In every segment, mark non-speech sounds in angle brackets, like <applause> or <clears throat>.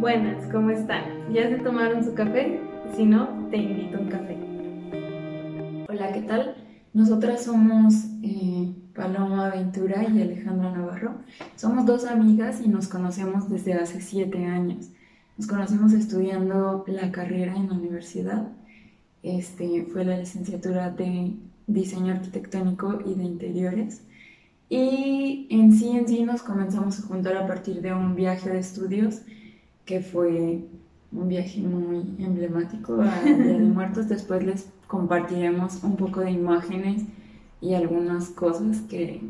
Buenas, ¿cómo están? ¿Ya se tomaron su café? Si no, te invito a un café. Hola, ¿qué tal? Nosotras somos eh, Paloma Ventura y Alejandra Navarro. Somos dos amigas y nos conocemos desde hace siete años. Nos conocimos estudiando la carrera en la universidad. Este, fue la licenciatura de diseño arquitectónico y de interiores. Y en sí, en sí nos comenzamos a juntar a partir de un viaje de estudios que fue un viaje muy emblemático a Día de <laughs> Muertos. Después les compartiremos un poco de imágenes y algunas cosas que,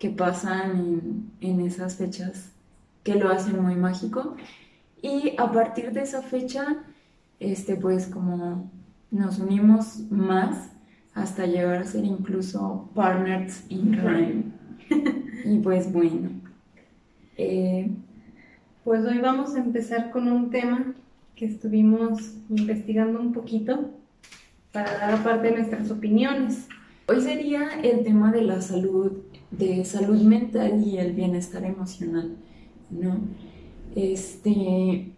que pasan en, en, esas fechas que lo hacen muy mágico. Y a partir de esa fecha, este, pues como nos unimos más hasta llegar a ser incluso partners in crime. <laughs> y pues bueno. Eh, pues hoy vamos a empezar con un tema que estuvimos investigando un poquito para dar aparte nuestras opiniones. Hoy sería el tema de la salud, de salud mental y el bienestar emocional, ¿no? Este,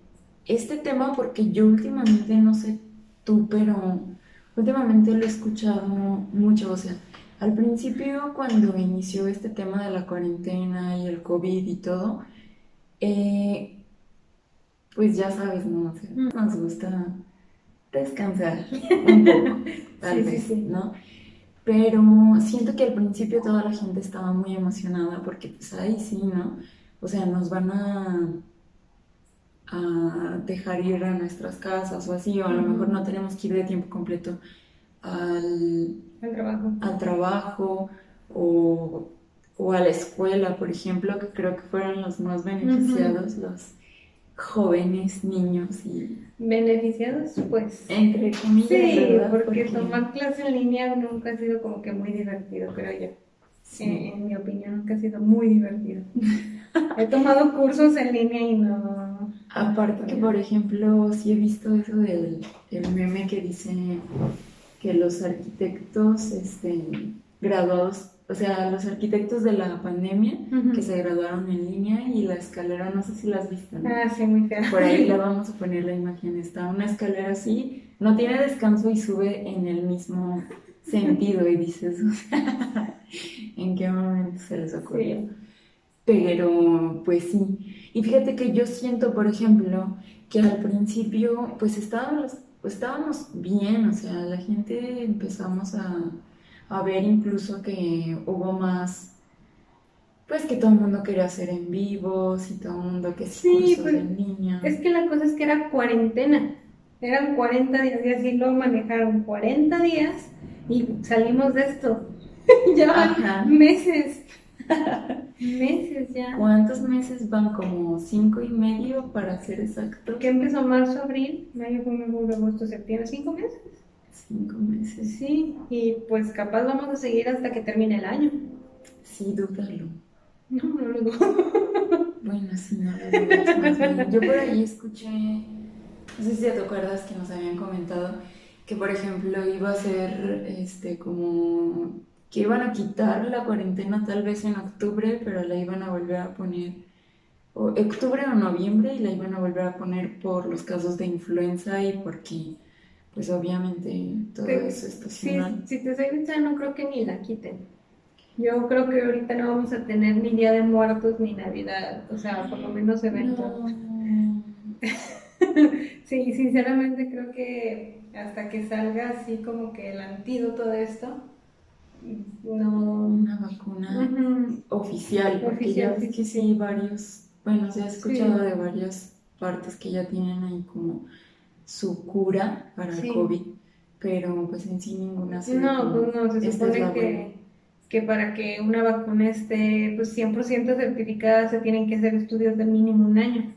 este tema porque yo últimamente, no sé tú, pero últimamente lo he escuchado mucho, o sea, al principio cuando inició este tema de la cuarentena y el COVID y todo, eh, pues ya sabes, ¿no? nos gusta descansar <laughs> un poco, tal vez, ¿no? Pero siento que al principio toda la gente estaba muy emocionada porque pues ahí sí, ¿no? O sea, nos van a, a dejar ir a nuestras casas o así, o a lo mejor no tenemos que ir de tiempo completo al, trabajo, al trabajo o o a la escuela, por ejemplo, que creo que fueron los más beneficiados, los jóvenes, niños y... Beneficiados, pues. Entre comillas. Sí, porque, tomar clase en línea nunca ha sido como que muy divertido, creo yo. Sí. En, mi opinión, nunca ha sido muy divertido. <laughs> he tomado cursos en línea y no... Aparte que, por ejemplo, sí he visto eso del el meme que dice que los arquitectos este, graduados o sea, los arquitectos de la pandemia que se graduaron en línea y la escalera, no sé si la has visto. ¿no? Ah, sí, muy fea. Por ahí <laughs> la vamos a poner la imagen. Está una escalera así, no tiene descanso y sube en el mismo sentido y dices, <laughs> ¿en qué momento se les ocurrió? Pero, pues sí. Y fíjate que yo siento, por ejemplo, que al principio, pues estábamos, pues estábamos bien, o sea, la gente empezamos a a ver incluso que hubo más, pues que todo el mundo quería hacer en vivos y todo el mundo que sí, pues, en línea. Es que la cosa es que era cuarentena, eran 40 días y así lo manejaron 40 días y salimos de esto. <laughs> ya meses. <laughs> meses ya. ¿Cuántos meses van? Como cinco y medio para ser exacto. ¿Qué empezó marzo, abril, mayo, junio, julio, agosto, septiembre, cinco meses. Cinco meses. Sí, y pues capaz vamos a seguir hasta que termine el año. Sí, dúdalo. No, no lo dudo. <laughs> <laughs> Bueno, sí, no lo dudo. Yo por ahí escuché, no sé si te acuerdas que nos habían comentado que, por ejemplo, iba a ser este como que iban a quitar la cuarentena tal vez en octubre, pero la iban a volver a poner o octubre o noviembre y la iban a volver a poner por los casos de influenza y porque pues obviamente todo eso está sí, Si te soy sincera, no creo que ni la quiten. Yo creo que ahorita no vamos a tener ni Día de Muertos ni Navidad, o sea, por lo menos eventos. <laughs> sí, sinceramente creo que hasta que salga así como que el antídoto de esto, no... Una vacuna oficial, porque ya ves que sí, varios, bueno, se ha escuchado de varias partes que ya tienen ahí como su cura para el COVID, pero pues en sí ninguna No, pues no, se supone que, que, para que una vacuna esté pues 100% certificada se tienen que hacer estudios de mínimo un año.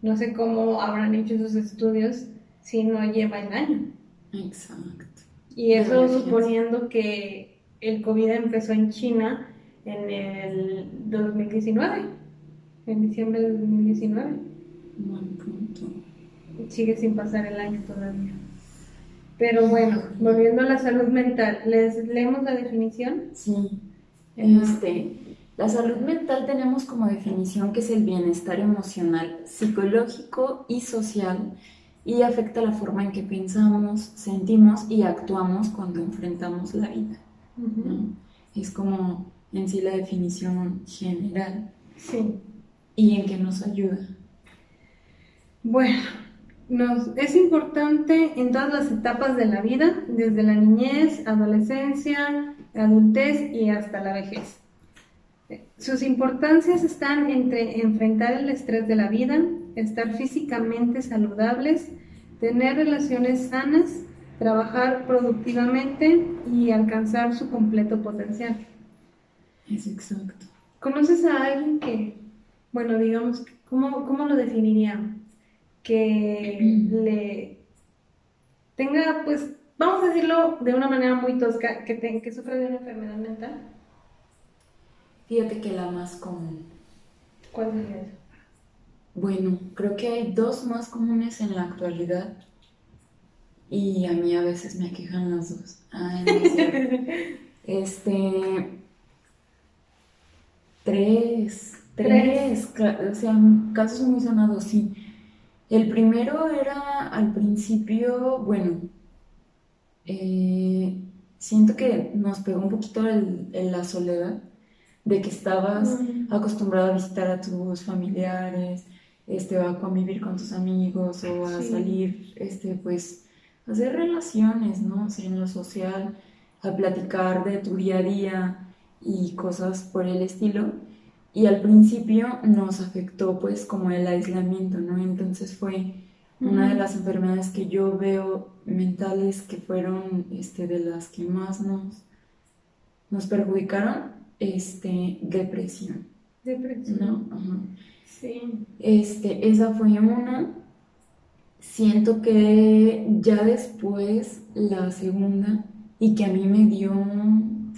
No sé cómo habrán hecho esos estudios si no lleva el año. Exacto. Y eso suponiendo que el COVID empezó en China en el 2019, en diciembre de 2019. Buen punto sigue sin pasar el año todavía. Pero bueno, volviendo a la salud mental, ¿les leemos la definición? Sí. Este, La salud mental tenemos como definición que es el bienestar emocional, psicológico y social y afecta la forma en que pensamos, sentimos y actuamos cuando enfrentamos la vida. Es como en sí la definición general. Sí. ¿Y en qué nos ayuda? Bueno, nos, es importante en todas las etapas de la vida, desde la niñez, adolescencia, adultez y hasta la vejez. Sus importancias están entre enfrentar el estrés de la vida, estar físicamente saludables, tener relaciones sanas, trabajar productivamente y alcanzar su completo potencial. Es exacto. ¿Conoces a alguien que, bueno, digamos, ¿cómo, cómo lo definiría? Que le tenga, pues, vamos a decirlo de una manera muy tosca, que, que sufre de una enfermedad mental. Fíjate que la más común. ¿Cuál sería Bueno, creo que hay dos más comunes en la actualidad y a mí a veces me quejan las dos. Ay, <laughs> este. Tres. Tres. O sea, casos muy sonados, sí. El primero era al principio, bueno, eh, siento que nos pegó un poquito el, la soledad de que estabas acostumbrado a visitar a tus familiares, este, a convivir con tus amigos o a salir, este, pues, a hacer relaciones, ¿no? O en lo social, a platicar de tu día a día y cosas por el estilo. Y al principio nos afectó, pues, como el aislamiento, ¿no? Entonces fue una de las enfermedades que yo veo mentales que fueron, este, de las que más nos, nos perjudicaron este, depresión. Depresión. ¿No? Sí. Este, esa fue una. Siento que ya después la segunda, y que a mí me dio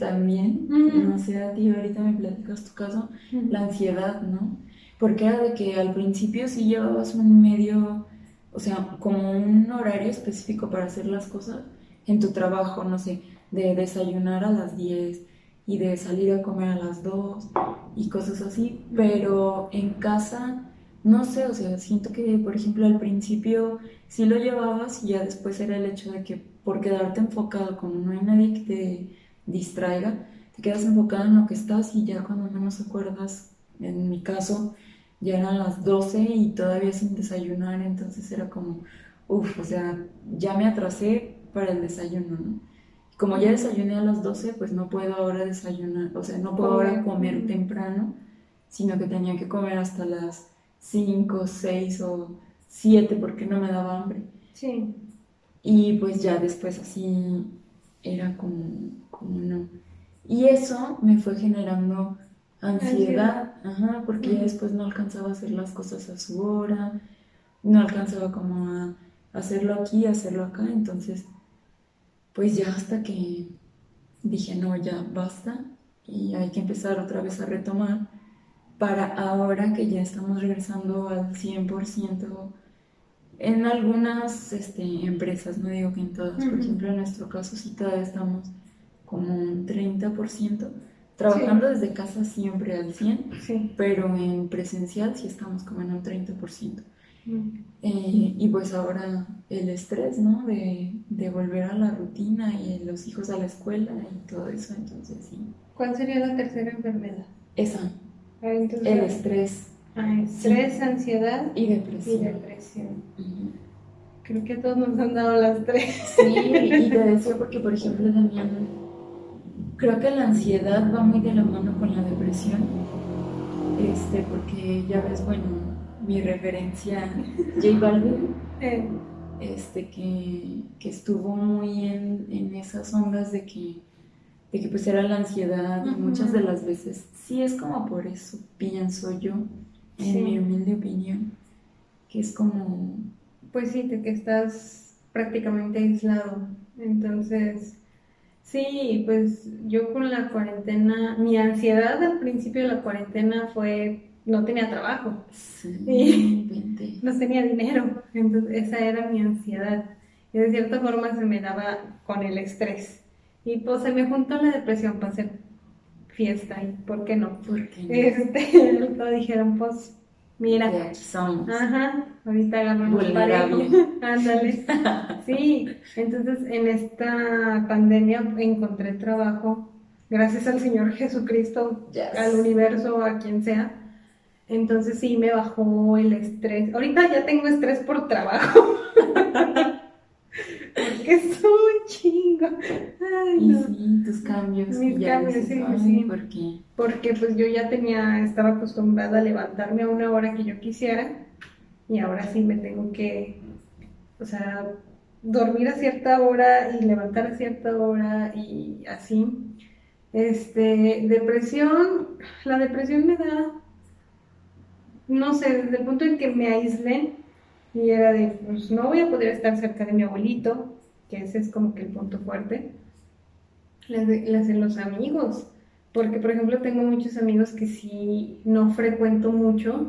también, no sé a ti, ahorita me platicas tu caso, la ansiedad, ¿no? Porque era de que al principio sí llevabas un medio, o sea, como un horario específico para hacer las cosas en tu trabajo, no sé, de desayunar a las 10, y de salir a comer a las dos y cosas así, pero en casa, no sé, o sea, siento que, por ejemplo, al principio sí lo llevabas y ya después era el hecho de que por quedarte enfocado, como no hay nadie que te distraiga, te quedas enfocado en lo que estás y ya cuando menos acuerdas, en mi caso, ya eran las 12 y todavía sin desayunar, entonces era como, uff, o sea, ya me atrasé para el desayuno, ¿no? como ya desayuné a las 12, pues no puedo ahora desayunar, o sea, no puedo ahora comer temprano, sino que tenía que comer hasta las 5, 6 o 7 porque no me daba hambre. Sí. Y pues ya después así era como, como no. Y eso me fue generando ansiedad, Ajá, porque ya después no alcanzaba a hacer las cosas a su hora, no alcanzaba como a hacerlo aquí, hacerlo acá, entonces pues ya hasta que dije, no, ya basta y hay que empezar otra vez a retomar para ahora que ya estamos regresando al 100% en algunas este, empresas, no digo que en todas, por ejemplo en nuestro caso sí todavía estamos como un 30%, trabajando desde casa siempre al 100%, pero en presencial sí estamos como en un 30%. Eh, y pues ahora el estrés, ¿no? De, de, volver a la rutina y los hijos a la escuela y todo eso, entonces sí. ¿Cuál sería la tercera enfermedad? Esa. Ah, el estrés. Ah, estrés, ansiedad y depresión. Y depresión. Creo que a todos nos han dado las tres. Sí, y te decía porque, por ejemplo, también creo que la ansiedad va muy de la mano con la depresión. Este, porque ya ves, bueno, mi referencia J Balvin, <laughs> este, que, que, estuvo muy en, en, esas ondas de que, de que pues era la ansiedad y muchas de las veces sí es como por eso, pienso yo, en mi humilde opinión, que es como... Pues sí, de que estás prácticamente aislado, entonces... Sí, pues yo con la cuarentena, mi ansiedad al principio de la cuarentena fue no tenía trabajo. y <laughs> no tenía dinero. Entonces esa era mi ansiedad. Y de cierta forma se me daba con el estrés. Y pues se me juntó la depresión, pasé fiesta y ¿por qué no? ¿Por qué no? Este, <laughs> lo dijeron, pues, mira. Somos. Ajá, ahorita agarramos parejo. <laughs> Ándale. Sí, entonces en esta pandemia encontré trabajo, gracias al Señor Jesucristo, Yes. al universo, a quien sea. Entonces sí me bajó el estrés. Ahorita ya tengo estrés por trabajo. <laughs> Porque es un chingo. Ay, Y no. sí, tus cambios. Mis y ya cambios, dices, sí, "Ay, sí. ¿por qué? Porque pues yo ya tenía, estaba acostumbrada a levantarme a una hora que yo quisiera y ahora sí me tengo que, o sea, dormir a cierta hora y levantar a cierta hora y así. Este, depresión, la depresión me da, no sé, desde el punto en que me aislé y era de, pues no voy a poder estar cerca de mi abuelito, que ese es como que el punto fuerte, las de, las de los amigos. Porque, por ejemplo, tengo muchos amigos que sí no frecuento mucho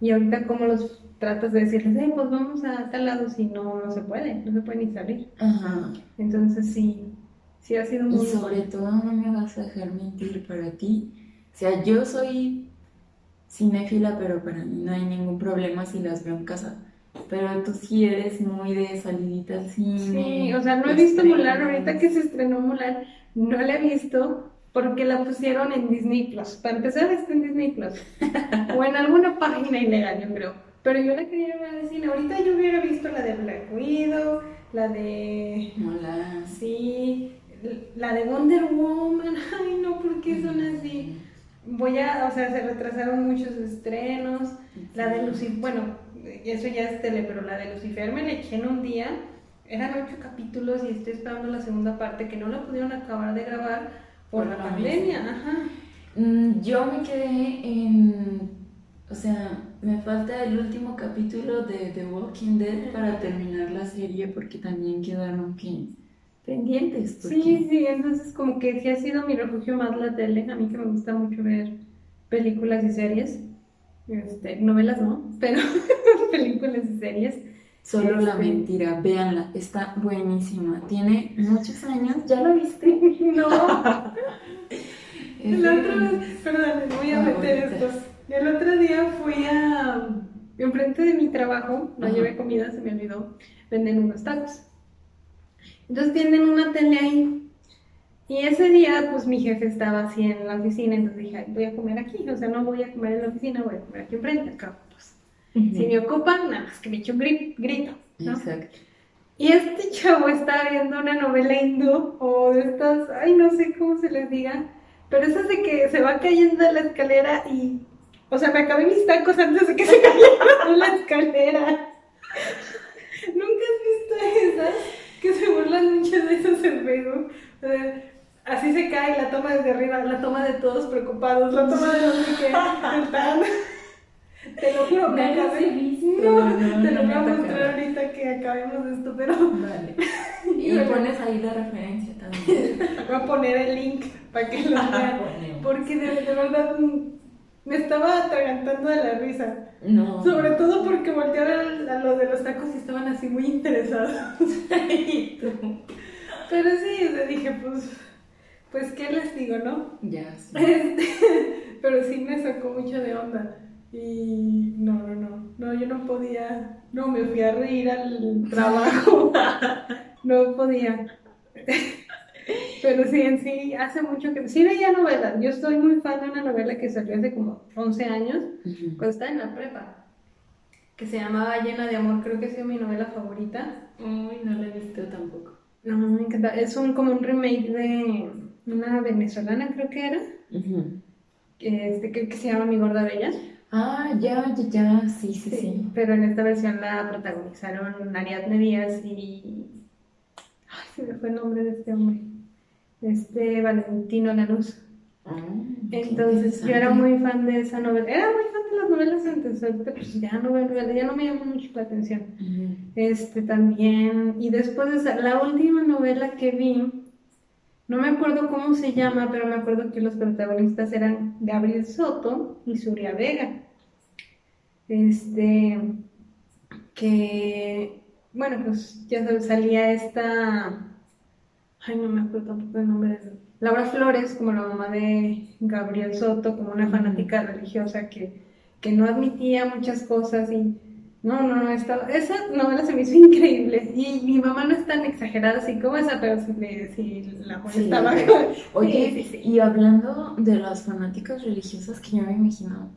y ahorita como los tratas de decirles, hey, pues vamos a tal lado, si no, no se puede, no se puede ni salir. Ajá. Entonces sí, sí ha sido Y muy... sobre todo no me vas a dejar mentir para ti. O sea, yo soy cinéfila, pero para mí no hay ningún problema si las veo en casa. Pero tú sí eres muy de salidita al cine. Sí, o sea, no he visto estrenos. Mulan, ahorita que se estrenó Mulan, no la he visto porque la pusieron en Disney Plus. Para empezar, está en Disney Plus. <laughs> o en alguna página ilegal, yo creo. Pero yo la quería ver al cine. Ahorita yo hubiera visto la de Black Widow, la de... Mulan. Sí, la de Wonder Woman. <laughs> Ay, no, ¿por qué son así? Voy a, o sea, se retrasaron muchos estrenos. La de Lucifer, bueno, eso ya es tele, pero la de Lucifer me la eché en un día. Eran ocho capítulos y estoy esperando la segunda parte que no la pudieron acabar de grabar por, Por la pandemia. Ajá. Mm, Yo me quedé en. O sea, me falta el último capítulo de The Walking Dead para terminar la serie porque también quedaron que pendientes. Porque... Sí, sí, entonces como que sí ha sido mi refugio más la tele. A mí que me gusta mucho ver películas y series. Este, novelas no, pero <laughs> películas y series. Solo la Este. mentira, véanla, está buenísima. Tiene muchos años, ¿ya lo viste? <laughs> No, <laughs> el otro vez, perdón, voy a Ah, meter estos. El otro día fui a, enfrente de mi trabajo, no Ajá. llevé comida, se me olvidó, venden unos tacos. Entonces tienen una tele ahí. Y ese día, pues mi jefe estaba así en la oficina, entonces dije, "Ay, voy a comer aquí, o sea, no voy a comer en la oficina, voy a comer aquí enfrente, acá, pues. Ujú. Si me ocupan, nada más que me echo un gri- grito, ¿no? Exacto. Y este chavo está viendo una novela hindú o de estas, ay, no sé cómo se les diga, pero esas de que se va cayendo de la escalera y, o sea, me acabé mis tacos antes de que se cayera de la escalera. ¿Nunca has visto esas? Que se burlan mucho de esos en Facebook. O sea, así se cae, la toma desde arriba, la toma de todos preocupados, la toma de los que están. Te lo juro, me No los acabé. he visto, No, no, te lo voy a mostrar ahorita que acabemos esto, pero Vale. <laughs> Y Híjole. pones ahí la referencia también. voy a poner el link para que lo vean. Ponemos. Porque de, de verdad me estaba atragantando de la risa. No. Sobre todo porque voltearon a, los de los tacos y estaban así muy interesados. <laughs> Y tú. Pero sí, o sea, dije, pues, pues, ¿qué les digo, no? Ya, sí. Este, <laughs> pero sí me sacó mucho de onda. Y no, no, no, no, yo no podía, no, me fui a reír al trabajo, <laughs> no podía. Pero sí, en sí, hace mucho que, sí veía novelas, yo soy muy fan de una novela que salió hace como 11 años, cuando estaba en la prepa, que se llamaba Llena de Amor, creo que ha sido mi novela favorita. Uy, no la he visto tampoco. No, me encanta, es un, como un remake de una venezolana, creo que era, Ujú. que, este, que, que se llama Mi Gorda Bella. Ah, ya, ya, ya, sí, sí, sí. Pero en esta versión la protagonizaron Ariadne Díaz y. Ay, se me fue el nombre de este hombre. Este Valentino Lanús. Ah, Entonces yo era muy fan de esa novela. Era muy fan de las novelas antes. Ahorita pues ya no veo ya no me llama mucho la atención. Este también. Y después de esa, la última novela que vi. No me acuerdo cómo se llama, pero me acuerdo que los protagonistas eran Gabriel Soto y Surya Vega. Este, que, bueno, pues ya salía esta, ay, no me acuerdo tampoco el nombre de Laura Flores, como la mamá de Gabriel Soto, como una fanática religiosa que, que no admitía muchas cosas y no, no, no, estaba, esa novela se me hizo increíble. Y mi mamá no es tan exagerada así como esa, pero si, la mujer estaba... Oye, y hablando de las fanáticas religiosas que yo me imagino,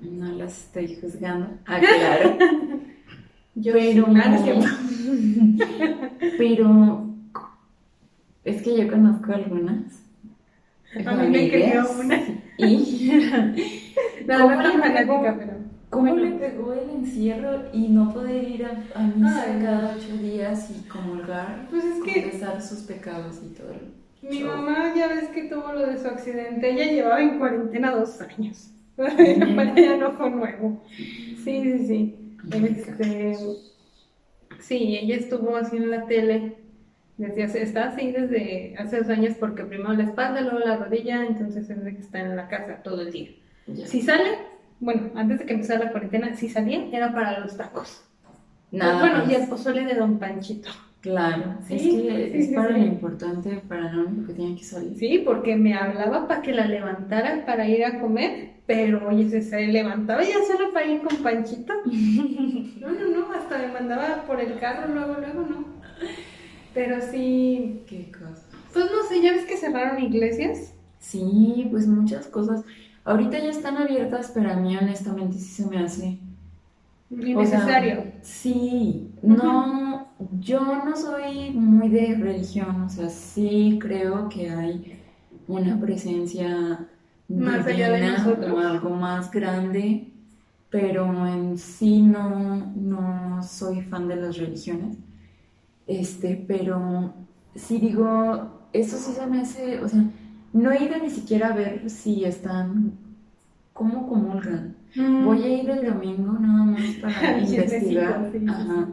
no las estoy juzgando, ah, claro. <laughs> yo pero, <laughs> pero es que yo conozco algunas. A mí me quedó una. Y... <laughs> no, no, no fanática, pero... ¿Cómo le pegó el encierro y no poder ir a, misa cada ocho días y comulgar? Pues es que. sus pecados y todo. Mi mamá ya ves que tuvo lo de su accidente. Ella llevaba en cuarentena dos años. <laughs> Para ella no fue nuevo. Sí, sí, sí. Este, sí, ella estuvo así en la tele. Desde hace, está así desde hace dos años porque primero la espalda, luego la rodilla, entonces es de que está en la casa todo el día. Si sale, bueno, antes de que empezara la cuarentena, si salía, era para los tacos. Nada bueno, y el pozole de Don Panchito. Claro, sí, es que es para lo importante, para lo único que tiene que salir. Sí, porque me hablaba para que la levantara para ir a comer, pero oye, se, se levantaba ya solo para ir con Panchito. <laughs> No, no, no, hasta me mandaba por el carro, luego, luego, no. Pero sí. ¿Qué cosa? Pues no sé, ¿ya ves que cerraron iglesias? Sí, pues muchas cosas. Ahorita ya están abiertas, pero a mí honestamente sí se me hace... Innecesario. sí, no, yo no soy muy de religión, o sea, sí creo que hay una presencia más allá de nosotros. o algo más grande, pero en sí no, no soy fan de las religiones. Este, pero sí digo, eso sí se me hace, o sea, no he ido ni siquiera a ver si están, cómo comulgan. Mm. Voy a ir el domingo nada más para <laughs> investigar. Ajá.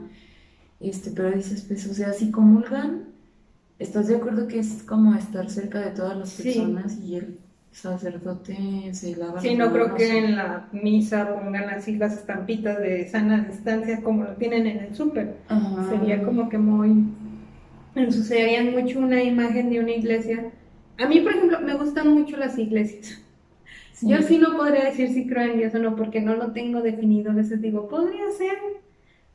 Este, pero dices, pues, o sea, si comulgan, ¿estás de acuerdo que es como estar cerca de todas las personas y el sacerdote se lava Sí, no creo que en la misa pongan así las estampitas de sana distancia como lo tienen en el súper. Sería como que muy... ensuciarían mucho una imagen de una iglesia a mí, por ejemplo, me gustan mucho las iglesias. Yo sí no podría decir si creo en Dios o no, porque no lo tengo definido. A veces digo, podría ser,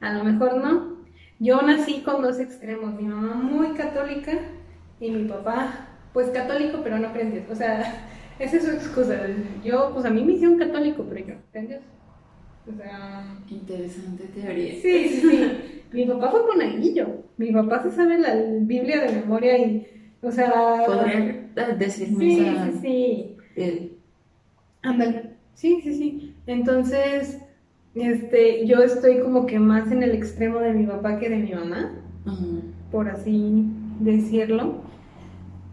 a lo mejor no. Yo nací con dos extremos, mi mamá muy católica y mi papá, pues católico, pero no cree en Dios. O sea, <laughs> esa es su excusa. Yo, pues a mí me hicieron católico, pero yo creo en Dios. O sea... Interesante teoría. Sí, sí, sí. mi papá fue monaguillo. Mi papá se sabe la Biblia de memoria y o sea. Podría decirme sí, Sí, sí. Eh, Ándale. Sí, sí, sí. Entonces, este, yo estoy como que más en el extremo de mi papá que de mi mamá, por así decirlo.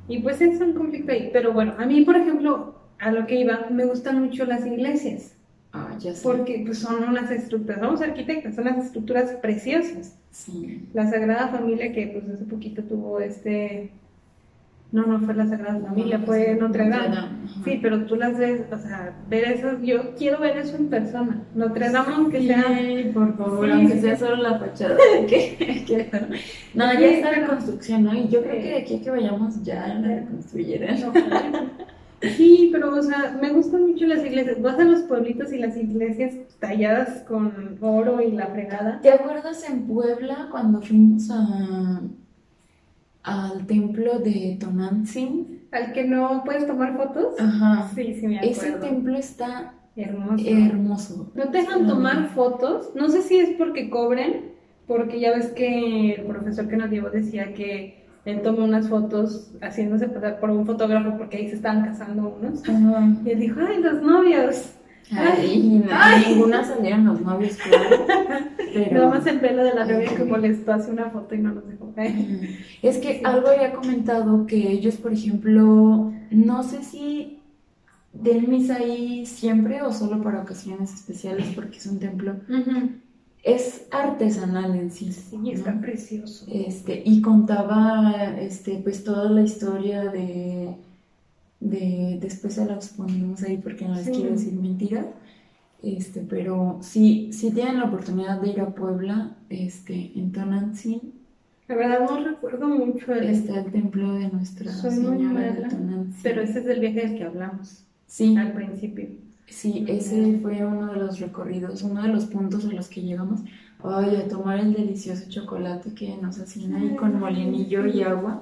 Y pues es un conflicto ahí. Pero bueno, a mí, por ejemplo, a lo que iba, me gustan mucho las iglesias. Ah, ya sé. Porque pues, son unas estructuras, somos arquitectas, son unas estructuras preciosas. Sí. La Sagrada Familia que pues hace poquito tuvo este no, no fue la Sagrada Familia, fue Notre Dame. Sí, pero tú las ves, o sea, ver eso, yo quiero ver eso en persona. Notre Dame, aunque sea. por favor, aunque sea solo la fachada. <laughs> no, ya está en construcción, ¿no? Y yo creo que de aquí a que vayamos ya la reconstruyeran. Sí, pero, o sea, me gustan mucho las iglesias. Vas a los pueblitos y las iglesias talladas con oro y la fregada. ¿Te acuerdas en Puebla cuando fuimos a al templo de Tonantzin. ¿Al que no puedes tomar fotos? Ajá. Sí, sí, me acuerdo. Ese templo está hermoso. hermoso. No te dejan tomar fotos. No sé si es porque cobren, porque ya ves que el profesor que nos llevó decía que él tomó unas fotos haciéndose pasar por un fotógrafo porque ahí se estaban casando unos. Y él dijo, ay, los novios. Ay, no, ninguna salieron los novios, claro. Pero... Nada más el pelo de la novia que molestó hace una foto y no nos dejó Es que algo había comentado que ellos, por ejemplo, no sé si den misa ahí siempre o solo para ocasiones especiales porque es un templo. Es artesanal en sí. Sí, está precioso. Este, y contaba este, pues toda la historia de de después se las ponemos ahí porque no les quiero decir mentiras. Este, pero si, si tienen la oportunidad de ir a Puebla, este, en Tonantzin, La verdad no recuerdo mucho el... Está el templo de Nuestra Soy Señora de mala, Tonantzin. Pero ese es el viaje del que hablamos Sí, al principio. sí, ese fue uno de los recorridos, uno de los puntos a los que llegamos. Ay, a tomar el delicioso chocolate que nos hacían ahí con molinillo y agua.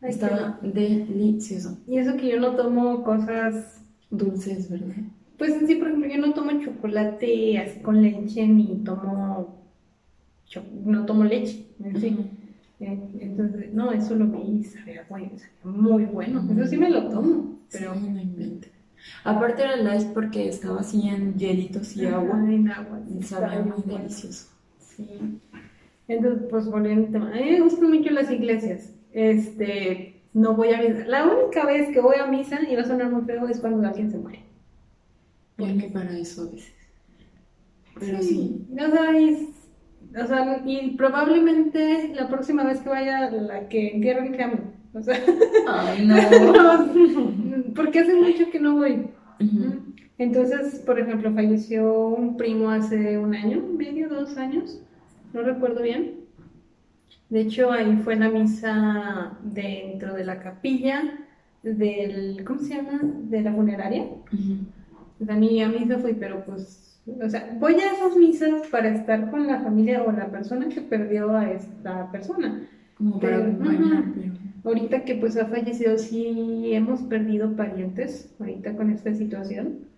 Ay, Estaba delicioso. Y eso que yo no tomo cosas... Dulces, ¿verdad? Pues en sí, por ejemplo, yo no tomo chocolate así con leche ni tomo... cho- No tomo leche en sí. Eh, Entonces, no, eso lo vi y sabía, bueno, sabía muy bueno. Eso sí me lo tomo, pero... Sí, no inventes. Aparte era light porque estaba así en hielitos y agua. En agua. Y sí, sabía muy bueno. delicioso. Sí. Entonces, pues volviendo al tema. A mí me gustan mucho las iglesias. Este, no voy a misa. La única vez que voy a misa, y va a sonar muy feo, es cuando alguien se muere. Porque para eso a veces. Pero sí. O sea, y, o sea, y probablemente la próxima vez que vaya, la que entierren que amo. O sea, Ay, <laughs> no. porque hace mucho que no voy. Ujú. Entonces, por ejemplo, falleció un primo hace un año, medio, dos años, no recuerdo bien. De hecho, ahí fue la misa dentro de la capilla del, ¿cómo se llama? De la funeraria. Sea, ni a misa fui, pero pues, o sea, voy a esas misas para estar con la familia o la persona que perdió a esta persona. Como para Pero, acompañar, pero. Ahorita que pues ha fallecido, sí hemos perdido parientes, ahorita con esta situación.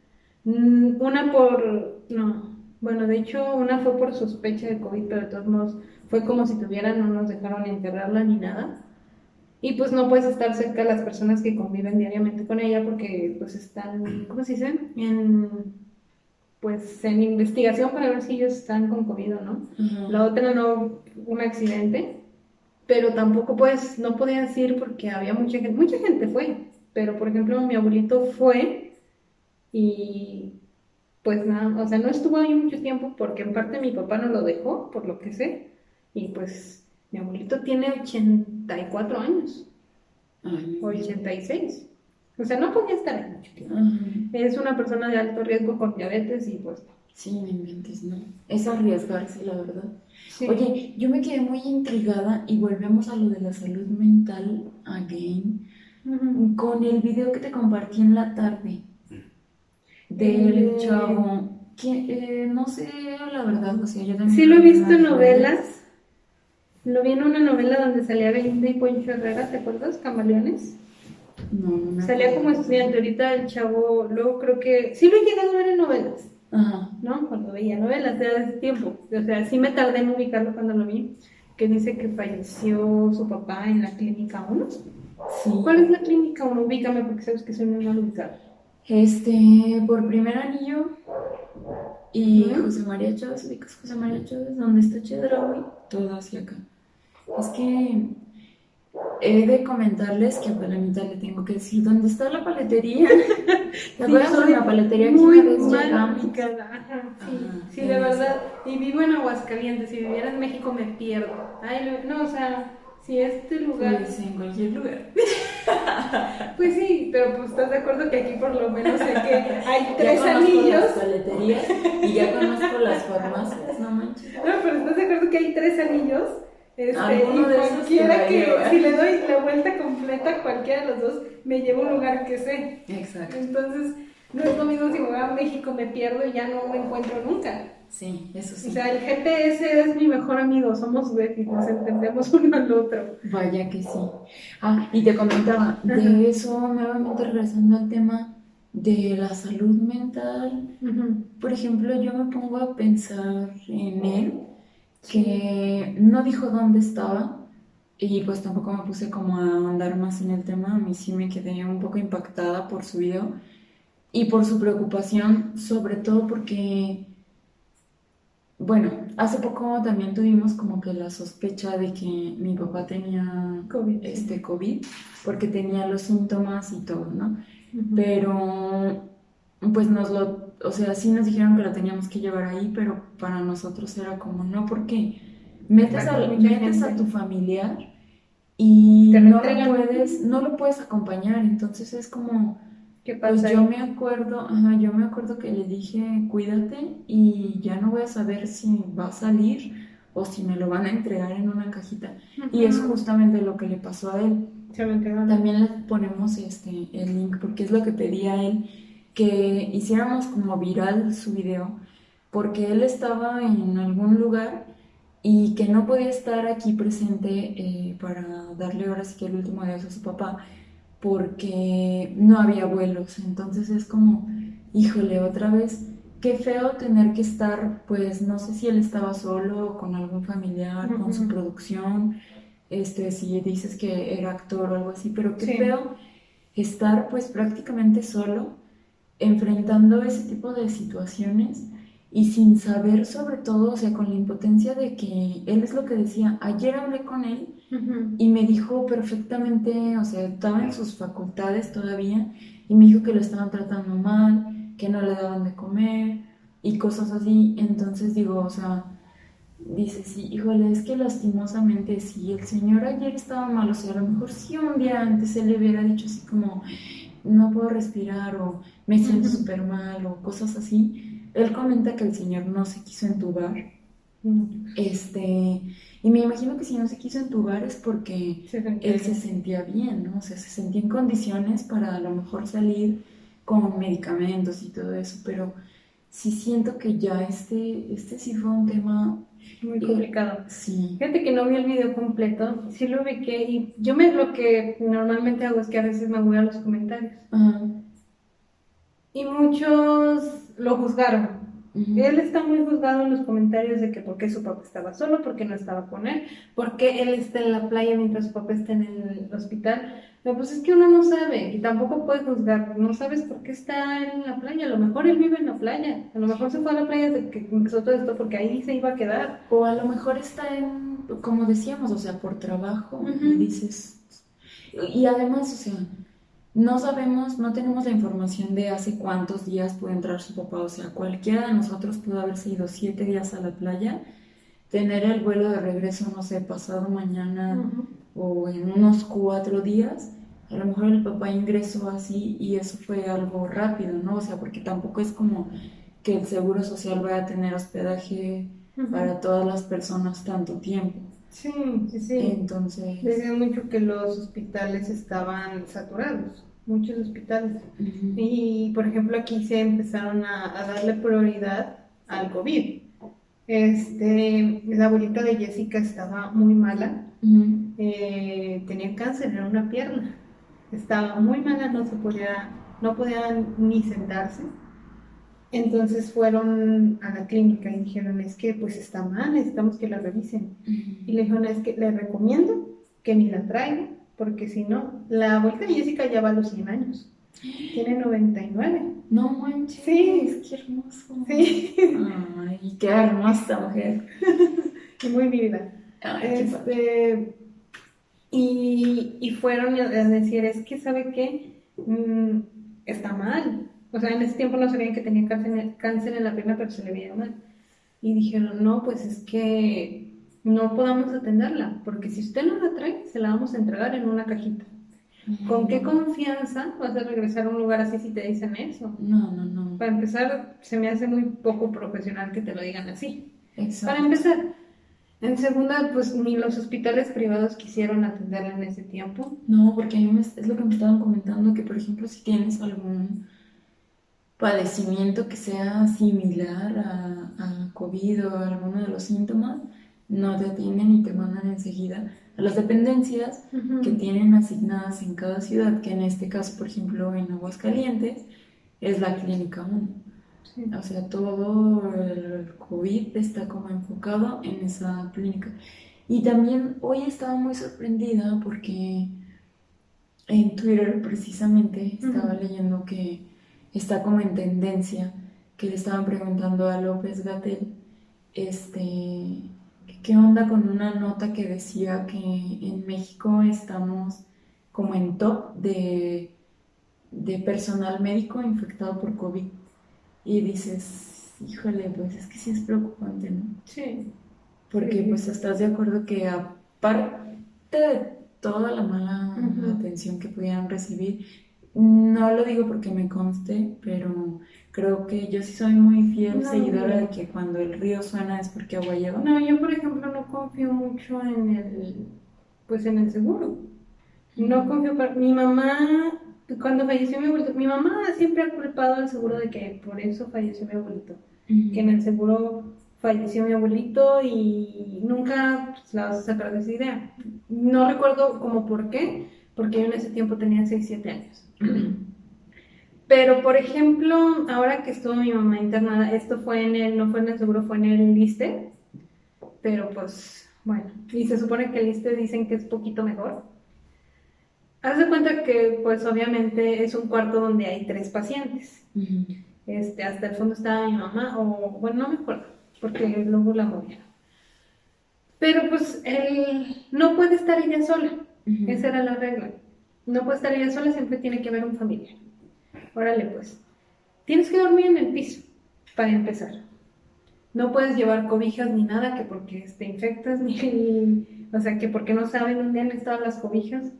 Mm, Una por, no, bueno, de hecho una fue por sospecha de COVID, pero de todos modos fue como si tuvieran, no nos dejaron enterrarla ni nada. Y pues no puedes estar cerca de las personas que conviven diariamente con ella porque pues están, ¿cómo se dice? En, pues en investigación para ver si ellos están con COVID o no. La otra no, un accidente, pero tampoco pues, no podías ir porque había mucha gente, mucha gente fue, pero por ejemplo mi abuelito fue y pues nada, o sea, no estuvo ahí mucho tiempo porque en parte mi papá no lo dejó, por lo que sé, y pues mi abuelito tiene 84 años, Ay, o 86, o sea, no podía estar ahí mucho tiempo. Es una persona de alto riesgo con diabetes y pues... Sí, no inventes, ¿no? Es arriesgarse, la verdad. sí. Oye, yo me quedé muy intrigada y volvemos a lo de la salud mental again con el video que te compartí en la tarde del Eh. chavo que eh, no sé la verdad, o sea, yo también Sí lo he visto en en las novelas. Lo vi en una novela donde salía Belinda y Poncho Herrera, ¿te acuerdas? Camaleones. No, no Salía como estudiante, ahorita el chavo, luego creo que... Sí lo he llegado a ver en novelas, Ajá. ¿no? Cuando veía novelas, era de ese tiempo. O sea, sí me tardé en ubicarlo cuando lo vi, que dice que falleció su papá en la clínica 1. Sí. ¿Cuál es la clínica 1? Ubícame porque sabes que soy muy mal ubicada. Este, por primer anillo y. José María Chávez, ubicas José María Chávez, donde está Chedraui, todo hacia acá. Es que he de comentarles que a Palanita le tengo que decir dónde está la paletería. <laughs> ¿Te acuerdas soy de la paletería que muy una vez llegamos? sí, Ajá, sí, de verdad. Y vivo en Aguascalientes. Si viviera en México me pierdo. Ay, no, o sea, si este lugar. Pues en cualquier lugar. <laughs> Pues sí, pero pues estás de acuerdo que aquí por lo menos sé que hay <laughs> Ya tres conozco anillos. las paleterías y ya conozco las farmacias, no manches. No, pero estás de acuerdo que hay tres anillos. Este, Alguno y cualquiera que, si le doy la vuelta completa a cualquiera de los dos, me lleva a un lugar que sé. Exacto. Entonces, no es lo mismo si me voy a México, me pierdo y ya no me encuentro nunca. Sí, eso sí. O sea, el GPS es mi mejor amigo, somos besties, nos entendemos uno al otro. Vaya que sí. Ah, y te comentaba, de eso nuevamente regresando al tema de la salud mental. Por ejemplo, yo me pongo a pensar en él, que no dijo dónde estaba y pues tampoco me puse como a andar más en el tema. A mí sí me quedé un poco impactada por su video y por su preocupación, sobre todo porque, bueno, hace poco también tuvimos como que la sospecha de que mi papá tenía COVID. este COVID porque tenía los síntomas y todo, ¿no? Pero, pues nos lo, o sea, sí nos dijeron que lo teníamos que llevar ahí, pero para nosotros era como, no, porque metes, a, metes a tu familiar y no lo, puedes, no lo puedes acompañar, entonces es como, ¿Qué pues pasa? yo ahí? me acuerdo, ajá, yo me acuerdo que le dije, cuídate y ya no voy a saber si va a salir o si me lo van a entregar en una cajita. Y es justamente lo que le pasó a él. También le ponemos este, el link porque es lo que pedía él, que hiciéramos como viral su video, porque él estaba en algún lugar y que no podía estar aquí presente eh, para darle ahora sí que el último adiós a su papá, porque no había vuelos. Entonces es como, híjole, otra vez, qué feo tener que estar, pues no sé si él estaba solo, con algún familiar, con su producción este, si dices que era actor o algo así, pero qué feo estar pues prácticamente solo enfrentando ese tipo de situaciones y sin saber sobre todo, o sea, con la impotencia de que él es lo que decía, ayer hablé con él y me dijo perfectamente, o sea, estaba en sus facultades todavía y me dijo que lo estaban tratando mal, que no le daban de comer y cosas así, entonces digo, o sea, dice, sí, híjole, es que lastimosamente si el señor ayer estaba mal, o sea, a lo mejor si un día antes él le hubiera dicho así como, no puedo respirar o me siento súper mal o cosas así, él comenta que el señor no se quiso entubar. Este, y me imagino que si no se quiso entubar es porque él se sentía bien, ¿no? O sea, se sentía en condiciones para a lo mejor salir con medicamentos y todo eso, pero sí siento que ya este, este sí fue un tema muy complicado. Sí. Fíjate que no vi el video completo, sí lo ubiqué y yo me, lo que normalmente hago es que a veces me voy a los comentarios. Y muchos lo juzgaron. Él está muy juzgado en los comentarios de que por qué su papá estaba solo, por qué no estaba con él, por qué él está en la playa mientras su papá está en el hospital. Pero pues es que uno no sabe y tampoco puede juzgar, no sabes por qué está en la playa, a lo mejor él vive en la playa, a lo mejor se fue a la playa desde que empezó todo esto porque ahí se iba a quedar. O a lo mejor está en, como decíamos, o sea, por trabajo y dices, y además, o sea, no sabemos, no tenemos la información de hace cuántos días puede entrar su papá. O sea, cualquiera de nosotros pudo haberse ido siete días a la playa, tener el vuelo de regreso, no sé, pasado mañana o en unos cuatro días. A lo mejor el papá ingresó así y eso fue algo rápido, ¿no? O sea, porque tampoco es como que el seguro social vaya a tener hospedaje para todas las personas tanto tiempo. Sí, sí, sí. Entonces. Decían mucho que los hospitales estaban saturados, muchos hospitales. Y, por ejemplo, aquí se empezaron a, darle prioridad al COVID. Este, la abuelita de Jessica estaba muy mala, eh, tenía cáncer en una pierna, estaba muy mala, no se podía, no podía ni sentarse entonces fueron a la clínica y dijeron, es que pues está mal, necesitamos que la revisen. Y le dijeron, es que le recomiendo que ni la traiga, porque si no, la abuelita de Jessica ya va a los 100 años. Tiene 99. No manches. Sí. Es que hermoso. Sí. Ay, qué hermosa mujer. <laughs> y muy vivida. este, y, y, fueron a decir, es que, ¿sabe qué? Mm, está mal o sea, en ese tiempo no sabían que tenía cáncer en la pierna, pero se le veía mal. Y dijeron, no, pues es que no podamos atenderla, porque si usted no la trae, se la vamos a entregar en una cajita. ¿Con qué confianza vas a regresar a un lugar así si te dicen eso? No, no, no. Para empezar, se me hace muy poco profesional que te lo digan así. Exacto. Para empezar. En segunda, pues ni los hospitales privados quisieron atenderla en ese tiempo. No, porque a mí es lo que me estaban comentando, que por ejemplo si tienes algún padecimiento que sea similar a, a, COVID o alguno de los síntomas, no te atienden y te mandan enseguida a las dependencias que tienen asignadas en cada ciudad, que en este caso, por ejemplo, en Aguascalientes, es la Clínica 1. O sea, todo el COVID está como enfocado en esa clínica. Y también hoy estaba muy sorprendida porque en Twitter precisamente estaba leyendo que está como en tendencia, que le estaban preguntando a López Gatel, este, ¿qué onda con una nota que decía que en México estamos como en top de, de personal médico infectado por COVID? Y dices, híjole, pues es que sí es preocupante, ¿no? Sí. Porque pues estás de acuerdo que aparte de toda la mala atención que pudieran recibir, no lo digo porque me conste, pero creo que yo sí soy muy fiel seguidora de que cuando el río suena es porque agua lleva. No, yo por ejemplo no confío mucho en el, pues en el seguro. No confío, mi mamá, cuando falleció mi abuelito, mi mamá siempre ha culpado al seguro de que por eso falleció mi abuelito. Que en el seguro falleció mi abuelito y nunca pues, la vas a sacar de esa idea. No recuerdo como por qué, porque yo en ese tiempo tenía 6, 7 años. Pero, por ejemplo, ahora que estuvo mi mamá internada, esto fue en el, no fue en el seguro, fue en el liste, pero pues, bueno, y se supone que el liste dicen que es poquito mejor. Haz de cuenta que, pues, obviamente es un cuarto donde hay tres pacientes. Este, hasta el fondo estaba mi mamá, o, bueno, no me acuerdo, porque luego la movieron. Pero, pues, él no puede estar ella sola. Esa era la regla. No puede estar ella sola, siempre tiene que haber un familiar. Órale, pues. Tienes que dormir en el piso, para empezar. No puedes llevar cobijas ni nada, que porque te infectas, <laughs> ni, o sea, que porque no saben dónde han estado las cobijas.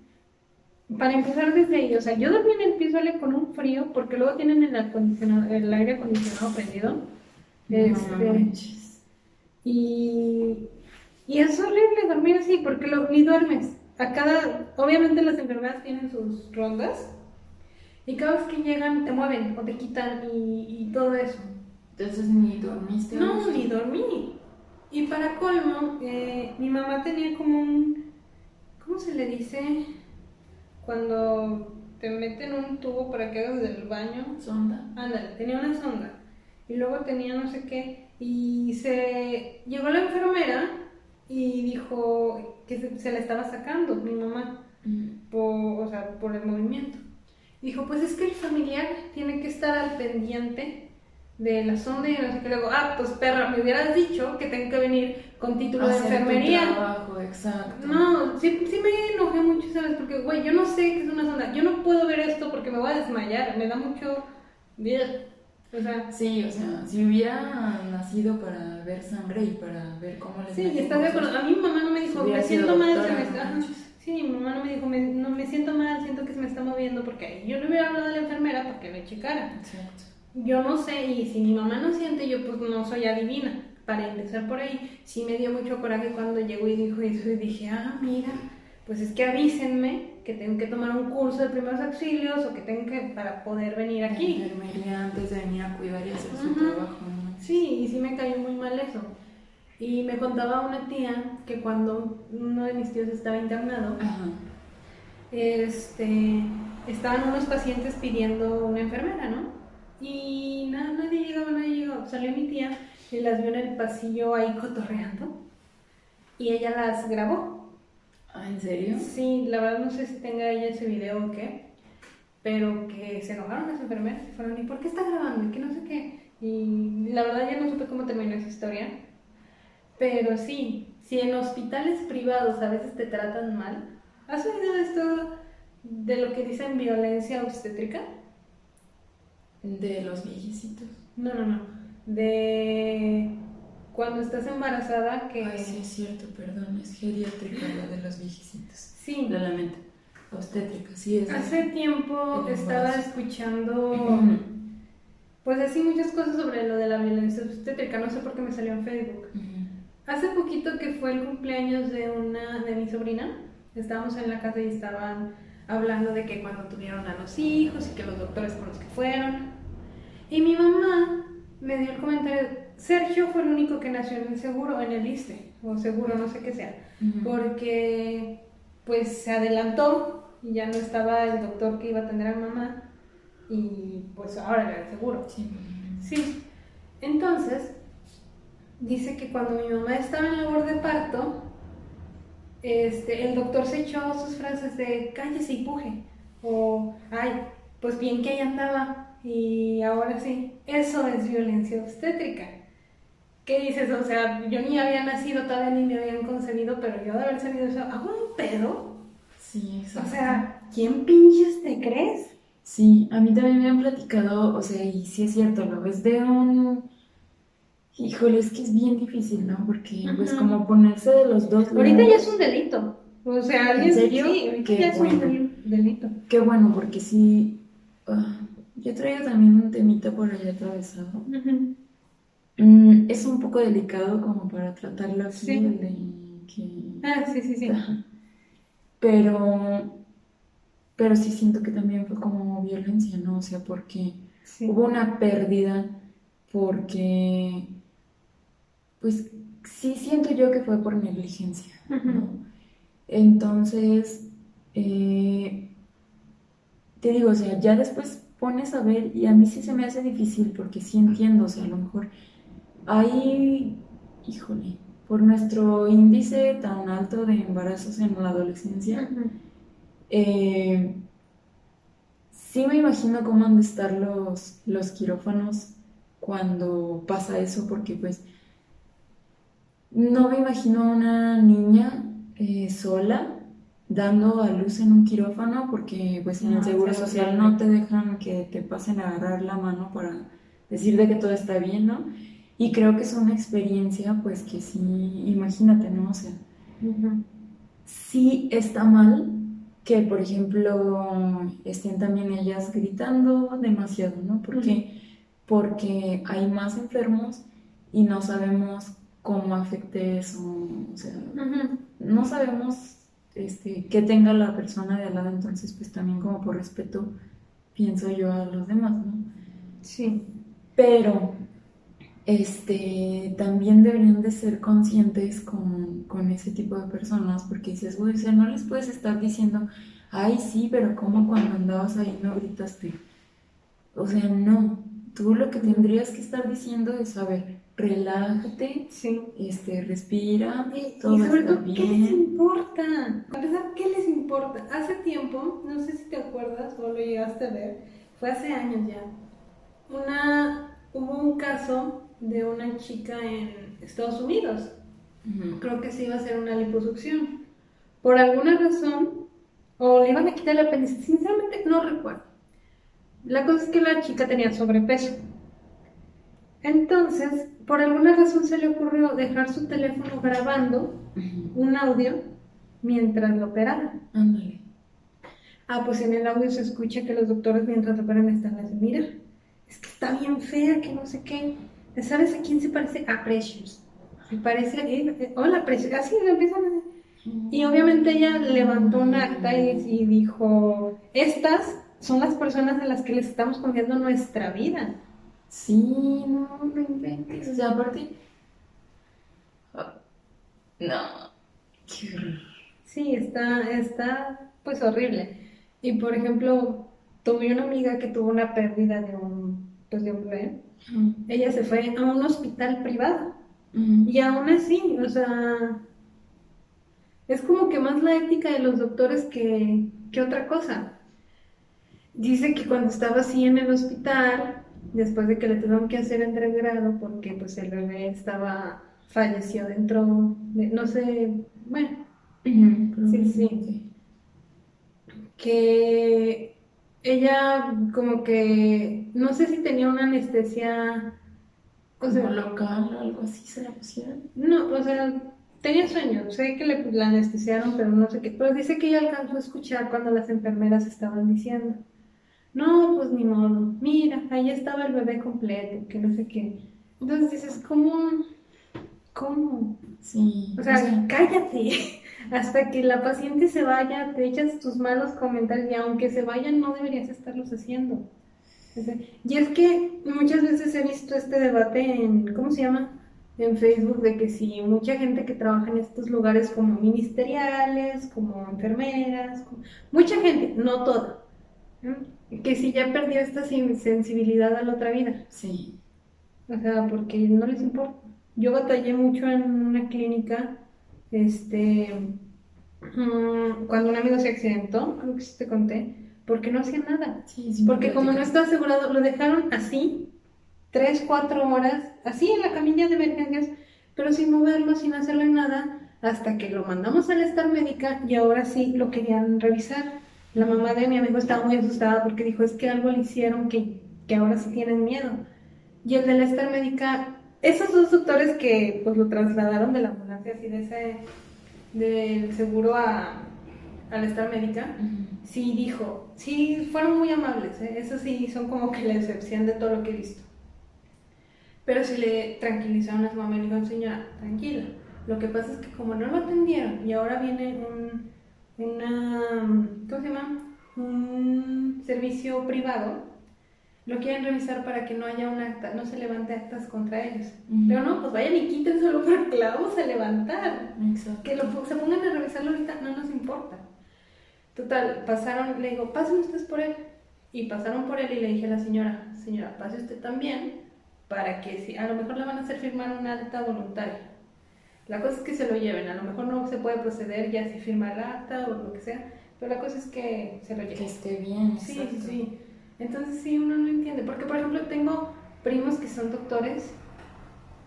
Para empezar desde ahí, o sea, yo dormí en el piso con un frío, porque luego tienen el, el aire acondicionado prendido. Este, y, y es horrible dormir así, porque lo, ni duermes. A cada, obviamente las enfermedades tienen sus rondas, y cada vez que llegan te mueven o te quitan y, todo eso. Entonces ni dormiste. No, ni dormí. Y para colmo, eh, mi mamá tenía como un, ¿cómo se le dice? Cuando te meten un tubo para que hagas del baño. Sonda. Ándale, tenía una sonda. Y luego tenía no sé qué. Y se llegó la enfermera y dijo que se, la estaba sacando mi mamá. Por, o sea, por el movimiento. Dijo, pues es que el familiar tiene que estar al pendiente de la sonda y no sé qué. Luego, ah, pues perra, me hubieras dicho que tengo que venir con título de enfermería. trabajo, exacto. No, sí, sí me enojé mucho, ¿sabes? Porque, güey, yo no sé qué es una sonda. Yo no puedo ver esto porque me voy a desmayar. Me da mucho. O sea, sí, o sea, si hubiera nacido para ver sangre y para ver cómo le Sí, estás de acuerdo. A mi mamá no me dijo, me siento mal, se me está. Sí, mi mamá no me dijo, me, no me siento mal, siento que se me está moviendo porque yo le hubiera hablado a la enfermera para que me checara. Exacto. Yo no sé, y si mi mamá no siente, yo pues no soy adivina. Para empezar por ahí, sí me dio mucho coraje cuando llegó y dijo eso y dije, ah, mira, pues es que avísenme que tengo que tomar un curso de primeros auxilios o que tengo que para poder venir aquí. Enfermería antes de venir a cuidar y hacer su trabajo. Sí, y sí me cayó muy mal eso. Y me contaba una tía que cuando uno de mis tíos estaba internado, este, estaban unos pacientes pidiendo una enfermera, ¿no? Y nada, nadie llegó, nadie llegó. Salió mi tía y las vio en el pasillo ahí cotorreando. Y ella las grabó. ¿Ah, en serio? Sí, la verdad no sé si tenga ella ese video o qué. Pero que se enojaron las enfermeras y fueron, ¿y por qué está grabando? Y que no sé qué. Y la verdad ya no supe cómo terminó esa historia pero sí, si en hospitales privados a veces te tratan mal, ¿has oído esto de lo que dicen violencia obstétrica? De los viejecitos. No, no, no. De cuando estás embarazada que... Ay, sí, es cierto, perdón, es geriátrica la de los viejecitos. Sí. La lamento. Obstétrica, sí es. Hace tiempo estaba escuchando... Pues así muchas cosas sobre lo de la violencia obstétrica, no sé por qué me salió en Facebook. Hace poquito que fue el cumpleaños de una de mi sobrina, estábamos en la casa y estaban hablando de que cuando tuvieron a los hijos y que los doctores con los que fueron. Y mi mamá me dio el comentario, Sergio fue el único que nació en el seguro, en el ISTE, o seguro, no sé qué sea, porque pues se adelantó y ya no estaba el doctor que iba a atender a mamá y pues ahora era el seguro. Sí. sí. Entonces, dice que cuando mi mamá estaba en labor de parto, este, el doctor se echó sus frases de cállese y puje, o ay, pues bien que ahí andaba, y ahora sí, eso es violencia obstétrica. ¿Qué dices? O sea, yo ni había nacido, todavía ni me habían concebido, pero yo de haber sabido eso, ¿hago un pedo? Sí, exacto. O sea, ¿quién pinches te crees? Sí, a mí también me han platicado, o sea, y sí es cierto, lo ves de un Híjole, es que es bien difícil, ¿no? Porque, pues, como ponerse de los dos Ahorita ya es un delito. O sea, ¿En serio? Sí, ahorita ya es un delito. Qué bueno, porque sí. Ah, yo traigo también un temita por allá atravesado. Mm, es un poco delicado como para tratarlo así, sí. Ah, sí, sí, sí. Pero, pero sí siento que también fue como violencia, ¿no? O sea, porque hubo una pérdida, porque, pues sí siento yo que fue por negligencia, ¿no? Entonces, eh, te digo, o sea, ya después pones a ver y a mí sí se me hace difícil porque sí entiendo, o sea, a lo mejor hay, híjole, por nuestro índice tan alto de embarazos en la adolescencia, eh, sí me imagino cómo han de estar los, los quirófanos cuando pasa eso, porque pues no me imagino una niña eh, sola dando a luz en un quirófano porque pues en el seguro social no te dejan que te pasen a agarrar la mano para decirte que todo está bien, ¿no? Y creo que es una experiencia pues que sí, imagínate, ¿no? O sea, sí está mal que, por ejemplo, estén también ellas gritando demasiado, ¿no? Porque, porque hay más enfermos y no sabemos cómo afecte eso, o sea, no sabemos este, que tenga la persona de al lado, entonces pues también como por respeto pienso yo a los demás, ¿no? Sí. Pero este, también deberían de ser conscientes con, con ese tipo de personas, porque dices, uy, o sea, no les puedes estar diciendo, ay, sí, pero como cuando andabas ahí no gritaste. O sea, no, tú lo que tendrías que estar diciendo es, a ver, relájate, sí. este, respira, y, todo y sobre todo, ¿qué les importa? ¿qué les importa? Hace tiempo, no sé si te acuerdas o lo llegaste a ver, fue hace años ya, una, hubo un caso de una chica en Estados Unidos, creo que se iba a hacer una liposucción, por alguna razón, o le iban a quitar la apéndice, sinceramente no recuerdo. La cosa es que la chica tenía sobrepeso. Entonces, por alguna razón se le ocurrió dejar su teléfono grabando un audio mientras lo operaban. Ah, pues en el audio se escucha que los doctores mientras lo operan están así, mira, es que está bien fea, que no sé qué. ¿Sabes a quién se parece? A Precious. Se parece a él. Hola, Precious. Así lo empiezan a y obviamente ella levantó un acta y, dijo, estas son las personas a las que les estamos confiando nuestra vida. Sí, no, no inventes. O sea, aparte. No. Sí, está, está pues horrible. Y por ejemplo, tuve una amiga que tuvo una pérdida de un, pues de un bebé. Ella se fue a un hospital privado. Y aún así, o sea, es como que más la ética de los doctores que, que otra cosa. Dice que cuando estaba así en el hospital, después de que le tuvieron que hacer entregrado porque pues el bebé estaba falleció dentro de, no sé, bueno, sí, sí, que ella como que, no sé si tenía una anestesia, o sea, local o algo así se la pusieron. No, o sea, tenía sueño, sé que le la anestesiaron, pero no sé qué, pero dice que ella alcanzó a escuchar cuando las enfermeras estaban diciendo no, pues ni modo, mira, ahí estaba el bebé completo, que no sé qué. Entonces dices, ¿cómo? ¿Cómo? Sí. O sea, cállate. <laughs> Hasta que la paciente se vaya, te echas tus malos comentarios y aunque se vayan, no deberías estarlos haciendo. Y es que muchas veces he visto este debate en, ¿cómo se llama? En Facebook, de que si mucha gente que trabaja en estos lugares como ministeriales, como enfermeras, mucha gente, no toda, que si ya perdió esta sensibilidad a la otra vida. Sí. O sea, porque no les importa. Yo batallé mucho en una clínica, este, mm, cuando un amigo se accidentó, creo que sí te conté, porque no hacía nada. Sí, porque como no estaba asegurado, lo dejaron así, tres, cuatro horas, así en la camilla de emergencias, pero sin moverlo, sin hacerle nada, hasta que lo mandamos a la estar médica y ahora sí lo querían revisar la mamá de mi amigo estaba muy asustada porque dijo, es que algo le hicieron que, que ahora sí tienen miedo. Y el de la estar médica, esos dos doctores que pues lo trasladaron de la ambulancia así de ese, del seguro a, al estar médica, sí dijo, sí, fueron muy amables, ¿eh? eso sí, son como que la excepción de todo lo que he visto. Pero sí le tranquilizaron a su mamá y le dijo, señora, tranquila. Lo que pasa es que como no lo atendieron y ahora viene un, una, ¿cómo se llama? Un servicio privado, lo quieren revisar para que no haya un acta, no se levante actas contra ellos. Pero no, pues vayan y quítenselo <laughs> porque la vamos a levantar. Que lo, se pongan a revisarlo ahorita, no nos importa. Total, pasaron, le digo, pasen ustedes por él. Y pasaron por él y le dije a la señora, señora, pase usted también, para que si, a lo mejor le van a hacer firmar una acta voluntaria. La cosa es que se lo lleven, a lo mejor no se puede proceder ya si firma el acta o lo que sea, pero la cosa es que se lo lleven. Que esté bien, Sí, sí, sí. Entonces sí, uno no entiende, porque por ejemplo tengo primos que son doctores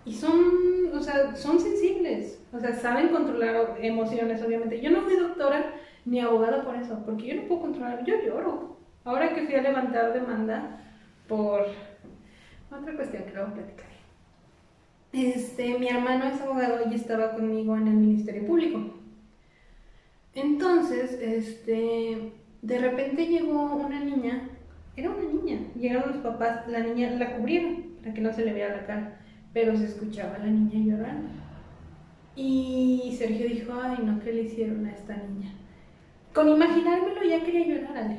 y son, o sea, son sensibles, o sea, saben controlar emociones, obviamente. Yo no fui doctora, ni abogada por eso, porque yo no puedo controlar, yo lloro. Ahora que fui a levantar demanda por otra cuestión que luego platicaré. Este, mi hermano es abogado y estaba conmigo en el Ministerio Público. Entonces, este, de repente llegó una niña, era una niña, llegaron los papás, la niña la cubrieron para que no se le viera la cara, pero se escuchaba a la niña llorando. Y Sergio dijo, ay, no, ¿qué le hicieron a esta niña? con imaginármelo ya quería llorar, Ale.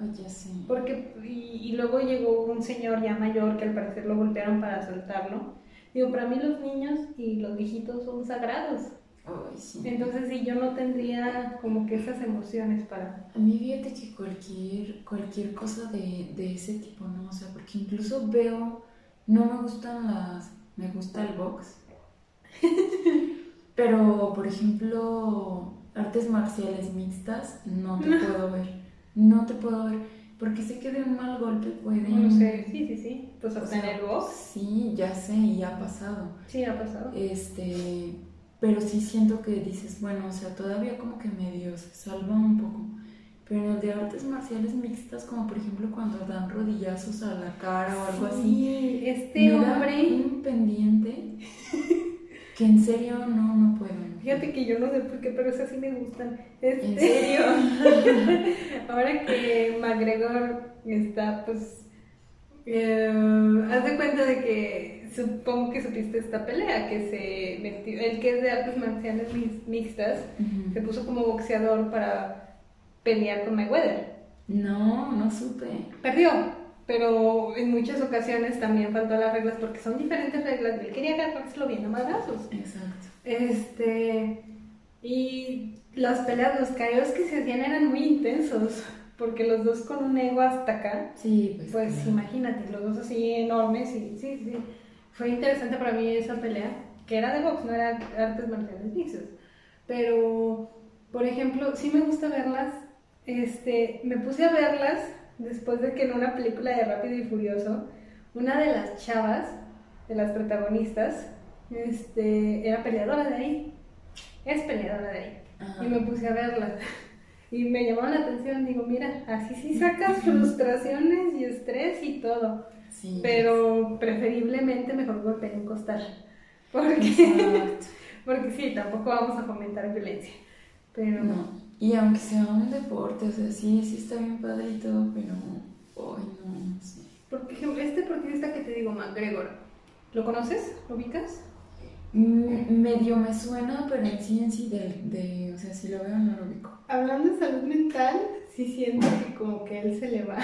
Ay, ya sé. Porque, y, luego llegó un señor ya mayor que al parecer lo golpearon para soltarlo. Digo, para mí los niños y los viejitos son sagrados. Ay, sí. Entonces, sí, yo no tendría como que esas emociones para... A mí fíjate que cualquier, cualquier cosa de, de ese tipo, ¿no? O sea, porque incluso veo, no me gustan las, me gusta el box. <laughs> Pero, por ejemplo, artes marciales mixtas, no te puedo ver. No te puedo ver. Porque sé que de un mal golpe puede. No sé, sí, sí, sí. Pues obtener voz. Sí, ya sé, y ha pasado. Sí, ha pasado. Este. Pero sí siento que dices, bueno, o sea, todavía como que medio se salva un poco. Pero en el de artes marciales mixtas, como por ejemplo cuando dan rodillazos a la cara o algo así. Este hombre. un pendiente <laughs> que en serio no, no puedo. Fíjate que yo no sé por qué, pero esas sí me gustan. Este, ¿En serio? <laughs> ahora que McGregor está, pues, eh, haz de cuenta de que supongo que supiste esta pelea, que se metió, el que es de artes marciales mixtas, se puso como boxeador para pelear con Mayweather. No, no supe. Perdió pero en muchas ocasiones también faltó las reglas porque son diferentes reglas. Él quería agarrárselo bien a madrazos. Exacto. Este, y las peleas, los caos que se hacían eran muy intensos, porque los dos con un ego hasta acá. Sí, pues. Pues imagínate, los dos así enormes y sí, sí. Fue interesante para mí esa pelea, que era de box, no era artes marciales mixtas. Pero, por ejemplo, sí me gusta verlas. Este, me puse a verlas después de que en una película de Rápido y Furioso, una de las chavas, de las protagonistas, este, era peleadora de ahí. Es peleadora de ahí. Y me puse a verla. <laughs> Y me llamó la atención. Digo, mira, así sí sacas <laughs> frustraciones y estrés y todo. Pero preferiblemente mejor golpear en costal. Porque, <laughs> porque sí, tampoco vamos a fomentar violencia. Pero no. Y aunque sea un deporte, o sea, sí, sí está bien padre y todo, pero hoy no, no sé. Por ejemplo, este deportista que te digo, McGregor, ¿lo conoces? ¿Lo ubicas? Mm, medio me suena, pero en sí en sí de, de, o sea, si lo veo no lo ubico. Hablando de salud mental, sí siento que como que él se le va.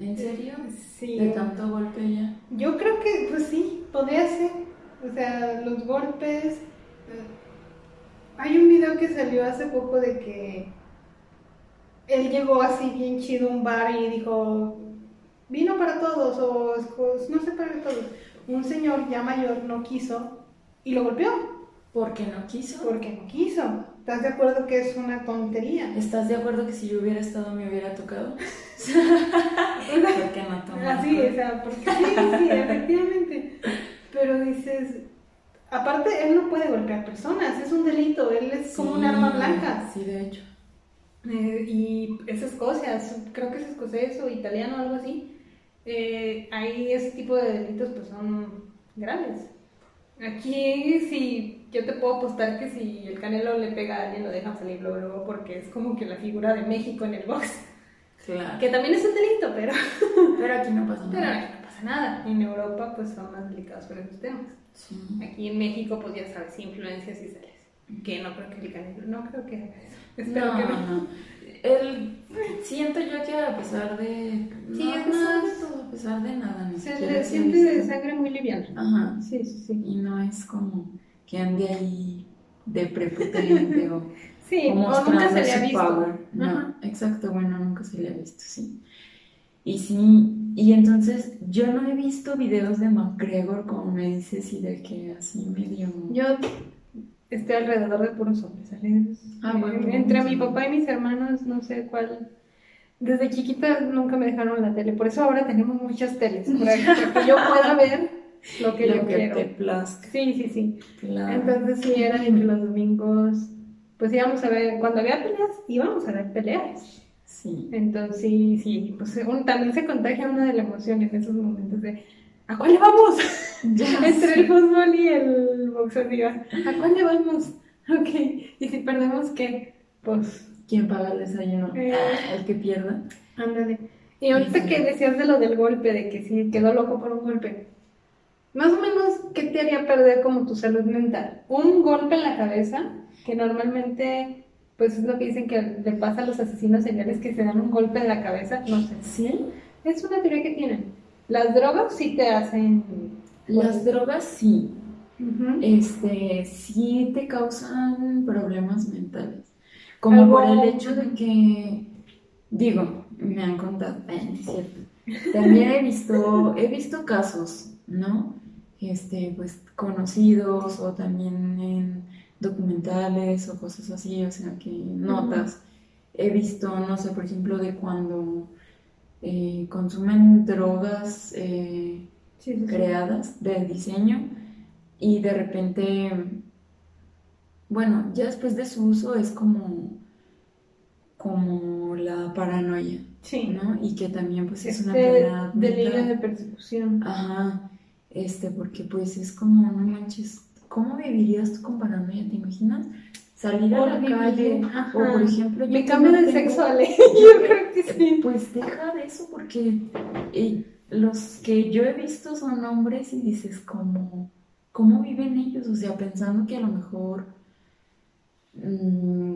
¿En serio? Sí. ¿De tanto golpe ya? Yo creo que, pues sí, podría ser. O sea, los golpes, hay un video que salió hace poco de que él llegó así bien chido a un bar y dijo, vino para todos o no sé para todos. Un señor ya mayor no quiso y lo golpeó. ¿Por qué no quiso? Porque no quiso. ¿Estás de acuerdo que es una tontería? ¿Estás de acuerdo que si yo hubiera estado me hubiera tocado? <laughs> ¿Por qué no tomó? Así, o sea, porque sí, sí, efectivamente. Pero dices, Aparte, él no puede golpear personas, es un delito, él es como un arma blanca. Sí, de hecho. Eh, y es Escocia, creo que es escocés o italiano o algo así. Eh, ahí ese tipo de delitos pues son graves. Aquí si yo te puedo apostar que si el Canelo le pega a alguien lo dejan salir luego, porque es como que la figura de México en el box. Claro. Que también es un delito, pero... Pero aquí no pasa <laughs> Pero nada. aquí no pasa nada. En Europa pues son más delicados por esos temas. Sí. Aquí en México pues ya sabes, influencias y sales. Que no creo que el Canelo, no creo que. <laughs> Espero No, que no. no. El, siento yo que a pesar de. Sí, no, es más- de todo, a pesar de nada. Ni Se le siente de sangre muy liviana. Ajá. Sí, sí, sí. Y no es como que ande ahí de prepotente o, <laughs> Sí, o nunca se le ha visto. power. No, Ajá. exacto, bueno, nunca se le ha visto, sí. Y sí, y entonces yo no he visto videos de McGregor como me dices y de que así medio. Yo estoy alrededor de puros hombres. Ah, bueno, Entre sí. mi papá y mis hermanos, no sé cuál. Desde chiquita nunca me dejaron la tele, por eso ahora tenemos muchas teles, para para que yo pueda ver lo que <laughs> lo yo que quiero. te plazca. Sí, sí, sí. Claro. Entonces sí, eran entre los domingos, pues íbamos a ver, cuando había peleas, íbamos a ver peleas. Sí. Entonces sí, sí, pues un- también se contagia una de la emoción en esos momentos de, ¿a cuál le vamos? Ya <laughs> Entre el fútbol y el boxeo, digo, ¿a cuál le vamos? <laughs> Ok, y si perdemos, ¿qué? Pues, ¿Quién paga el desayuno? Eh. El que pierda. ándale. Y ahorita que decías de lo del golpe, de que sí, quedó loco por un golpe, más o menos, ¿qué te haría perder como tu salud mental? Un golpe en la cabeza, que normalmente, pues es lo que dicen que le pasa a los asesinos seriales que se dan un golpe en la cabeza, no sé. ¿Sí? Es una teoría que tienen. Las drogas sí te hacen... Las drogas sí. Este, sí te causan problemas mentales. Como Algo- por el hecho de que, digo, me han contado, eh, es cierto. También he visto, he visto casos, ¿no? Este, pues conocidos o también en documentales o cosas así, o sea, que notas. He visto, no sé, por ejemplo, de cuando eh, consumen drogas eh, Sí, sí, sí. creadas de diseño y de repente, bueno, ya después de su uso es como, como la paranoia, Sí. ¿no? Y que también pues es una Este enfermedad delirio de persecución. Ajá, este, porque pues es como, no manches, ¿cómo vivirías tú con paranoia? ¿Te imaginas? Salir a la calle, ajá. o por ejemplo, Me cambio de sexo, Ale. <laughs> <laughs> Yo creo que sí. Pues deja de eso porque eh, los que yo he visto son hombres y dices, ¿cómo, cómo viven ellos? O sea, pensando que a lo mejor, mm,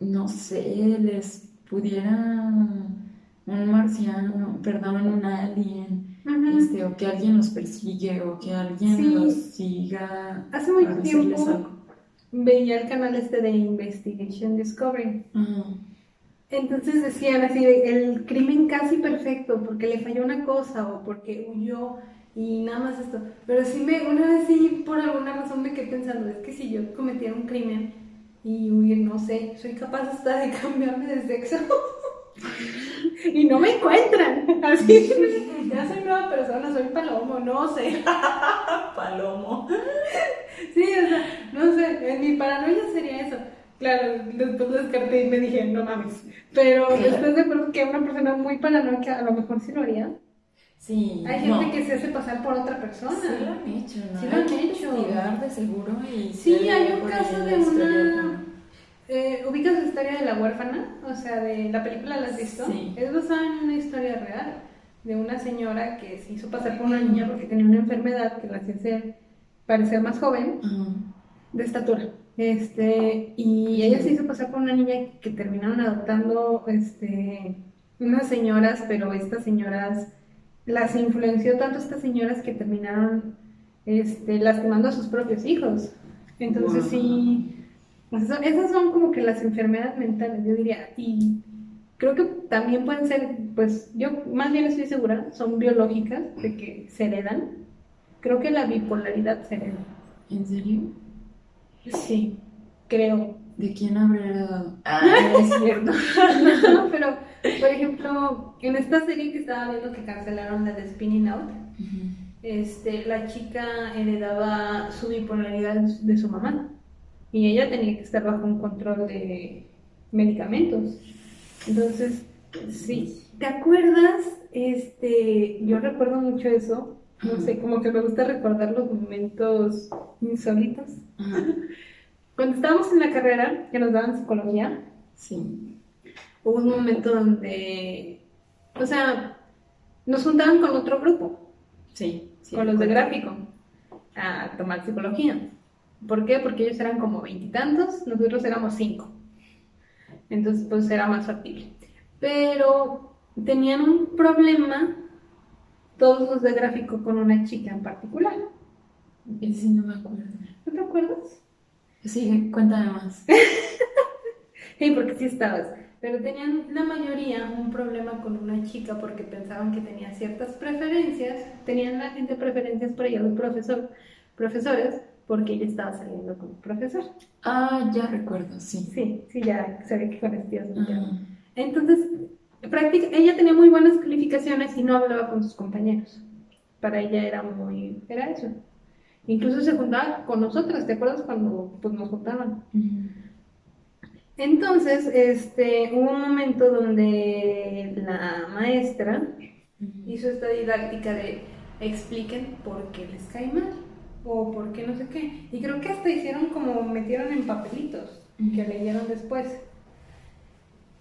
no sé, les pudiera un marciano, perdón, un alien, Este, o que alguien los persigue, o que alguien Sí. los siga Hace mucho tiempo algo. veía el canal este de Investigation Discovery. Entonces decían así, el crimen casi perfecto, porque le falló una cosa o porque huyó y nada más esto. Pero sí me, una vez sí, por alguna razón me quedé pensando, es que si yo cometiera un crimen y huir, no sé, soy capaz hasta de <laughs> cambiarme de sexo. Y no me encuentran. Así, ya soy nueva persona, soy palomo, no sé. <laughs> Palomo. Sí, o sea, no sé, en mi paranoia sería eso. Claro, después descarté y me dije, no mames. Pero Claro. después de que una persona muy paranoica a lo mejor sí lo haría. Sí, Hay no. gente que se hace pasar por otra persona. Sí lo han hecho, ¿no? Sí lo Hay han que hecho. de seguro y Sí, hay un caso de una... Eh, ¿Ubicas la historia de la huérfana? O sea, de la película, ¿la has visto? Sí. Es basada en una historia real de una señora que se hizo pasar por una niña porque tenía una enfermedad que la hacía parecer más joven de estatura. Este, y ella se hizo pasar por una niña que terminaron adoptando este, unas señoras, pero estas señoras las influenció tanto estas señoras que terminaron este, lastimando a sus propios hijos. Entonces Wow. sí, esas son como que las enfermedades mentales, yo diría. Y creo que también pueden ser, pues yo más bien estoy segura, son biológicas, de que se heredan. Creo que la bipolaridad se hereda. ¿En serio? Sí, creo. ¿De quién habrá heredado? Ah, es cierto. <laughs> No, pero, por ejemplo, en esta serie que estaba viendo que cancelaron la de Spinning Out, este, la chica heredaba su bipolaridad de su mamá y ella tenía que estar bajo un control de medicamentos. Entonces, sí, ¿te acuerdas? Este, yo recuerdo mucho eso No sé, como que me gusta recordar los momentos insólitos. <laughs> Cuando estábamos en la carrera, que nos daban psicología, Sí. hubo un momento donde, o sea, nos juntaban con otro grupo, Sí. sí, con los de gráfico, a tomar psicología. ¿Por qué? Porque ellos eran como veintitantos, nosotros éramos cinco. Entonces, pues era más factible. Pero tenían un problema todos los de gráfico con una chica en particular. Sí no me acuerdo. ¿No te acuerdas? Sí, cuéntame más. <laughs> Sí, porque sí estabas. Pero tenían la mayoría un problema con una chica porque pensaban que tenía ciertas preferencias. Tenían la gente preferencias por ella, los profesor, profesores, porque ella estaba saliendo con un profesor. Ah, ya recuerdo, sí. Sí, sí, ya sabía que con tíos no te Ah. Entonces, práctica, ella tenía muy buenas calificaciones y no hablaba con sus compañeros. Para ella era muy, era eso. Incluso se juntaba con nosotras, ¿te acuerdas cuando pues, nos juntaban? Entonces, este, hubo un momento donde la maestra hizo esta didáctica de expliquen por qué les cae mal o por qué no sé qué. Y creo que hasta hicieron como metieron en papelitos que leyeron después.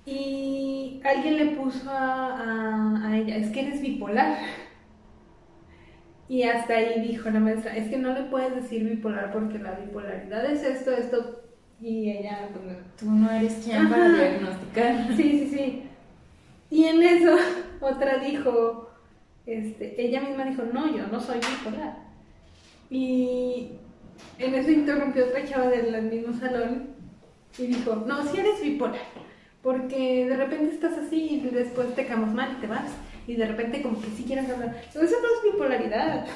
Y alguien le puso a, a- a ella, es que eres bipolar. Y hasta ahí dijo la maestra, es que no le puedes decir bipolar porque la bipolaridad es esto, esto. Y ella, pues. Tú no eres quien para Ajá. diagnosticar. Sí, sí, sí. Y en eso <laughs> otra dijo, este, ella misma dijo, no, yo no soy bipolar. Y en eso interrumpió otra chava del mismo salón y dijo, no, si eres bipolar, porque de repente estás así y después te caemos mal y te vas. Y de repente como que sí quieres hablar. Pero eso no es bipolaridad.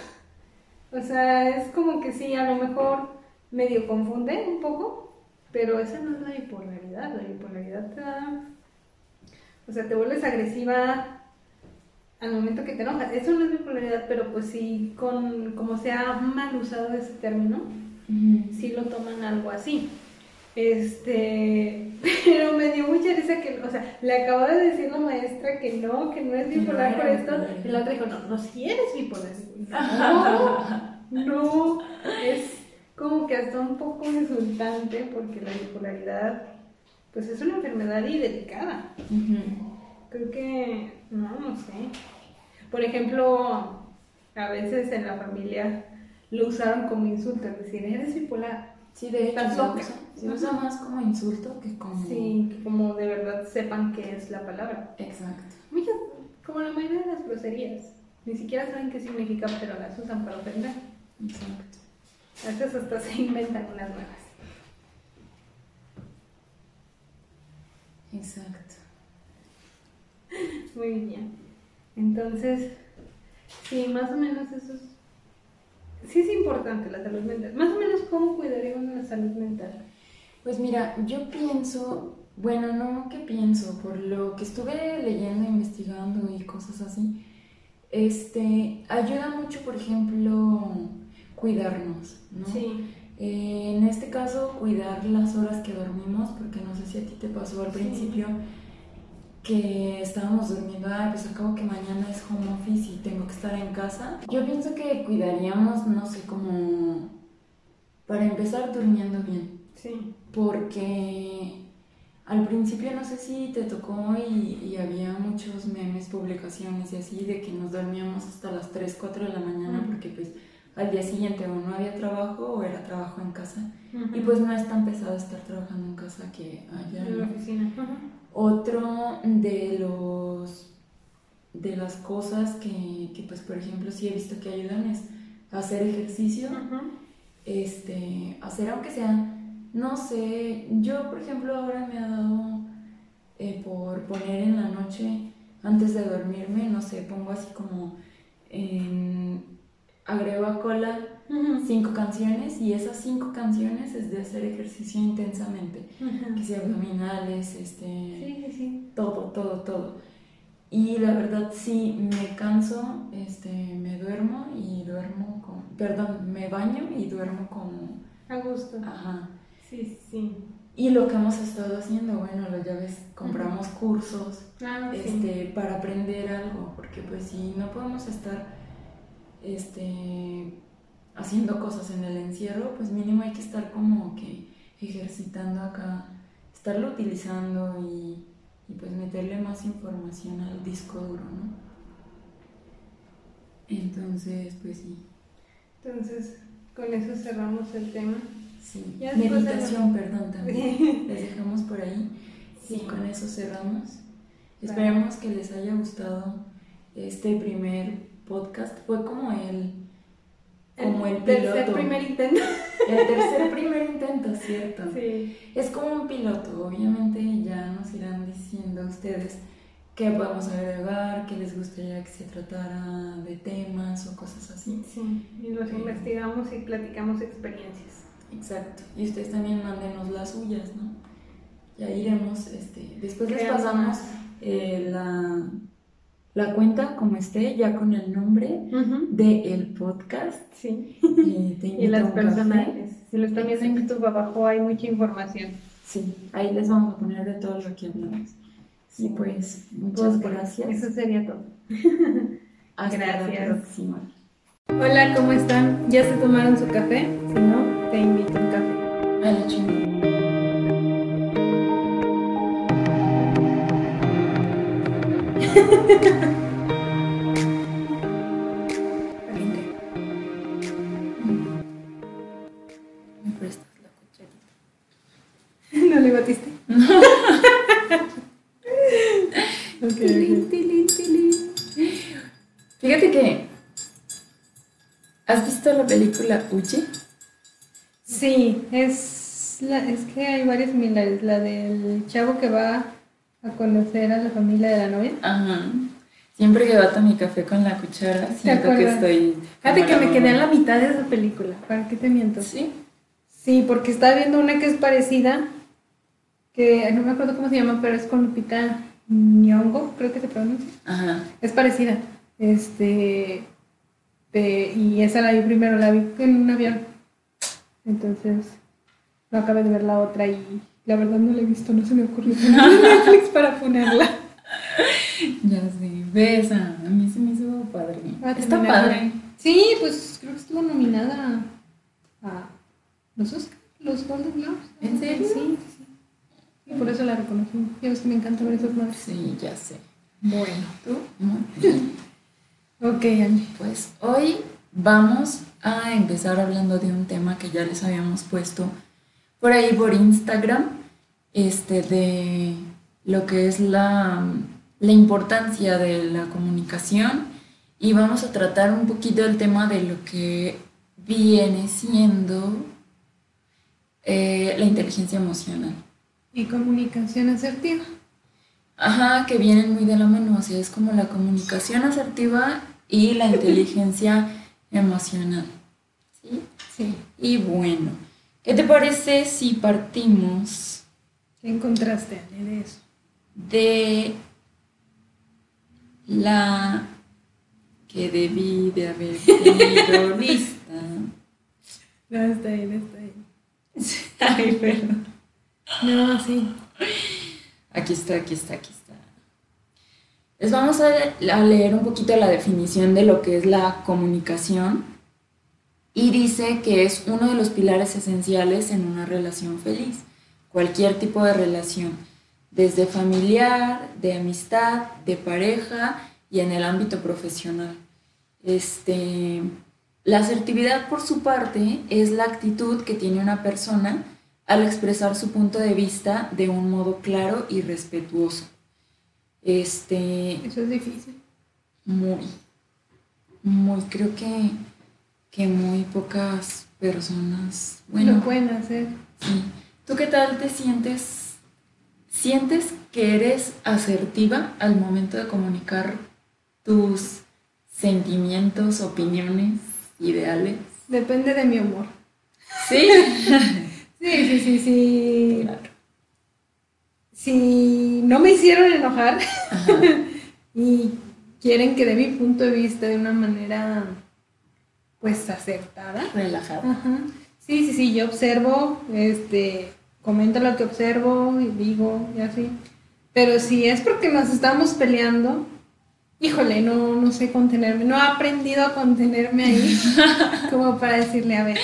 O sea, es como que sí, a lo mejor medio confunde un poco, pero esa no es la bipolaridad. La bipolaridad te da o sea, te vuelves agresiva al momento que te enojas. Eso no es bipolaridad, pero pues sí, con, como se ha mal usado ese término, Ujú. sí lo toman algo así. Este, <laughs> pero me dio mucha risa que, o sea, le acababa de decir la maestra que no, que no es no bipolar por esto, bipolar. y la otra dijo, no, no, si eres bipolar. <laughs> No, no, es como que hasta un poco insultante porque la bipolaridad, pues es una enfermedad y delicada. Creo que, no, no sé. Por ejemplo, a veces en la familia lo usaron como insulto, es decir, eres bipolar. Sí, de hecho, se usa, se usa más como insulto que como... Sí, que como de verdad sepan qué es la palabra. Exacto. Muchas, como la mayoría de las groserías, ni siquiera saben qué significa, pero las usan para ofender. Exacto. A veces hasta se inventan unas nuevas. Exacto. <laughs> Muy bien. Entonces, sí, más o menos eso es... Sí es importante la salud mental. Más o menos, ¿cómo cuidaría uno la salud mental? Pues mira, yo pienso, bueno, no que pienso, por lo que estuve leyendo, investigando y cosas así, este, ayuda mucho, por ejemplo, cuidarnos, ¿no? Sí. Eh, en este caso, cuidar las horas que dormimos, porque no sé si a ti te pasó al Sí. principio que estábamos durmiendo, ay, pues acabo que mañana es home office y tengo que estar en casa. Yo pienso que cuidaríamos, no sé, como para empezar durmiendo bien, Sí. porque al principio no sé si te tocó y, y había muchos memes, publicaciones y así de que nos dormíamos hasta las 3, 4 de la mañana porque pues al día siguiente o no había trabajo o era trabajo en casa. Y pues no es tan pesado estar trabajando en casa que allá. En la oficina. Otro de los de las cosas que, que, pues por ejemplo sí he visto que ayudan es hacer ejercicio, este, hacer aunque sea, no sé, yo por ejemplo ahora me ha dado eh, por poner en la noche antes de dormirme, no sé, pongo así como en, agrego a cola Ujú. cinco canciones y esas cinco canciones es de hacer ejercicio intensamente, que sea abdominales, este, Sí, sí, sí. todo, todo, todo. Y la verdad sí, me canso, este, me duermo y duermo con, perdón, me baño y duermo como, A gusto. ajá. Sí, sí. Y lo que hemos estado haciendo, bueno, lo ya ves, compramos cursos, Ah, sí. este, para aprender algo, porque pues si no podemos estar este, haciendo cosas en el encierro, pues mínimo hay que estar como que ejercitando acá, estarlo utilizando y, y pues meterle más información al disco duro, ¿no? Entonces, pues sí. Entonces, con eso cerramos el tema. Sí. Meditación, perdón, también. <laughs> les dejamos por ahí. Sí, con eso cerramos. Esperemos que les haya gustado este primer podcast. Fue como el como el, tercer primer intento. <laughs> El tercer primer intento, cierto. Sí. Es como un piloto, obviamente ya nos irán diciendo ustedes qué podemos agregar, qué les gustaría que se tratara de temas o cosas así. Sí, y los investigamos y platicamos experiencias. Exacto. Y ustedes también mándenos las suyas, ¿no? Ya iremos, este, después les pasamos eh, la, la, cuenta como esté, ya con el nombre de el podcast. Sí. y <laughs> las personales. Si lo están viendo en YouTube abajo hay mucha información. Sí, ahí les vamos a poner de todo lo que hablamos. Sí, pues muchas pues, gracias. Eso sería todo. <laughs> Hasta gracias. la próxima. Hola, ¿cómo están? ¿Ya se tomaron su café? Si no, te invito a un café. A la chingada. ¿Me prestas la cucharita? ¿No le batiste? <laughs> Fíjate que. ¿Has visto la película Uchi? Sí, es, la, es que hay varias similares. La del chavo que va a conocer a la familia de la novia. Ajá. Siempre que bato mi café con la cuchara, siento que estoy. Fíjate que me quedé en la mitad de esa película. ¿Para qué te miento? Sí. Sí, porque estaba viendo una que es parecida, que no me acuerdo cómo se llama, pero es con Lupita Nyong'o, creo que se pronuncia. Ajá. Es parecida. Este. y esa la vi primero, la vi en un avión. Entonces, no acabé de ver la otra y la verdad no la he visto, no se me ocurrió Netflix para ponerla. <laughs> Ya sé, ves, a mí se me hizo padre. Está padre. Sí, pues creo que estuvo nominada a los Oscars, los Golden Globes. ¿En serio? Sí, sí. Y por eso la reconocí. Ya ves que me encanta ver esas madres. Sí, ya sé. Bueno, ¿tú? Ok, Angie. Pues hoy vamos a empezar hablando de un tema que ya les habíamos puesto por ahí por Instagram, este, de lo que es la, la importancia de la comunicación y vamos a tratar un poquito el tema de lo que viene siendo eh, la inteligencia emocional. Y comunicación asertiva. Ajá, que vienen muy de la mano, o sea, es como la comunicación asertiva y la inteligencia <laughs> emocional. ¿Sí? Sí. Y bueno, ¿qué te parece si partimos? ¿Qué encontraste de eso? De la que debí de haber tenido <laughs> lista. No, está no está ahí. Ay, perdón. No, sí. Aquí está, aquí está, aquí está. Les vamos a, leer un poquito la definición de lo que es la comunicación y dice que es uno de los pilares esenciales en una relación feliz, cualquier tipo de relación, desde familiar, de amistad, de pareja y en el ámbito profesional. Este, la asertividad por su parte es la actitud que tiene una persona al expresar su punto de vista de un modo claro y respetuoso. Este, Eso es difícil. Muy, muy, creo que, que muy pocas personas bueno, lo pueden hacer. Sí. ¿Tú qué tal te sientes? ¿Sientes que eres asertiva al momento de comunicar tus sentimientos, opiniones, ideales? Depende de mi humor. ¿Sí? <laughs> Sí, sí, sí, sí. Si no me hicieron enojar <laughs> y quieren que dé mi punto de vista de una manera pues acertada. Relajada. Sí, sí, sí, yo observo, este, comento lo que observo y digo y así. Pero si es porque nos estamos peleando, híjole, no, no sé contenerme, no he aprendido a contenerme ahí <laughs> como para decirle, a ver,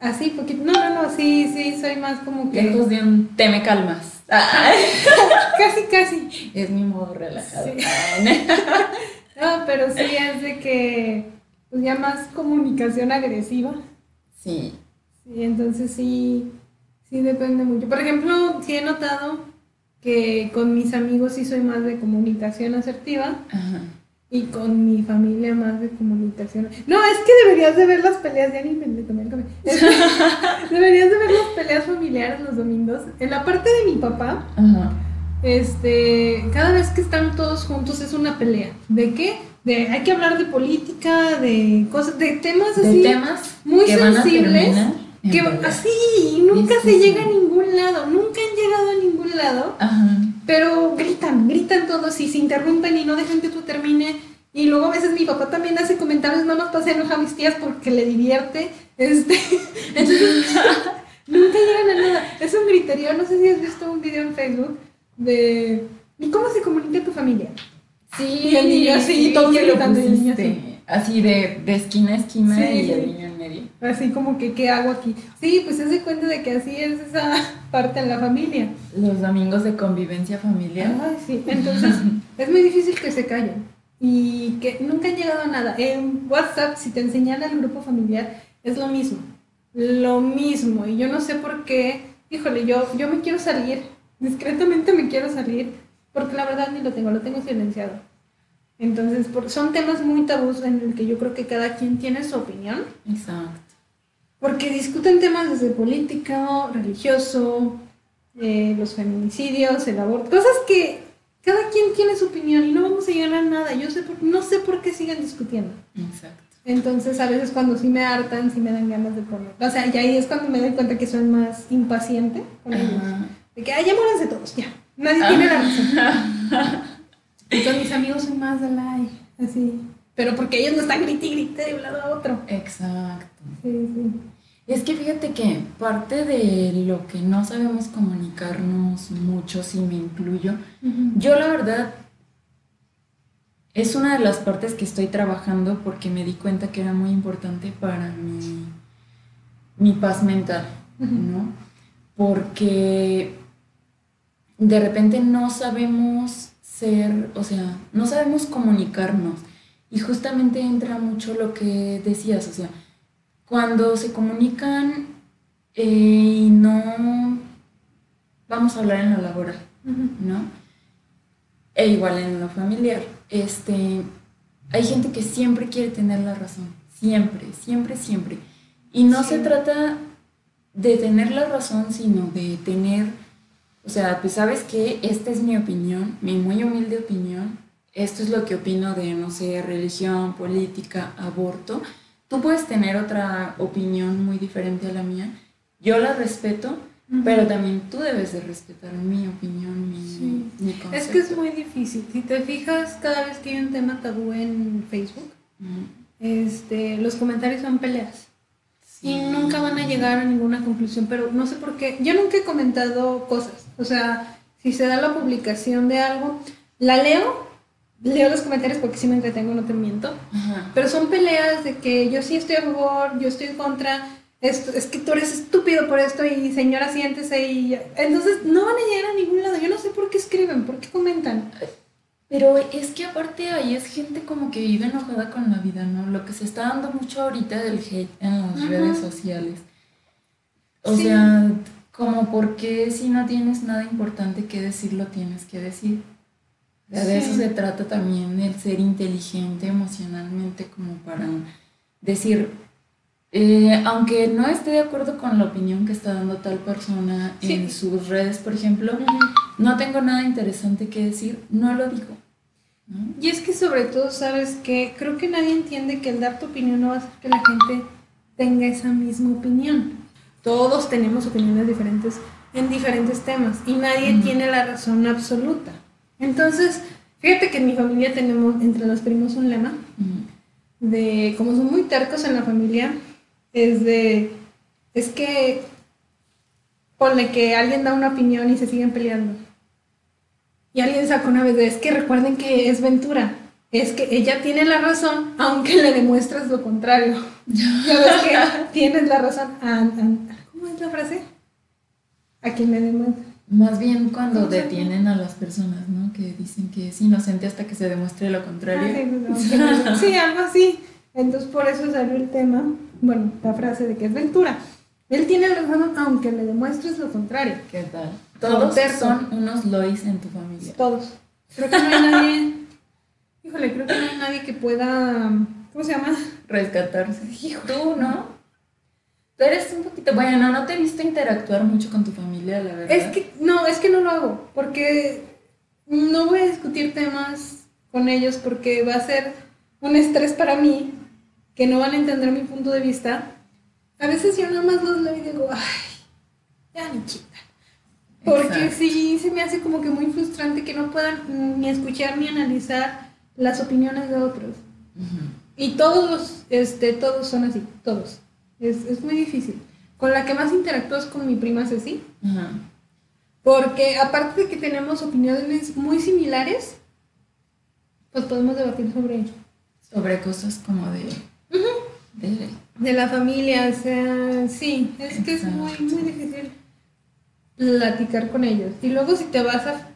así, poquito, no, no, no, sí, sí, soy más como que... Lejos de un te me calmas. <laughs> casi, casi. Es mi modo relajado. <laughs> no, pero sí es de que, pues ya más comunicación agresiva. Sí. Sí, entonces sí, sí depende mucho. Por ejemplo, sí he notado que con mis amigos sí soy más de comunicación asertiva. Y con mi familia más de comunicación. No, es que deberías de ver las peleas, ya ni me tomé el <laughs> Deberías de ver las peleas familiares los domingos. En la parte de mi papá, este, cada vez que están todos juntos es una pelea. ¿De qué? De, hay que hablar de política, de cosas, de temas así. De temas muy sensibles. que así, nunca se llega a ningún lado, nunca han llegado a ningún lado. Ajá pero gritan, gritan todos y se interrumpen y no dejan que tú termine. Y luego a veces mi papá también hace comentarios nada más para hacer a mis tías porque le divierte. Este, <laughs> entonces, <laughs> nunca llegan a nada. Es un griterío. No sé si has visto un video en Facebook de ¿y cómo se comunica tu familia? Sí, y el niño así, todo gritando. Así de, de esquina a esquina y el niño en medio. Así como que, ¿qué hago aquí? Sí, pues se hace cuenta de que así es esa <laughs> parte en la familia. Los domingos de convivencia familiar. Ay, sí. Entonces, <laughs> es muy difícil que se callen. Y que nunca han llegado a nada. En WhatsApp, si te enseñan el grupo familiar, es lo mismo. Lo mismo. Y yo no sé por qué. Híjole, yo, yo me quiero salir. Discretamente me quiero salir. Porque la verdad ni lo tengo, lo tengo silenciado. Entonces, son temas muy tabús en el que yo creo que cada quien tiene su opinión. Exacto. Porque discuten temas desde político, religioso, eh, los feminicidios, el aborto, cosas que cada quien tiene su opinión y no vamos a llegar a nada. Yo sé no sé por qué siguen discutiendo. Exacto. Entonces, a veces cuando sí me hartan, sí me dan ganas de poner. O sea, y ahí es cuando me doy cuenta que soy más impaciente con ellos. De que, ay, ya muéranse todos, ya. Nadie tiene la razón. <laughs> Con mis amigos soy más de like, así. Pero porque ellos no están grite y grite de un lado a otro. Exacto. Sí, sí. Es que fíjate que parte de lo que no sabemos comunicarnos mucho, si me incluyo, yo la verdad es una de las partes que estoy trabajando porque me di cuenta que era muy importante para mi, mi paz mental, ¿no? Porque de repente no sabemos ser, o sea, no sabemos comunicarnos. Y justamente entra mucho lo que decías, o sea, cuando se comunican eh, y no, vamos a hablar en lo laboral, ¿no? E igual en lo familiar, este, hay gente que siempre quiere tener la razón, siempre, siempre, siempre. Y no se trata de tener la razón, sino de tener o sea, pues sabes que esta es mi opinión, mi muy humilde opinión. Esto es lo que opino de, no sé, religión, política, aborto. Tú puedes tener otra opinión muy diferente a la mía. Yo la respeto, pero también tú debes de respetar mi opinión, mi, sí. Es que es muy difícil. Si te fijas, cada vez que hay un tema tabú en Facebook, este, los comentarios son peleas y nunca van a llegar a ninguna conclusión, pero no sé por qué. Yo nunca he comentado cosas, o sea, si se da la publicación de algo, la leo, leo los comentarios porque sí me entretengo, no te miento, pero son peleas de que yo sí estoy a favor, yo estoy en contra, esto, es que tú eres estúpido por esto y señora siéntese y... Entonces no van a llegar a ningún lado, yo no sé por qué escriben, por qué comentan. Pero es que aparte ahí es gente como que vive enojada con la vida, ¿no? Lo que se está dando mucho ahorita del hate en las redes sociales. O sea, como porque si no tienes nada importante que decir, lo tienes que decir. De eso se trata también el ser inteligente emocionalmente como para decir, eh, aunque no esté de acuerdo con la opinión que está dando tal persona en sus redes, por ejemplo, no tengo nada interesante que decir, no lo digo. Y es que sobre todo, sabes que creo que nadie entiende que el dar tu opinión no va a hacer que la gente tenga esa misma opinión. Todos tenemos opiniones diferentes en diferentes temas y nadie tiene la razón absoluta. Entonces, fíjate que en mi familia tenemos entre los primos un lema de, como son muy tercos en la familia, es de, es que ponle que alguien da una opinión y se siguen peleando. Y alguien sacó una vez de, es que recuerden que es Ventura, es que ella tiene la razón, aunque le demuestres lo contrario. Ya ves que <laughs> tienes la razón. ¿Cómo es la frase? A quien le demuestra. Más bien cuando detienen a las personas, ¿no? Que dicen que es inocente hasta que se demuestre lo contrario. Ah, sí, <laughs> algo así. Entonces por eso salió el tema, bueno, la frase de que es Ventura. Él tiene razón aunque le demuestres lo contrario. ¿Qué tal? Todos son unos Lois en tu familia. Todos. Creo que no hay nadie. Híjole, creo que no hay nadie que pueda. ¿Cómo se llama? Rescatarse. Hijo. Tú, ¿no? Tú eres un poquito. Bueno, no te he visto interactuar mucho con tu familia, la verdad. Es que, no, es que no lo hago. Porque no voy a discutir temas con ellos porque va a ser un estrés para mí que no van a entender mi punto de vista. A veces yo nada más los leo y digo, ay, ya ni chica. Porque sí se me hace como que muy frustrante que no puedan ni escuchar ni analizar las opiniones de otros. Y todos, este, todos son así, todos. Es, es, muy difícil. Con la que más interactúo es con mi prima Ceci. Porque aparte de que tenemos opiniones muy similares, pues podemos debatir sobre ello. Sobre cosas como de... de... la familia, o sea, sí, es que es muy, muy difícil platicar con ellos. Y luego si te vas a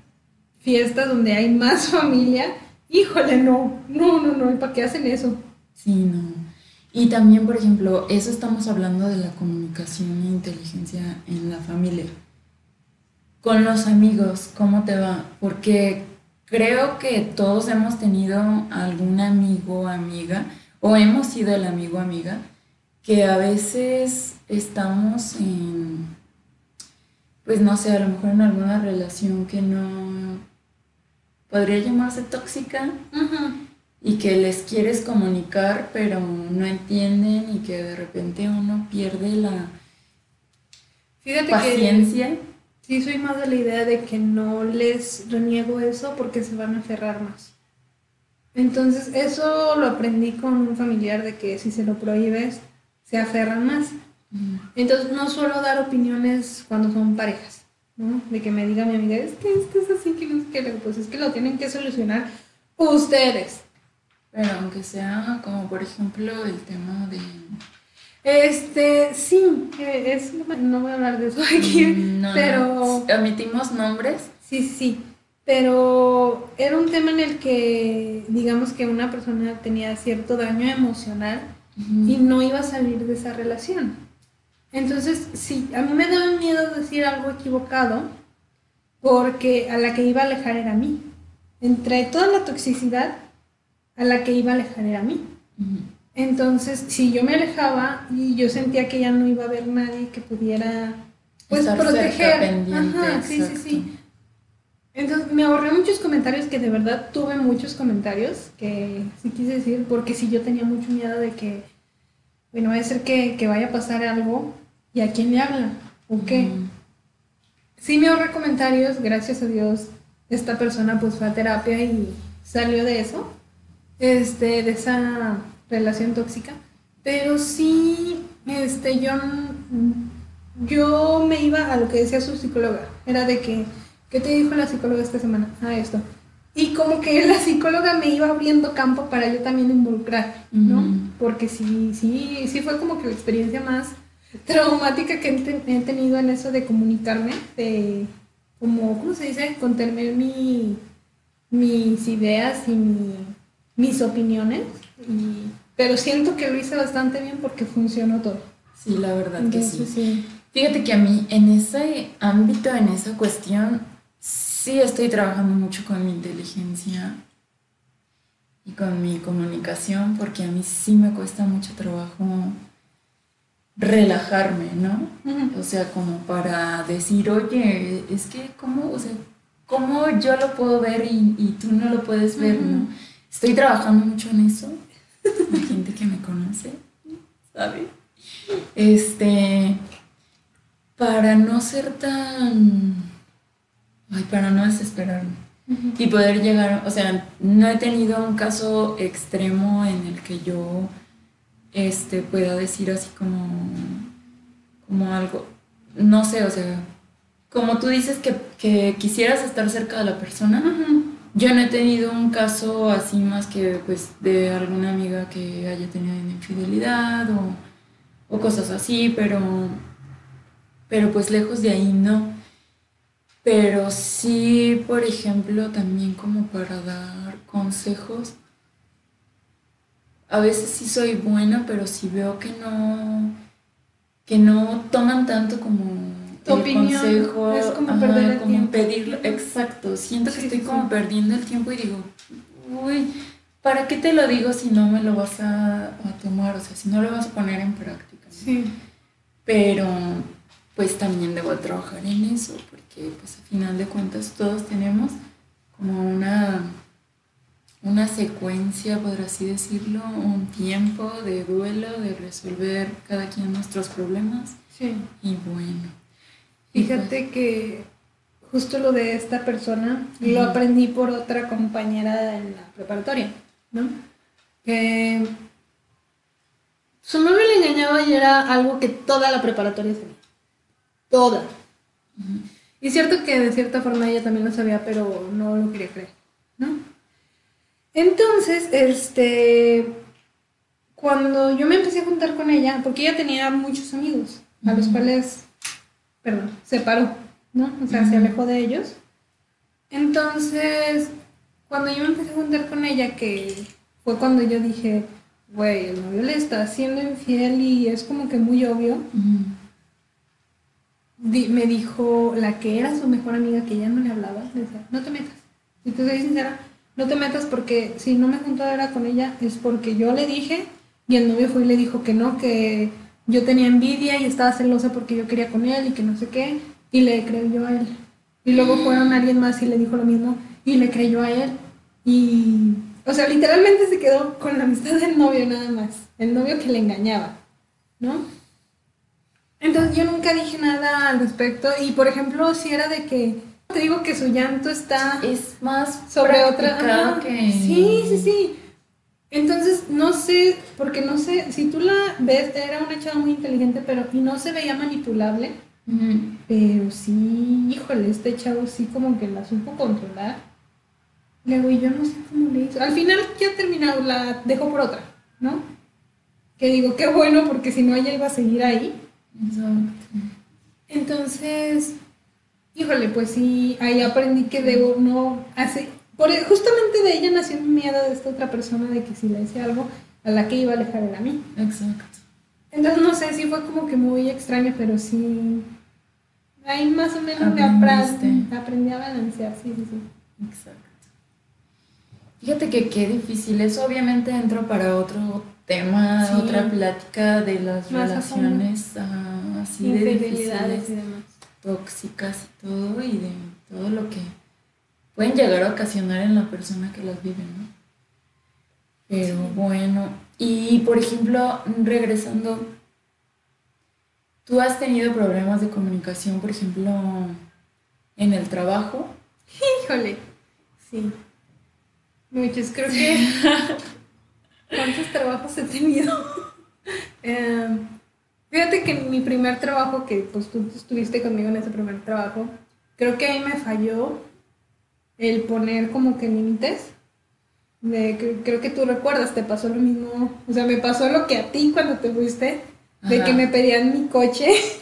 fiestas donde hay más <laughs> familia, híjole, no, no, no, no, ¿para qué hacen eso? Sí, no. Y también, por ejemplo, eso estamos hablando de la comunicación e inteligencia en la familia. Con los amigos, ¿cómo te va? Porque creo que todos hemos tenido algún amigo o amiga, o hemos sido el amigo o amiga, que a veces estamos en, pues no sé, a lo mejor en alguna relación que no podría llamarse tóxica y que les quieres comunicar pero no entienden y que de repente uno pierde la paciencia. sí, soy más de la idea de que no les reniego eso porque se van a aferrar más. Entonces, eso lo aprendí con un familiar de que si se lo prohíbes, se aferran más. Entonces, no suelo dar opiniones cuando son parejas. De que me diga mi amiga, es que esto es así, que no es que, pues es que lo tienen que solucionar ustedes. Pero aunque sea como por ejemplo el tema de... Este, sí, es, no voy a hablar de eso aquí, mm, pero... ¿Omitimos nombres? Sí, sí, pero era un tema en el que, digamos que una persona tenía cierto daño emocional y no iba a salir de esa relación. Entonces, sí, a mí me daba miedo decir algo equivocado porque a la que iba a alejar era a mí. Entre toda la toxicidad, a la que iba a alejar era a mí. Entonces, si yo me alejaba y yo sentía que ya no iba a haber nadie que pudiera pues proteger. Ajá, sí, sí, sí. Entonces me ahorré muchos comentarios que de verdad tuve muchos comentarios que sí quise decir porque sí yo tenía mucho miedo de que bueno, va a ser que, que vaya a pasar algo ¿Y a quién le habla? ¿O qué? Sí me ahorré comentarios, gracias a Dios, esta persona pues fue a terapia y salió de eso, este, de esa relación tóxica. Pero sí, este, yo, yo me iba a lo que decía su psicóloga. Era de que, ¿qué te dijo la psicóloga esta semana? Ah, esto. Y como que la psicóloga me iba abriendo campo para yo también involucrar, ¿no? Porque sí, sí, sí fue como que la experiencia más traumática que he, tenido en eso de comunicarme, de como, ¿cómo se dice? Contener mi, mis ideas y mis opiniones. pero siento que lo hice bastante bien porque funcionó todo. Sí, la verdad que sí. Fíjate que a mí en ese ámbito, en esa cuestión, sí estoy trabajando mucho con mi inteligencia y con mi comunicación porque a mí sí me cuesta mucho trabajo relajarme, ¿no? O sea, como para decir, oye, es que, ¿cómo, o sea, cómo yo lo puedo ver y, tú no lo puedes ver, ¿no? Estoy trabajando mucho en eso. <laughs> La gente que me conoce, ¿sabe? Este, para no ser tan, ay, para no desesperarme y poder llegar, o sea, no he tenido un caso extremo en el que yo este, pueda decir así como, como algo, no sé, o sea, como tú dices que, quisieras estar cerca de la persona, yo no he tenido un caso así más que pues de alguna amiga que haya tenido una infidelidad o, o cosas así, pero, pero pues lejos de ahí no. Pero sí, por ejemplo, también como para dar consejos. A veces sí soy buena, pero si veo que no, que no toman tanto como tu opinión consejo, es como perder el tiempo. pedirlo, exacto. Siento que estoy como perdiendo el tiempo y digo, uy, ¿para qué te lo digo si no me lo vas a, a tomar? O sea, si no lo vas a poner en práctica. Sí. Pero pues también debo trabajar en eso, porque pues a final de cuentas todos tenemos como una, una secuencia, por así decirlo, un tiempo de duelo, de resolver cada quien nuestros problemas. Sí. Y bueno. Fíjate pues que justo lo de esta persona lo aprendí por otra compañera en la preparatoria, ¿no? Que su novio le engañaba y era algo que toda la preparatoria sabía toda. Y cierto que de cierta forma ella también lo sabía, pero no lo quería creer, ¿no? Entonces, este, cuando yo me empecé a juntar con ella, porque ella tenía muchos amigos, a los cuales, perdón, se paró, ¿no? O sea, se alejó de ellos. Entonces, cuando yo me empecé a juntar con ella, que fue cuando yo dije, güey, el novio le está haciendo infiel y es como que muy obvio me dijo la que era su mejor amiga que ya no le hablaba, decía, no te metas. Y te soy sincera, no te metas porque si no me junto ahora con ella es porque yo le dije y el novio fue y le dijo que no, que yo tenía envidia y estaba celosa porque yo quería con él y que no sé qué, y le creyó a él. Y luego fueron alguien más y le dijo lo mismo y le creyó a él. Y, o sea, literalmente se quedó con la amistad del novio nada más, el novio que le engañaba, ¿no? Entonces yo nunca dije nada al respecto y por ejemplo si era de que te digo que su llanto está es más sobre otra que sí sí sí. Entonces no sé porque no sé si tú la ves era una chava muy inteligente pero y no se veía manipulable pero sí híjole este chavo sí como que la supo controlar. Luego y yo no sé cómo le hizo al final ya terminado la dejó por otra no que digo qué bueno porque si no ella iba a seguir ahí entonces, híjole, pues sí, ahí aprendí que debo no hacer, por, justamente de ella nació mi miedo de esta otra persona de que si le decía algo, a la que iba a alejar era a mí. Exacto. Entonces, no sé, sí fue como que muy extraño, pero sí, ahí más o menos me aprendí, aprendí a balancear, sí, sí, sí. Exacto. Fíjate que qué difícil, eso obviamente entro para otro tema, otra plática de las relaciones ah, así de difíciles, tóxicas y todo, y de todo lo que pueden llegar a ocasionar en la persona que las vive, ¿no? Pero bueno, y por ejemplo, regresando, ¿tú has tenido problemas de comunicación, por ejemplo, en el trabajo? Híjole, sí. Muchos, creo que ¿Cuántos trabajos he tenido? <laughs> Em, fíjate que mi primer trabajo, que pues tú estuviste conmigo en ese primer trabajo, creo que ahí me falló el poner como que límites. creo que tú recuerdas, te pasó lo mismo, o sea, me pasó lo que a ti cuando te fuiste, de que me pedían mi coche. <laughs>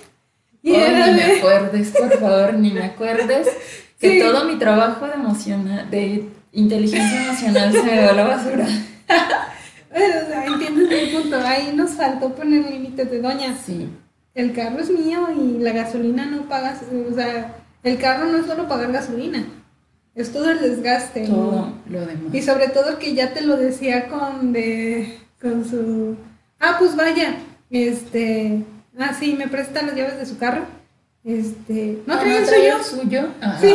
Y ni me acuerdes, por favor, ni me acuerdes <laughs> que todo mi trabajo de, emocional, de inteligencia emocional se me va a la basura. <laughs> entiendes el punto. Ahí nos faltó poner límites de doña. Sí. El carro es mío y la gasolina no pagas. O sea, el carro no es solo pagar gasolina. Es todo el desgaste. Todo lo demás. Y sobre todo que ya te lo decía con de con su ah pues vaya este ah sí me presta las llaves de su carro este no, trae el suyo sí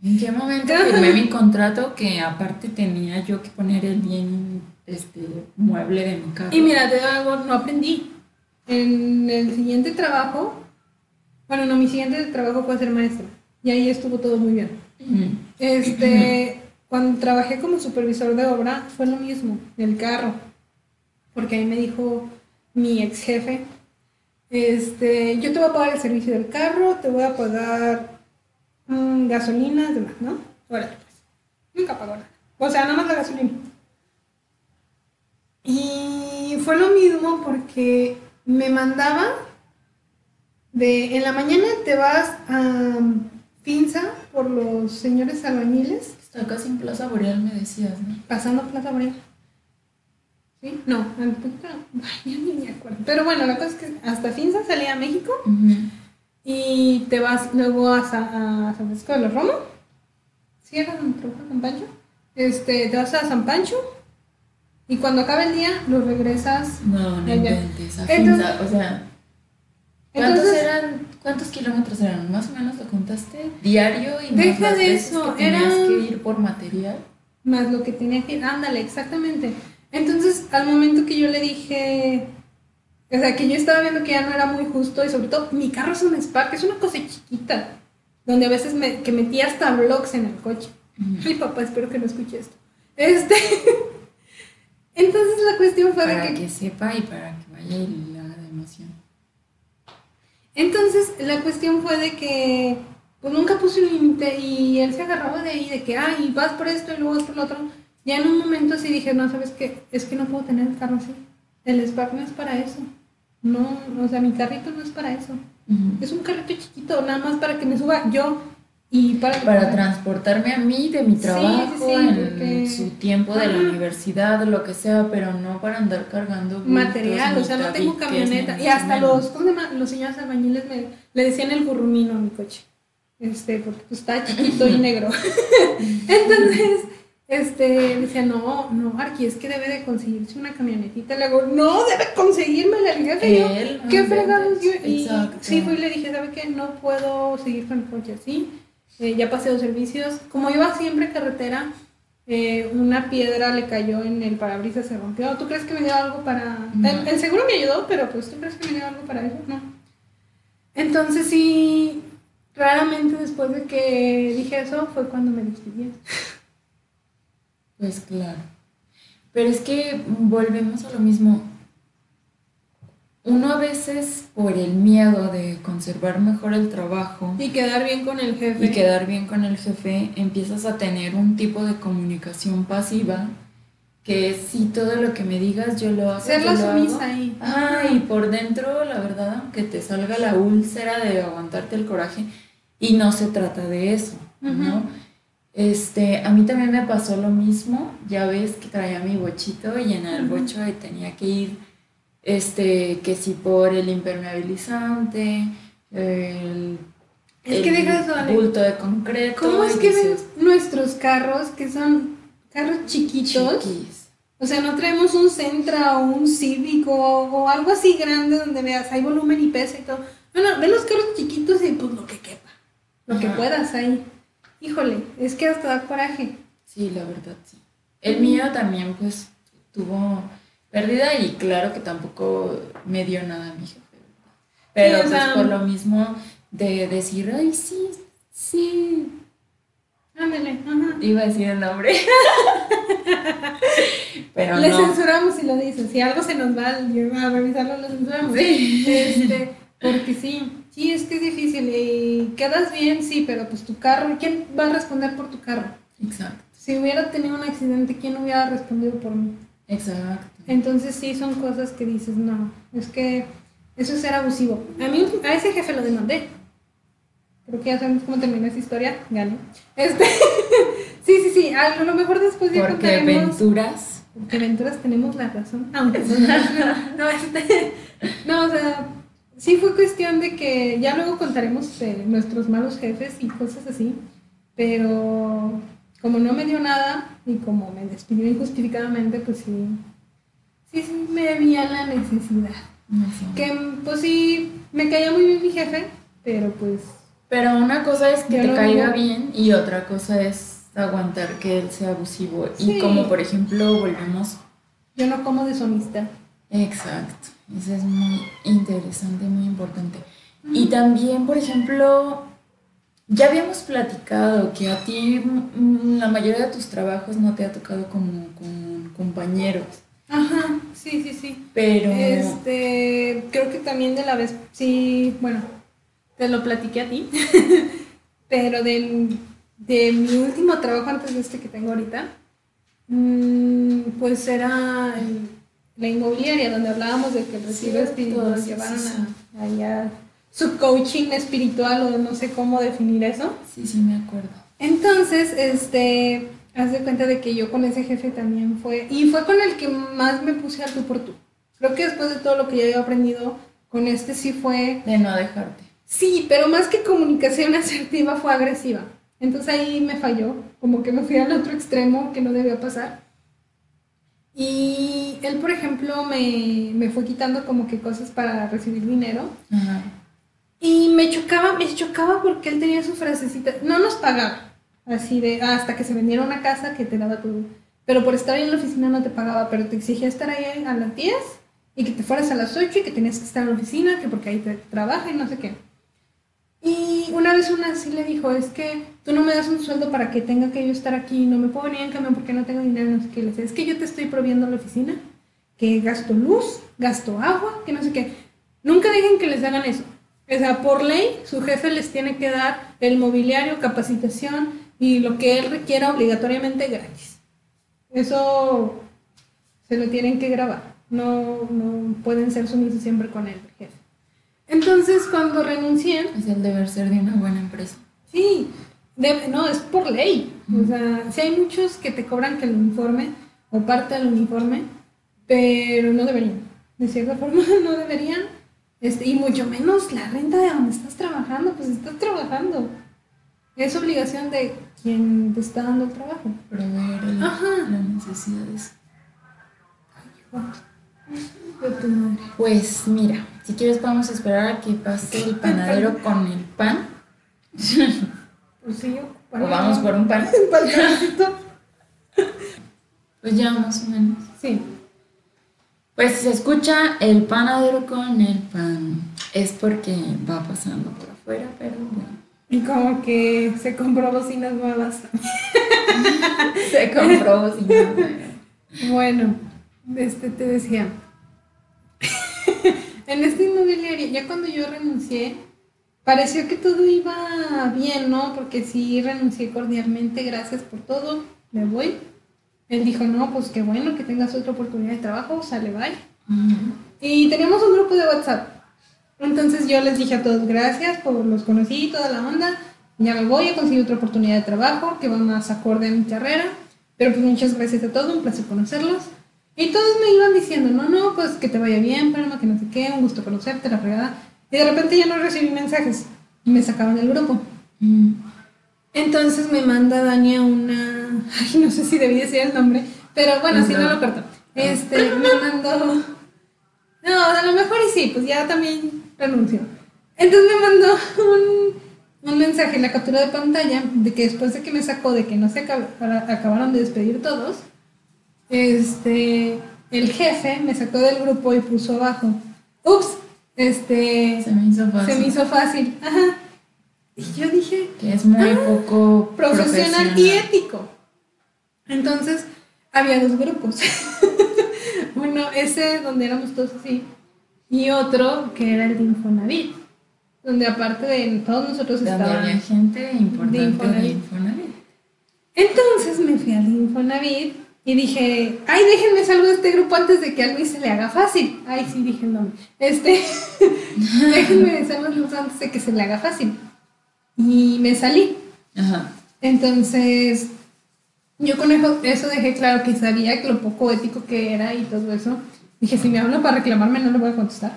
¿En qué momento <laughs> firmé mi contrato que aparte tenía yo que poner el bien este mueble de mi carro? Y mira, te algo, no aprendí. En el siguiente trabajo, bueno, no, mi siguiente trabajo fue ser maestra. Y ahí estuvo todo muy bien. Este, <clears throat> cuando trabajé como supervisor de obra, fue lo mismo, el carro. Porque ahí me dijo mi ex jefe, este, yo te voy a pagar el servicio del carro, te voy a pagar mm, gasolina, demás, ¿no? Órale, pues. Nunca pagó nada. O sea, nada más la gasolina. Y fue lo mismo porque me mandaba de en la mañana te vas a Pinza por los señores albañiles. Está casi en Plaza Boreal, me decías, ¿no? Pasando Plaza Boreal. ¿Sí? No, ay, ya ni me acuerdo. Pero bueno, la cosa es que hasta Finza salía a México y te vas luego a, San Francisco de los Roma. ¿Sí era San Pancho? Este, te vas a San Pancho y cuando acaba el día lo regresas. No, no inventes. Finza, o sea, ¿cuántos eran? ¿Cuántos kilómetros eran? ¿Más o menos lo contaste? ¿Diario? Y Deja de eso, que tenías que ir por material. Más lo que tenía que ir, ándale, exactamente. Entonces, al momento que yo le dije, o sea, que yo estaba viendo que ya no era muy justo y sobre todo, mi carro es un Spark, es una cosa chiquita, donde a veces me, que metía hasta vlogs en el coche. Ay, papá, espero que no escuche esto. Este... <laughs> Entonces la cuestión fue de que... que sepa y para que vaya y le haga de emoción. Entonces la cuestión fue de que pues nunca puse un límite y él se agarraba de ahí, de que, ay, vas por esto y luego vas por lo otro. Ya en un momento sí dije, no, ¿sabes qué? Es que no puedo tener el carro así. El Spark no es para eso. No, o sea, mi carrito no es para eso. Es un carrito chiquito, nada más para que me suba yo y para... Para transportarme a mí de mi trabajo, en su tiempo de la universidad, lo que sea, pero no para andar cargando... Material, o sea, no tengo camioneta. Y hasta los, ¿cómo Los señores albañiles me, le decían el burrumino a mi coche. Este, porque pues, está chiquito y negro. <laughs> Entonces este, decía, no, no, Arqui, es que debe de conseguirse una camionetita. Le digo, no, debe conseguirme la liga que yo, ¿qué fregados yo? Y sí, fui y le dije, ¿sabe qué? No puedo seguir con el coche así. Eh, ya pasé los servicios. Como iba siempre carretera, eh, una piedra le cayó en el parabrisas, se rompió. ¿Tú crees que me dio algo para...? El, seguro me ayudó, pero pues, ¿tú crees que me dio algo para eso? No. Entonces sí, raramente después de que dije eso fue cuando me despidí. Pues claro. Pero es que volvemos a lo mismo. Uno a veces por el miedo de conservar mejor el trabajo y quedar bien con el jefe. y quedar bien con el jefe empiezas a tener un tipo de comunicación pasiva que si todo lo que me digas yo lo hago ser la sumisa ahí. Ah y por dentro la verdad aunque te salga la úlcera de aguantarte el coraje y no se trata de eso no este, a mí también me pasó lo mismo, ya ves que traía mi bochito y en el bocho tenía que ir, este, que si por el impermeabilizante, el, es que de bulto de concreto. ¿Cómo es que ven nuestros carros, que son carros chiquitos? O sea, no traemos un Centra o un Cívico o, algo así grande donde veas, hay volumen y peso y todo. No, no, ven los carros chiquitos y pues lo que quepa, lo que puedas ahí híjole, es que hasta da coraje. Sí, la verdad, sí. El mío también, pues, tuvo pérdida y claro que tampoco me dio nada a mi jefe. Pero pues por lo mismo de decir, ay, sí, sí. Ándale, ajá. Iba a decir el nombre. <laughs> Pero Le censuramos si lo dices. Si algo se nos va a revisarlo, lo censuramos. Sí. Este, porque sí. Sí, es que es difícil y quedas bien, sí, pero pues tu carro, ¿quién va a responder por tu carro? Exacto. Si hubiera tenido un accidente, ¿quién hubiera respondido por mí? Exacto. Entonces sí, son cosas que dices, no, es que eso es ser abusivo. A mí, a ese jefe lo demandé. Creo que ya sabemos cómo termina esa historia, gané. Este, <laughs> sí, sí, sí, a lo mejor después ya Porque aventuras. Porque aventuras tenemos la razón, aunque <laughs> no, no, este, no, o sea sí fue cuestión de que ya luego contaremos nuestros malos jefes y cosas así, pero como no me dio nada y como me despidió injustificadamente, pues sí, sí, sí me veía la necesidad. Que pues sí, me caía muy bien mi jefe, pero pues... Pero una cosa es que te caiga bien y otra cosa es aguantar que él sea abusivo. Y como por ejemplo volvemos... Yo no como de su amistad. Exacto. Eso es muy interesante, muy importante. Y también, por ejemplo, ya habíamos platicado que a ti mm, la mayoría de tus trabajos no te ha tocado como con compañeros. Ajá, sí, sí, sí. Pero... Este, creo que también de la vez, sí, bueno, te lo platiqué a ti, <laughs> pero del, de mi último trabajo antes de este que tengo ahorita, mm, pues era la inmobiliaria, donde hablábamos de que retiro espiritual nos llevaron a, allá su coaching espiritual o no sé cómo definir eso. Sí, sí, me acuerdo. Entonces, este, haz de cuenta de que yo con ese jefe también fue, y fue con el que más me puse al tú por tú. Creo que después de todo lo que ya había aprendido, con este sí fue... De no dejarte. Sí, pero más que comunicación <laughs> asertiva fue agresiva. Entonces ahí me falló, como que me fui al otro extremo que no debía pasar. Y él, por ejemplo, me, me fue quitando como que cosas para recibir dinero. Ajá. Y me chocaba, me chocaba porque él tenía su frasecita, no nos pagaba, así de, hasta que se vendiera una casa que te daba todo. Pero por estar ahí en la oficina no te pagaba, pero te exigía estar ahí a las 10 y que te fueras a las 8 y que tenías que estar en la oficina, que porque ahí te trabaja y no sé qué. Y una vez una así le dijo, es que tú no me das un sueldo para que tenga que yo estar aquí, no me puedo venir en camión porque no tengo dinero, no sé qué. Le decía, es que yo te estoy proviendo la oficina, que gasto luz, gasto agua, que no sé qué. Nunca dejen que les hagan eso. O sea, por ley, su jefe les tiene que dar el mobiliario, capacitación y lo que él requiera obligatoriamente gratis. Eso se lo tienen que grabar. No, no pueden ser sumisos siempre con el jefe. Entonces, cuando renuncié, Es el deber ser de una buena empresa. sí, debe- no, es por ley. O sea, sí hay muchos que te cobran que el uniforme o parte del uniforme, pero no deberían. De cierta forma, <laughs> no deberían. Este, y mucho menos la renta de donde estás trabajando, pues estás trabajando. Es obligación de quien te está dando el trabajo. Proveer el- las necesidades. De tu madre. Pues mira, si quieres podemos esperar a que pase el panadero <laughs> con el pan. Pues sí, O vamos por un pan. <laughs> Pues ya más o menos. Sí. Pues si se escucha el panadero con el pan. Es porque va pasando por afuera, pero bueno. Y como que se compró bocinas nuevas. <laughs> Se compró sin nada. Bueno, este te decía. <laughs> en esta inmobiliaria, ya cuando yo renuncié, pareció que todo iba bien, ¿no? Porque sí renuncié cordialmente, gracias por todo, me voy. Él dijo, no, pues qué bueno que tengas otra oportunidad de trabajo, sale, bye. Y teníamos un grupo de WhatsApp. Entonces yo les dije a todos gracias por los conocí, toda la onda. Ya me voy a conseguir otra oportunidad de trabajo que va más acorde a mi carrera. Pero pues muchas gracias a todos, un placer conocerlos. Y todos me iban diciendo, no, no, pues que te vaya bien, Palma, que no sé qué, un gusto conocerte, la fregada. Y de repente ya no recibí mensajes. Me sacaban del grupo. Mm. Entonces me manda Dania una. <laughs> Ay, no sé si debí decir el nombre, pero bueno, si no lo corto. Este, me mandó. No, a lo mejor y sí, pues ya también renunció. Entonces me mandó un, un mensaje en la captura de pantalla de que después de que me sacó de que no se acab- acabaron de despedir todos, este, el jefe me sacó del grupo y puso abajo. Ups, este, Se me hizo fácil. se me hizo fácil. Ajá. Y yo dije, Que es muy poco profesional, y ético. Entonces, había dos grupos. <laughs> Uno, ese donde éramos todos así, y otro que era el de Infonavit, donde aparte de todos nosotros estaban... había gente importante de de Infonavit. Infonavit. Entonces me fui al de Infonavit y dije, ay, déjenme salgo de este grupo antes de que a Luis se le haga fácil. Ay, sí, dije el nombre. Este, <laughs> déjenme de grupo antes de que se le haga fácil. Y me salí. Ajá. Entonces, yo con eso, eso dejé claro que sabía que lo poco ético que era y todo eso. Dije, si me habla para reclamarme, no le voy a contestar.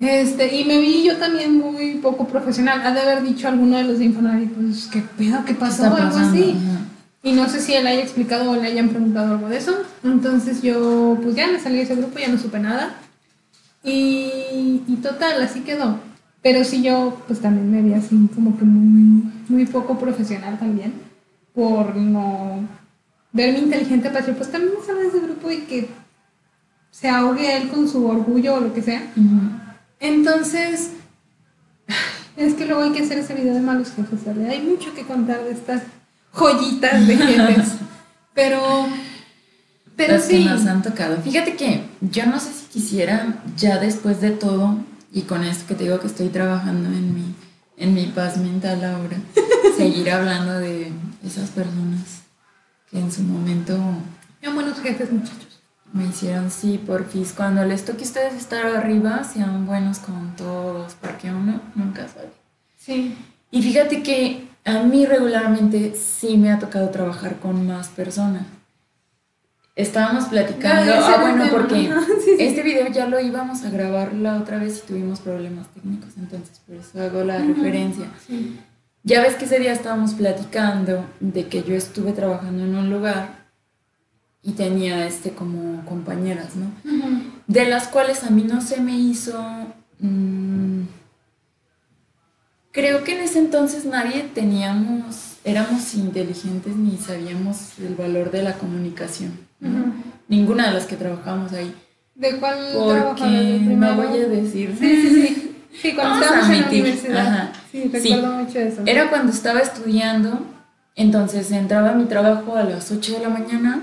Este, y me vi yo también muy poco profesional. Ha de haber dicho alguno de los de Infonavit, pues, ¿qué pedo? ¿Qué pasó? está Algo así. Ajá. Y no sé si él haya explicado o le hayan preguntado algo de eso. Entonces yo, pues ya me salí de ese grupo, ya no supe nada. Y, y total, así quedó. Pero sí yo, pues también me vi así como que muy, muy poco profesional también. Por no verme inteligente para decir, pues también salgo de ese grupo y que se ahogue él con su orgullo o lo que sea. Entonces, es que luego hay que hacer ese video de malos jefes. Hay mucho que contar de estas joyitas de jefes. <laughs> Pero, Pero las que nos han tocado. Fíjate que yo no sé si quisiera, ya después de todo, y con esto que te digo que estoy trabajando en mi, en mi paz mental ahora, <laughs> seguir hablando de esas personas que en su momento... Sean buenos jefes, muchachos. Me hicieron, sí, porfis. Cuando les toque a ustedes estar arriba, sean buenos con todos, porque uno nunca sabe. Sí. Y fíjate que a mí regularmente sí me ha tocado trabajar con más personas. Estábamos platicando, ah, bueno, porque este video ya lo íbamos a grabar la otra vez y tuvimos problemas técnicos, entonces por eso hago la referencia. Ya ves que ese día estábamos platicando de que yo estuve trabajando en un lugar y tenía este como compañeras, ¿no? De las cuales a mí no se me hizo... Mm, creo que en ese entonces nadie teníamos, éramos inteligentes ni sabíamos el valor de la comunicación. Ninguna de las que trabajamos ahí. ¿De cuál Porque no voy a decir. Sí, sí, sí. Sí, cuando estábamos en la universidad. Sí, recuerdo mucho eso. Era cuando estaba estudiando, entonces entraba a mi trabajo a las 8 de la mañana.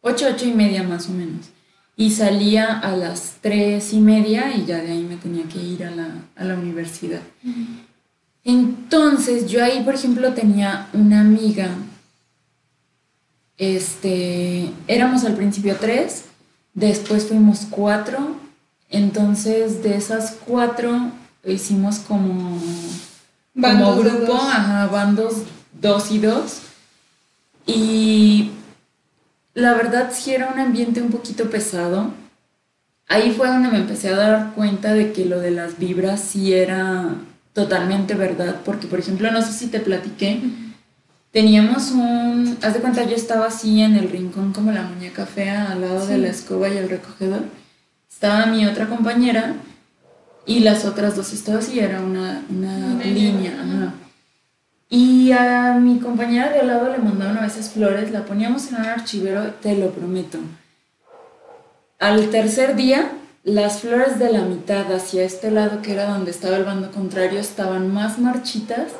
8, 8 y media más o menos. Y salía a las 3 y media y ya de ahí me tenía que ir a la, a la universidad. Entonces yo ahí, por ejemplo, tenía una amiga este, éramos al principio tres, después fuimos cuatro, entonces de esas cuatro hicimos como, como grupo, ajá, bandos dos y dos. Y la verdad sí era un ambiente un poquito pesado. Ahí fue donde me empecé a dar cuenta de que lo de las vibras sí era totalmente verdad, porque por ejemplo, no sé si te platiqué, Teníamos un, haz de cuenta, yo estaba así en el rincón como la muñeca fea al lado de la escoba y el recogedor. Estaba mi otra compañera y las otras dos estaban así, era una, línea. Y a mi compañera de al lado le mandaban a veces flores, la poníamos en un archivero, te lo prometo. Al tercer día, las flores de la mitad hacia este lado, que era donde estaba el bando contrario, estaban más marchitas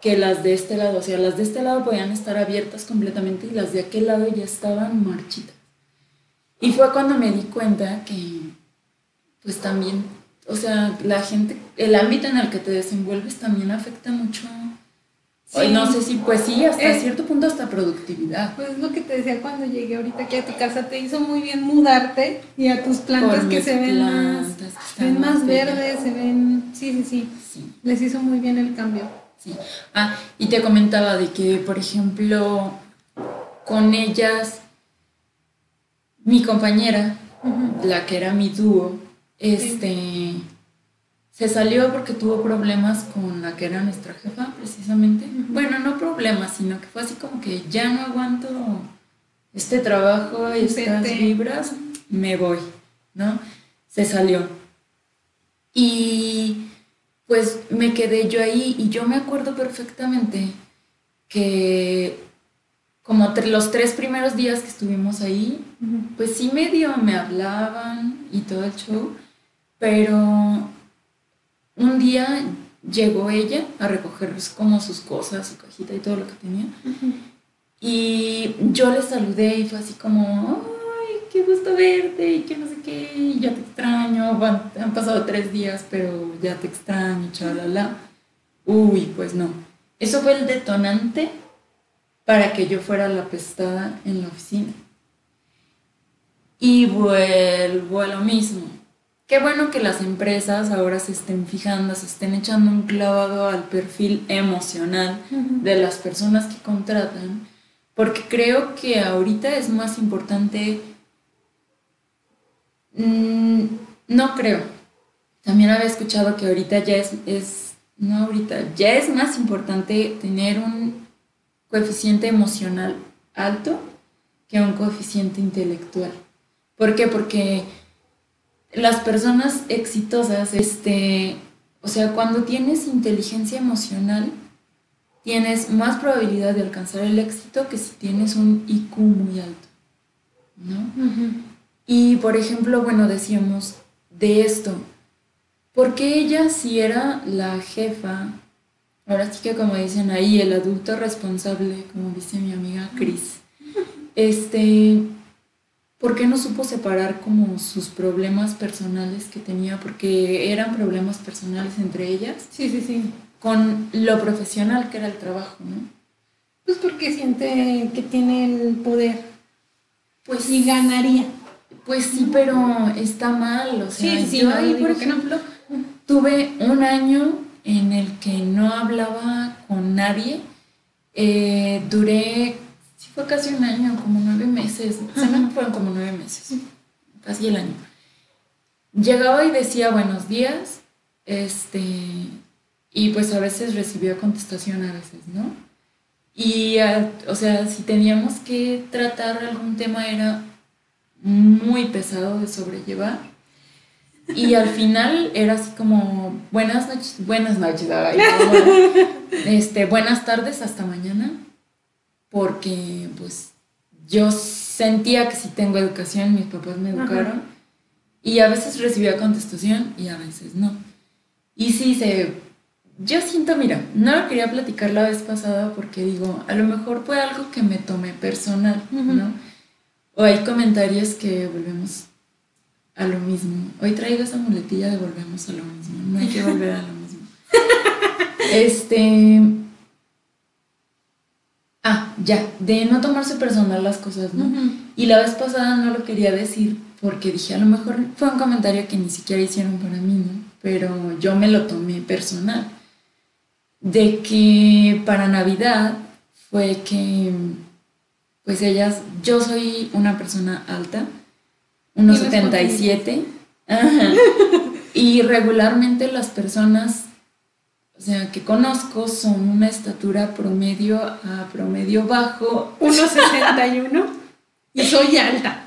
que las de este lado. O sea, las de este lado podían estar abiertas completamente y las de aquel lado ya estaban marchitas. Y fue cuando me di cuenta que, pues también, o sea, la gente, el ámbito en el que te desenvuelves también afecta mucho. no sé si, pues sí, hasta cierto punto hasta productividad. Pues es lo que te decía cuando llegué ahorita aquí a tu casa, te hizo muy bien mudarte y a tus plantas que se ven más, ven más verdes, se ven, sí, sí, sí, sí, les hizo muy bien el cambio. Ah, y te comentaba de que, por ejemplo, con ellas, mi compañera, la que era mi dúo, este, se salió porque tuvo problemas con la que era nuestra jefa, precisamente. Bueno, no problemas, sino que fue así como que ya no aguanto este trabajo y estas vibras, me voy, ¿no? Se salió. Y pues me quedé yo ahí y yo me acuerdo perfectamente que como los tres primeros días que estuvimos ahí, pues sí medio me hablaban y todo el show, pero un día llegó ella a recoger como sus cosas, su cajita y todo lo que tenía, y yo le saludé y fue así como, qué gusto verte y que no sé qué, ya te extraño, han pasado tres días, pero ya te extraño, chalala. Uy, pues no. Eso fue el detonante para que yo fuera la pestada en la oficina. Y vuelvo a lo mismo. Qué bueno que las empresas ahora se estén fijando, se estén echando un clavado al perfil emocional de las personas que contratan, porque creo que ahorita es más importante Mm, no creo. También había escuchado que ahorita ya es, es, no ahorita, ya es más importante tener un coeficiente emocional alto que un coeficiente intelectual. ¿Por qué? Porque las personas exitosas, este, o sea, cuando tienes inteligencia emocional, tienes más probabilidad de alcanzar el éxito que si tienes un IQ muy alto, ¿no? Y por ejemplo, bueno, decíamos de esto, porque ella si era la jefa, ahora sí que como dicen ahí, el adulto responsable, como dice mi amiga Cris, este, ¿por qué no supo separar como sus problemas personales que tenía? Porque eran problemas personales entre ellas. Sí, sí, sí. Con lo profesional que era el trabajo, ¿no? Pues porque siente que tiene el poder. Pues y ganaría. Pues sí, pero está mal. O sea, sí, sí, yo ahí, por ejemplo, tuve un año en el que no hablaba con nadie. Eh, duré, sí fue casi un año, como nueve meses. Se me fueron como nueve meses, casi el año. Llegaba y decía buenos días, este, y pues a veces recibía contestación, a veces, ¿no? Y, o sea, si teníamos que tratar algún tema era muy pesado de sobrellevar. Y al final era así como, buenas noches, buenas noches, este, buenas tardes, hasta mañana, porque pues yo sentía que si tengo educación, mis papás me educaron, y a veces recibía contestación y a veces no. Y sí, se, yo siento, mira, no lo quería platicar la vez pasada porque digo, a lo mejor fue algo que me tomé personal, ¿no? O hay comentarios que volvemos a lo mismo. Hoy traigo esa muletilla de volvemos a lo mismo. No hay que volver a lo mismo. <laughs> este. Ah, ya, de no tomarse personal las cosas, ¿no? Y la vez pasada no lo quería decir porque dije, a lo mejor fue un comentario que ni siquiera hicieron para mí, ¿no? Pero yo me lo tomé personal. De que para Navidad fue que, pues ellas, yo soy una persona alta, unos 77. Y regularmente las personas, o sea, que conozco son una estatura promedio a promedio bajo. 1,61 y soy alta.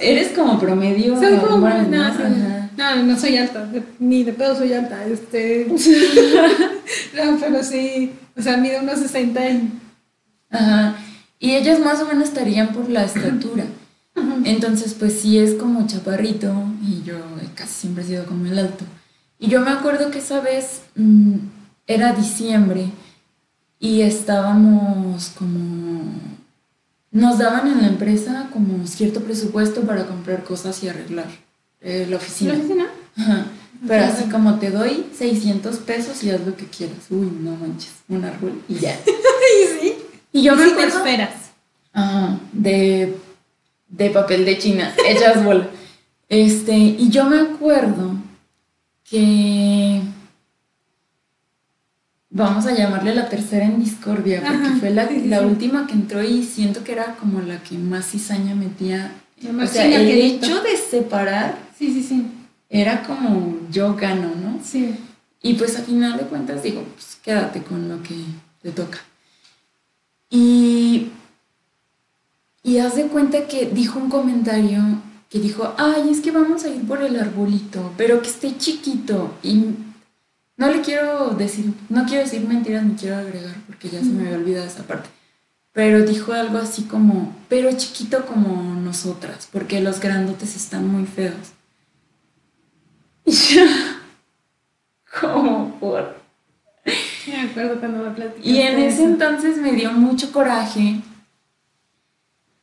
Eres como promedio. Soy como, no, no, soy alta, ni de pedo soy alta. Este. <laughs> <laughs> no, pero sí, o sea, mido unos 60 y... Ajá. Y ellas más o menos estarían por la estatura. Entonces, pues sí es como chaparrito y yo casi siempre he sido como el alto. Y yo me acuerdo que esa vez mm, era diciembre y estábamos como... Nos daban en la empresa como cierto presupuesto para comprar cosas y arreglar eh, la oficina. ¿La oficina? Ajá. Pero así como te doy 600 pesos y haz lo que quieras. Uy, no manches, un árbol y ya. <laughs> ¿Y sí? Y yo me acuerdo... esperas? Ajá, de de papel de China, <laughs> hechas bola. Este, y yo me acuerdo que vamos a llamarle la tercera en discordia, porque fue la, la última que entró y siento que era como la que más cizaña metía. O sea, el hecho de separar sí, sí, sí. era como yo gano, ¿no? Sí. Y pues a final de cuentas digo, pues quédate con lo que te toca. Y y haz de cuenta que dijo un comentario que dijo, ay, es que vamos a ir por el arbolito, pero que esté chiquito. Y no le quiero decir, no quiero decir mentiras ni quiero agregar porque ya se me había olvidado esa parte. Pero dijo algo así como, pero chiquito como nosotras, porque los grandotes están muy feos. <laughs> Y yo, <laughs> como por... Y en ese entonces me dio mucho coraje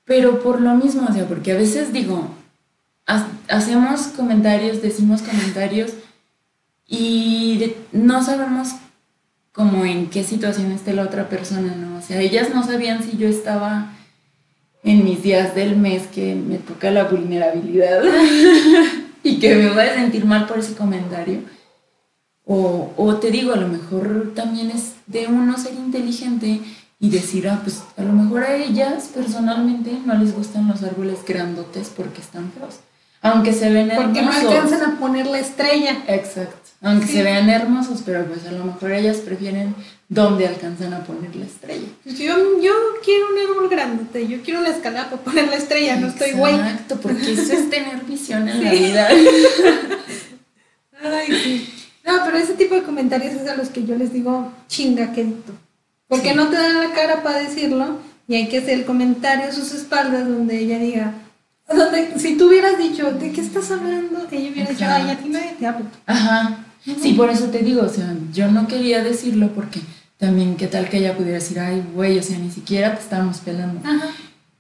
pero por lo mismo, o sea, porque a veces digo, hacemos comentarios, decimos comentarios y no sabemos como en qué situación esté la otra persona, ¿no? O sea, ellas no sabían si yo estaba en mis días del mes que me toca la vulnerabilidad <laughs> y que me voy a sentir mal por ese comentario. O, o te digo, a lo mejor también es de uno ser inteligente y decir, ah, pues a lo mejor a ellas personalmente no les gustan los árboles grandotes porque están feos. Aunque se ven hermosos. Porque no alcanzan a poner la estrella. Exacto. Aunque se vean hermosos, pero pues a lo mejor ellas prefieren donde alcanzan a poner la estrella. Pues yo, yo quiero un árbol grandote, yo quiero una escalada para poner la estrella, no estoy guay. Exacto, porque eso es tener visión en la vida. <laughs> Ay, sí. No, pero ese tipo de comentarios es a los que yo les digo, chinga, quedito. Porque no te dan la cara para decirlo y hay que hacer el comentario a sus espaldas donde ella diga, donde si tú hubieras dicho, ¿de qué estás hablando? Ella hubiera dicho, ay, a ti nadie te habla. Ajá. Sí, por eso te digo, o sea, yo no quería decirlo porque también qué tal que ella pudiera decir, ay, güey, o sea, ni siquiera te estábamos pelando. Ajá.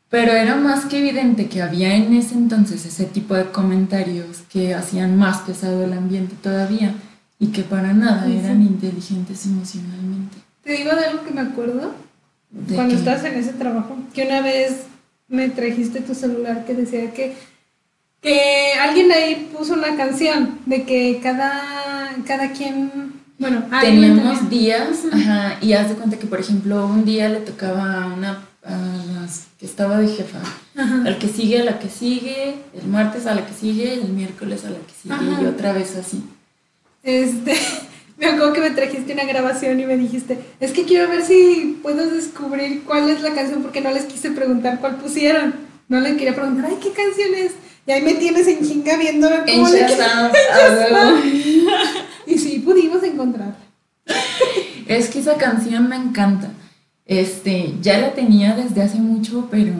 Pero era más que evidente que había en ese entonces ese tipo de comentarios que hacían más pesado el ambiente todavía y que para nada eran inteligentes emocionalmente. Te digo de algo que me acuerdo cuando estás en ese trabajo, que una vez me trajiste tu celular que decía que, que alguien ahí puso una canción de que cada, cada quien, bueno, teníamos días, ajá, y haz de cuenta que por ejemplo un día le tocaba a una a las que estaba de jefa, al que sigue, a la que sigue, el martes a la que sigue, el miércoles a la que sigue y otra vez así. Este, <laughs> me acuerdo que me trajiste una grabación y me dijiste, es que quiero ver si puedo descubrir cuál es la canción porque no les quise preguntar cuál pusieron. No les quería preguntar, ay, ¿qué canción es? Y ahí me tienes en chinga viendo cómo le Y sí, pudimos encontrarla. <laughs> Es que esa canción me encanta. Este, ya la tenía desde hace mucho, pero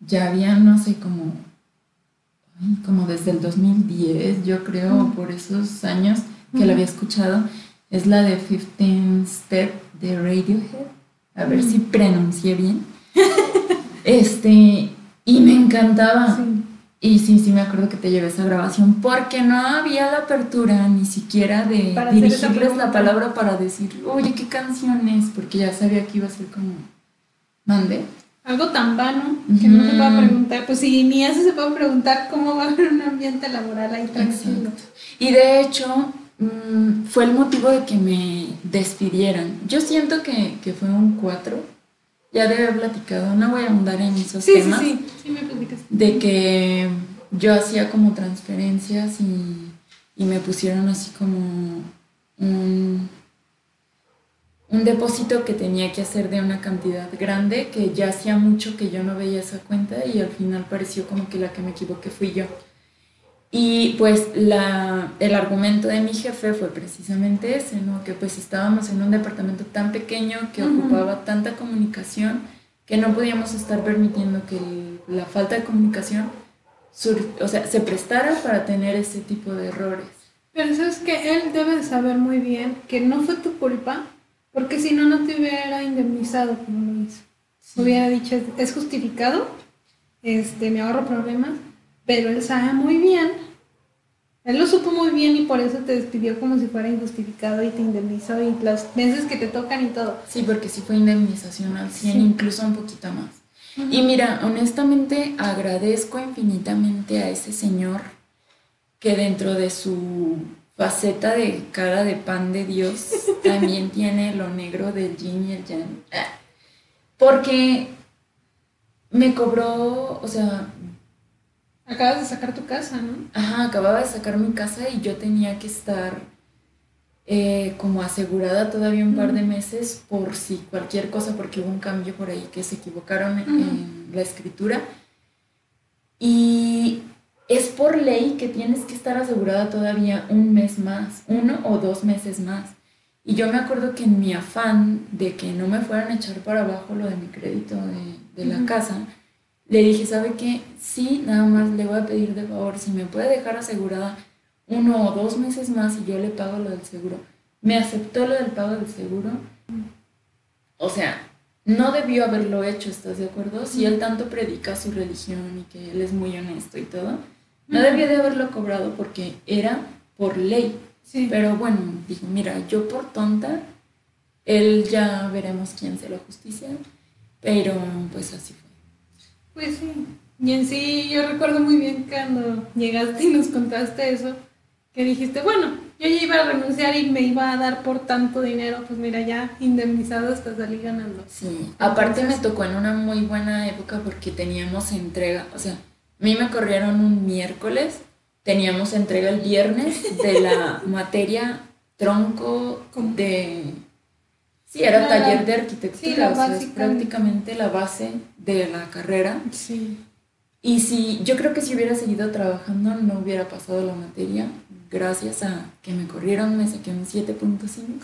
ya había, no sé, como, como desde el 2010, yo creo, por esos años que la había escuchado. Es la de 15 Step de Radiohead. A ver si pronuncié bien. <laughs> este, y me encantaba. Y sí, sí me acuerdo que te llevé esa grabación porque no había la apertura ni siquiera de dirigirles la palabra para decir, oye, ¿qué canción es? Porque ya sabía que iba a ser como, mande. Algo tan vano que no se puede preguntar. Pues si ni eso se puede preguntar, ¿cómo va a haber un ambiente laboral ahí tranquilo? Y de hecho, mm, fue el motivo de que me despidieran. Yo siento que, que fue un 4 ya te había platicado, no voy a ahondar en esos temas. Sí, sí, sí, me platicas. De que yo hacía como transferencias y, me pusieron así como un, un depósito que tenía que hacer de una cantidad grande, que ya hacía mucho que yo no veía esa cuenta y al final pareció como que la que me equivoqué fui yo. Y pues la, el argumento de mi jefe fue precisamente ese, ¿no? Que pues estábamos en un departamento tan pequeño que ocupaba tanta comunicación que no podíamos estar permitiendo que la falta de comunicación o sea, se prestara para tener ese tipo de errores. Pero eso es que él debe de saber muy bien que no fue tu culpa, porque si no, no te hubiera indemnizado como lo hizo. Hubiera dicho, es justificado, este, me ahorro problemas, pero él sabe muy bien, él lo supo muy bien y por eso te despidió como si fuera injustificado y te indemnizó y los meses que te tocan y todo. Sí, porque sí fue indemnización al 100, incluso un poquito más. Y mira, honestamente agradezco infinitamente a ese señor que dentro de su faceta de cara de pan de Dios <laughs> también tiene lo negro del yin y el yang. Porque me cobró, o sea, Acabas de sacar tu casa, ¿no? Ajá, acababa de sacar mi casa y yo tenía que estar eh, como asegurada todavía un par de meses por si cualquier cosa, porque hubo un cambio por ahí que se equivocaron en la escritura. Y es por ley que tienes que estar asegurada todavía un mes más, uno o dos meses más. Y yo me acuerdo que en mi afán de que no me fueran a echar para abajo lo de mi crédito de, la casa, le dije, ¿sabe qué? Sí, nada más le voy a pedir de favor, si me puede dejar asegurada uno o dos meses más y yo le pago lo del seguro. Me aceptó lo del pago del seguro. O sea, no debió haberlo hecho, ¿estás de acuerdo? Si él tanto predica su religión y que él es muy honesto y todo, no debió de haberlo cobrado porque era por ley. Sí. Pero bueno, dijo, mira, yo por tonta, él ya veremos quién se lo justicia, pero pues así fue. Pues sí. Y en sí, yo recuerdo muy bien cuando llegaste y nos contaste eso, que dijiste, bueno, yo ya iba a renunciar y me iba a dar por tanto dinero, pues mira, ya indemnizado hasta salí ganando. Sí, aparte me tocó en una muy buena época porque teníamos entrega, o sea, a mí me corrieron un miércoles, teníamos entrega el viernes de la materia tronco de Sí, era taller de arquitectura, o sea, es prácticamente la base de la carrera. Sí. Y si yo creo que si hubiera seguido trabajando no hubiera pasado la materia, gracias a que me corrieron me saqué un 7.5.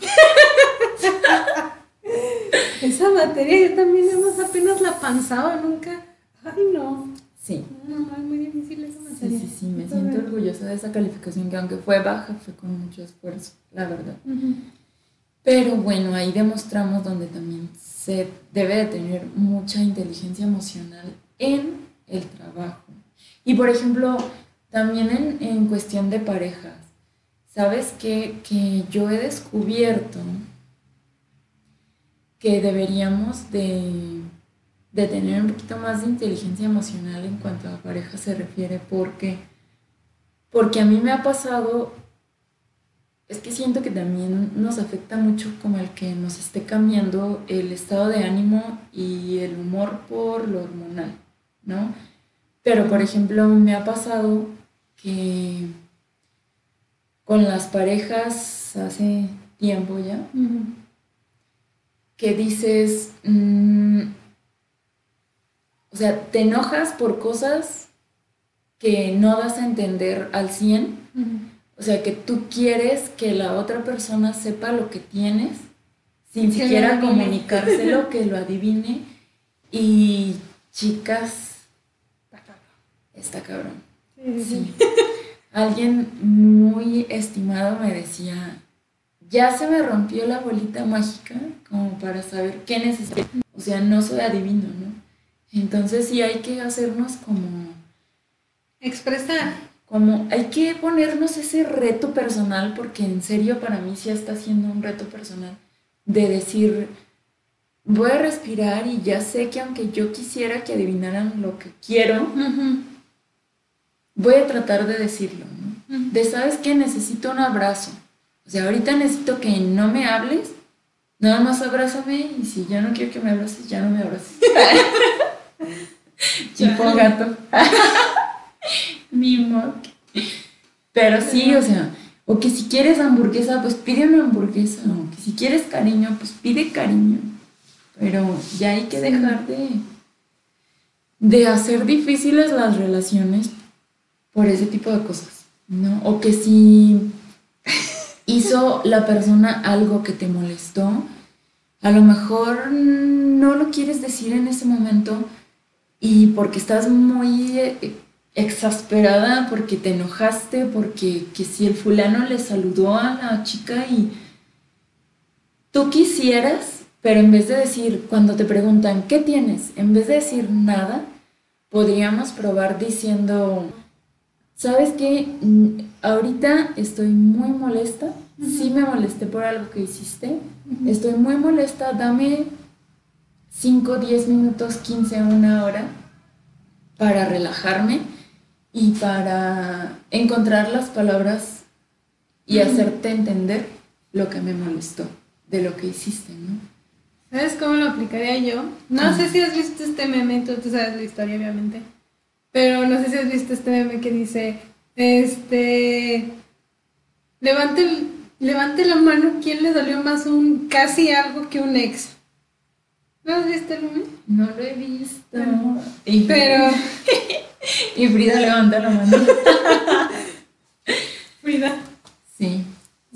Esa materia yo también hemos apenas la panzaba, nunca. Ay, no. Sí. No, es muy difícil esa materia. Sí, sí, sí, me siento orgullosa de esa calificación que aunque fue baja, fue con mucho esfuerzo, la verdad. Pero bueno, ahí demostramos donde también se debe de tener mucha inteligencia emocional en el trabajo. Y por ejemplo, también en, en cuestión de parejas, ¿sabes qué? Que yo he descubierto que deberíamos de, de, tener un poquito más de inteligencia emocional en cuanto a pareja se refiere, porque, porque a mí me ha pasado, es que siento que también nos afecta mucho como el que nos esté cambiando el estado de ánimo y el humor por lo hormonal, ¿no? Pero, por ejemplo, me ha pasado que con las parejas hace tiempo ya, que dices, mm, o sea, te enojas por cosas que no das a entender al 100, o sea, que tú quieres que la otra persona sepa lo que tienes, sin siquiera comunicárselo, <laughs> que lo adivine, y chicas, está cabrón. Sí. Alguien muy estimado me decía, ya se me rompió la bolita mágica como para saber qué necesito. O sea, no soy adivino, ¿no? Entonces sí hay que hacernos como... Expresar. Como hay que ponernos ese reto personal, porque en serio para mí sí está siendo un reto personal, de decir, voy a respirar y ya sé que aunque yo quisiera que adivinaran lo que quiero, voy a tratar de decirlo, ¿no? De, ¿sabes qué? Necesito un abrazo. O sea, ahorita necesito que no me hables, nada más abrázame y si ya no quiero que me abraces, ya no me abraces. <laughs> <laughs> tipo gato. <laughs> Mi Pero sí, o sea, o que si quieres hamburguesa, pues pide una hamburguesa. O que si quieres cariño, pues pide cariño. Pero ya hay que dejar de, de hacer difíciles las relaciones por ese tipo de cosas, ¿no? O que si <laughs> hizo la persona algo que te molestó, a lo mejor no lo quieres decir en ese momento y porque estás muy eh, exasperada, porque te enojaste, porque que si el fulano le saludó a la chica y tú quisieras, pero en vez de decir, cuando te preguntan, ¿qué tienes? En vez de decir nada, podríamos probar diciendo, ¿sabes qué? Mm, ahorita estoy muy molesta. Sí me molesté por algo que hiciste. Estoy muy molesta. Dame 5, 10 minutos, 15, una hora para relajarme y para encontrar las palabras y hacerte entender lo que me molestó de lo que hiciste, ¿no? ¿Sabes cómo lo aplicaría yo? No sé si has visto este meme, tú, tú sabes la historia, obviamente pero no sé si has visto este meme que dice, este, levante, levante la mano, ¿quién le dolió más un casi algo que un ex? ¿No has visto el meme? No lo he visto. pero... <laughs> y Frida levanta la mano. <laughs> Frida. Sí.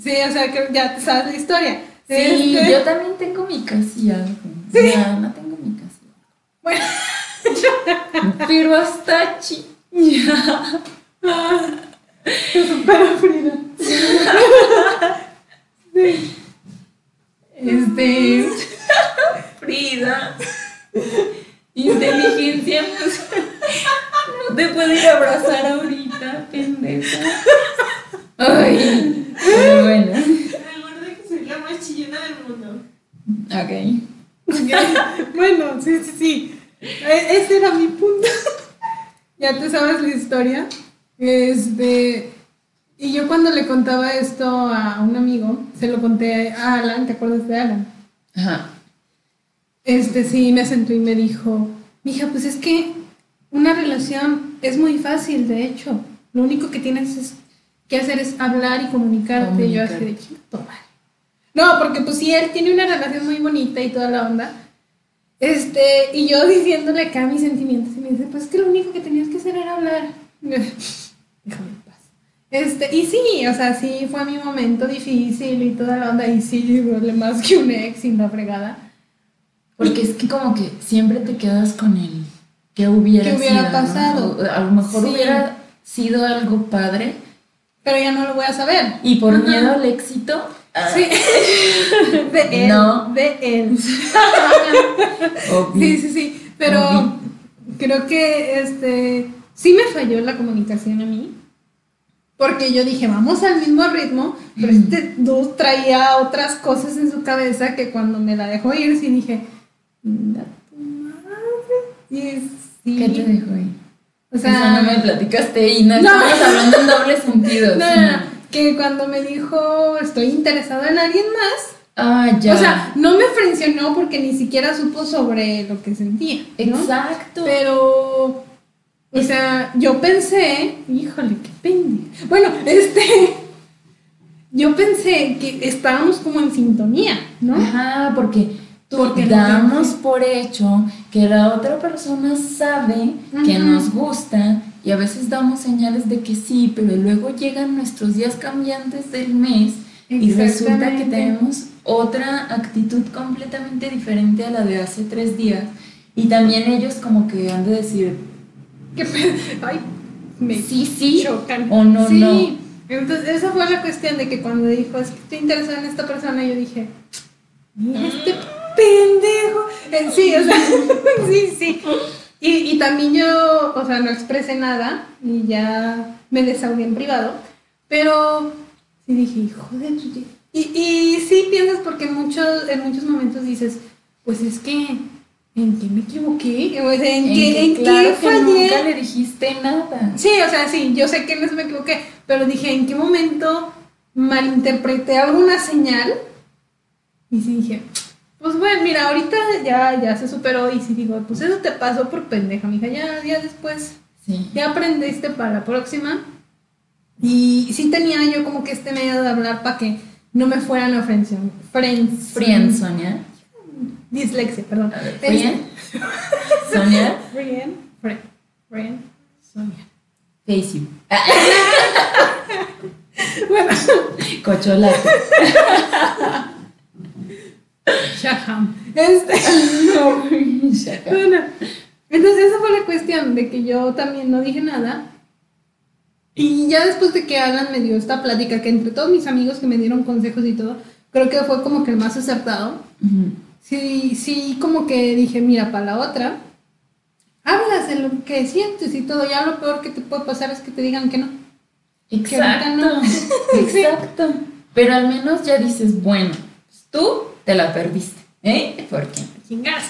Sí, o sea, que ya sabes la historia. Sí, este yo también tengo mi casi algo. ¿Sí? no tengo mi casi algo. Bueno. <laughs> Pero hasta chi. Pero Frida. <laughs> Este. Frida. Inteligencia No te puedo ir a abrazar ahorita, pendeja. Ay. Muy bueno. Recuerda que soy la más chillona del mundo. Ok. okay. Bueno, sí, sí, sí. E-, ese era mi punto. ya te sabes la historia. Este, y yo cuando le contaba esto a un amigo, se lo conté a Alan, ¿te acuerdas de Alan? Ajá. Este sí me sentó y me dijo, mija, pues es que una relación es muy fácil, de hecho. Lo único que tienes que hacer es hablar y comunicarte. Y yo así de No, porque pues si él tiene una relación muy bonita y toda la onda, este, y yo diciéndole acá mis sentimientos, y me dice, pues es que lo único que tenías que hacer era hablar. <laughs> Déjame en paz. Este, y sí, o sea, sí fue mi momento difícil y toda la onda, y sí, duele más que un ex sin la fregada. Porque es que como que siempre te quedas con el que hubiera, ¿Qué hubiera pasado. A lo mejor hubiera sido algo padre. Pero ya no lo voy a saber. Y por miedo al éxito, Sí. <laughs> De él. No. De él. <laughs> sí, sí, sí. Pero, creo que este sí me falló la comunicación a mí. Porque yo dije, vamos al mismo ritmo, pero este dos traía otras cosas en su cabeza que cuando me la dejó ir, sí dije, da tu madre. Y sí. ¿Qué te dejó ir? O sea, no me platicaste y no, estamos hablando en doble sentido. <laughs> No, no, que cuando me dijo, estoy interesado en alguien más, Ah, ya. O sea, no me frencionó porque ni siquiera supo sobre lo que sentía. Exacto. Pero, o sea, yo pensé, híjole, qué pende. Bueno, este, yo pensé que estábamos como en sintonía, ¿no? Ajá, porque porque damos por hecho que la otra persona sabe que nos gusta y a veces damos señales de que sí, pero luego llegan nuestros días cambiantes del mes y resulta que tenemos otra actitud completamente diferente a la de hace tres días. Y también ellos como que han de decir, ¿Qué Ay, me sí, sí, chocan. o no, sí. no. Entonces, esa fue la cuestión de que cuando dijo, es que estoy interesada en esta persona, yo dije, mira este pendejo. Eh, sí, o sea, <laughs> sí, sí. Y, y también yo, o sea, no expresé nada y ya me desahogué en privado, pero sí dije, hijo de. Y, y sí piensas porque muchos, en muchos momentos dices, pues es que, ¿en qué me equivoqué? O sea, ¿En, qué, en claro qué que fallé? nunca le dijiste nada. Sí, o sea, sí, yo sé que en eso me equivoqué, pero dije, ¿en qué momento malinterpreté alguna señal? Y sí dije, pues bueno, mira, ahorita ya, ya se superó y sí digo, pues eso te pasó por pendeja, mija, ya, ya después, Sí. ya aprendiste para la próxima. Y sí tenía yo como que este medio de hablar para que no me fueran a friendzone. Friends. Frien, Sonia. Dislexia, perdón. A ver, Frien. <laughs> Sonia. Friend. Friend. Friend. Sonia. You. <laughs> Bueno, <laughs> Cocholate. Shaham. Este. <laughs> Bueno, entonces esa fue la cuestión de que yo también no dije nada. Y ya después de que Alan me dio esta plática, que entre todos mis amigos que me dieron consejos y todo, creo que fue como que el más acertado. Sí, sí, como que dije, mira, para la otra, hablas de lo que sientes y todo. Ya lo peor que te puede pasar es que te digan que no. Que Exacto. <laughs> no. Exacto. Pero al menos ya dices, bueno, pues tú te la perdiste. ¿Eh? ¿Por qué? Chingas. <laughs>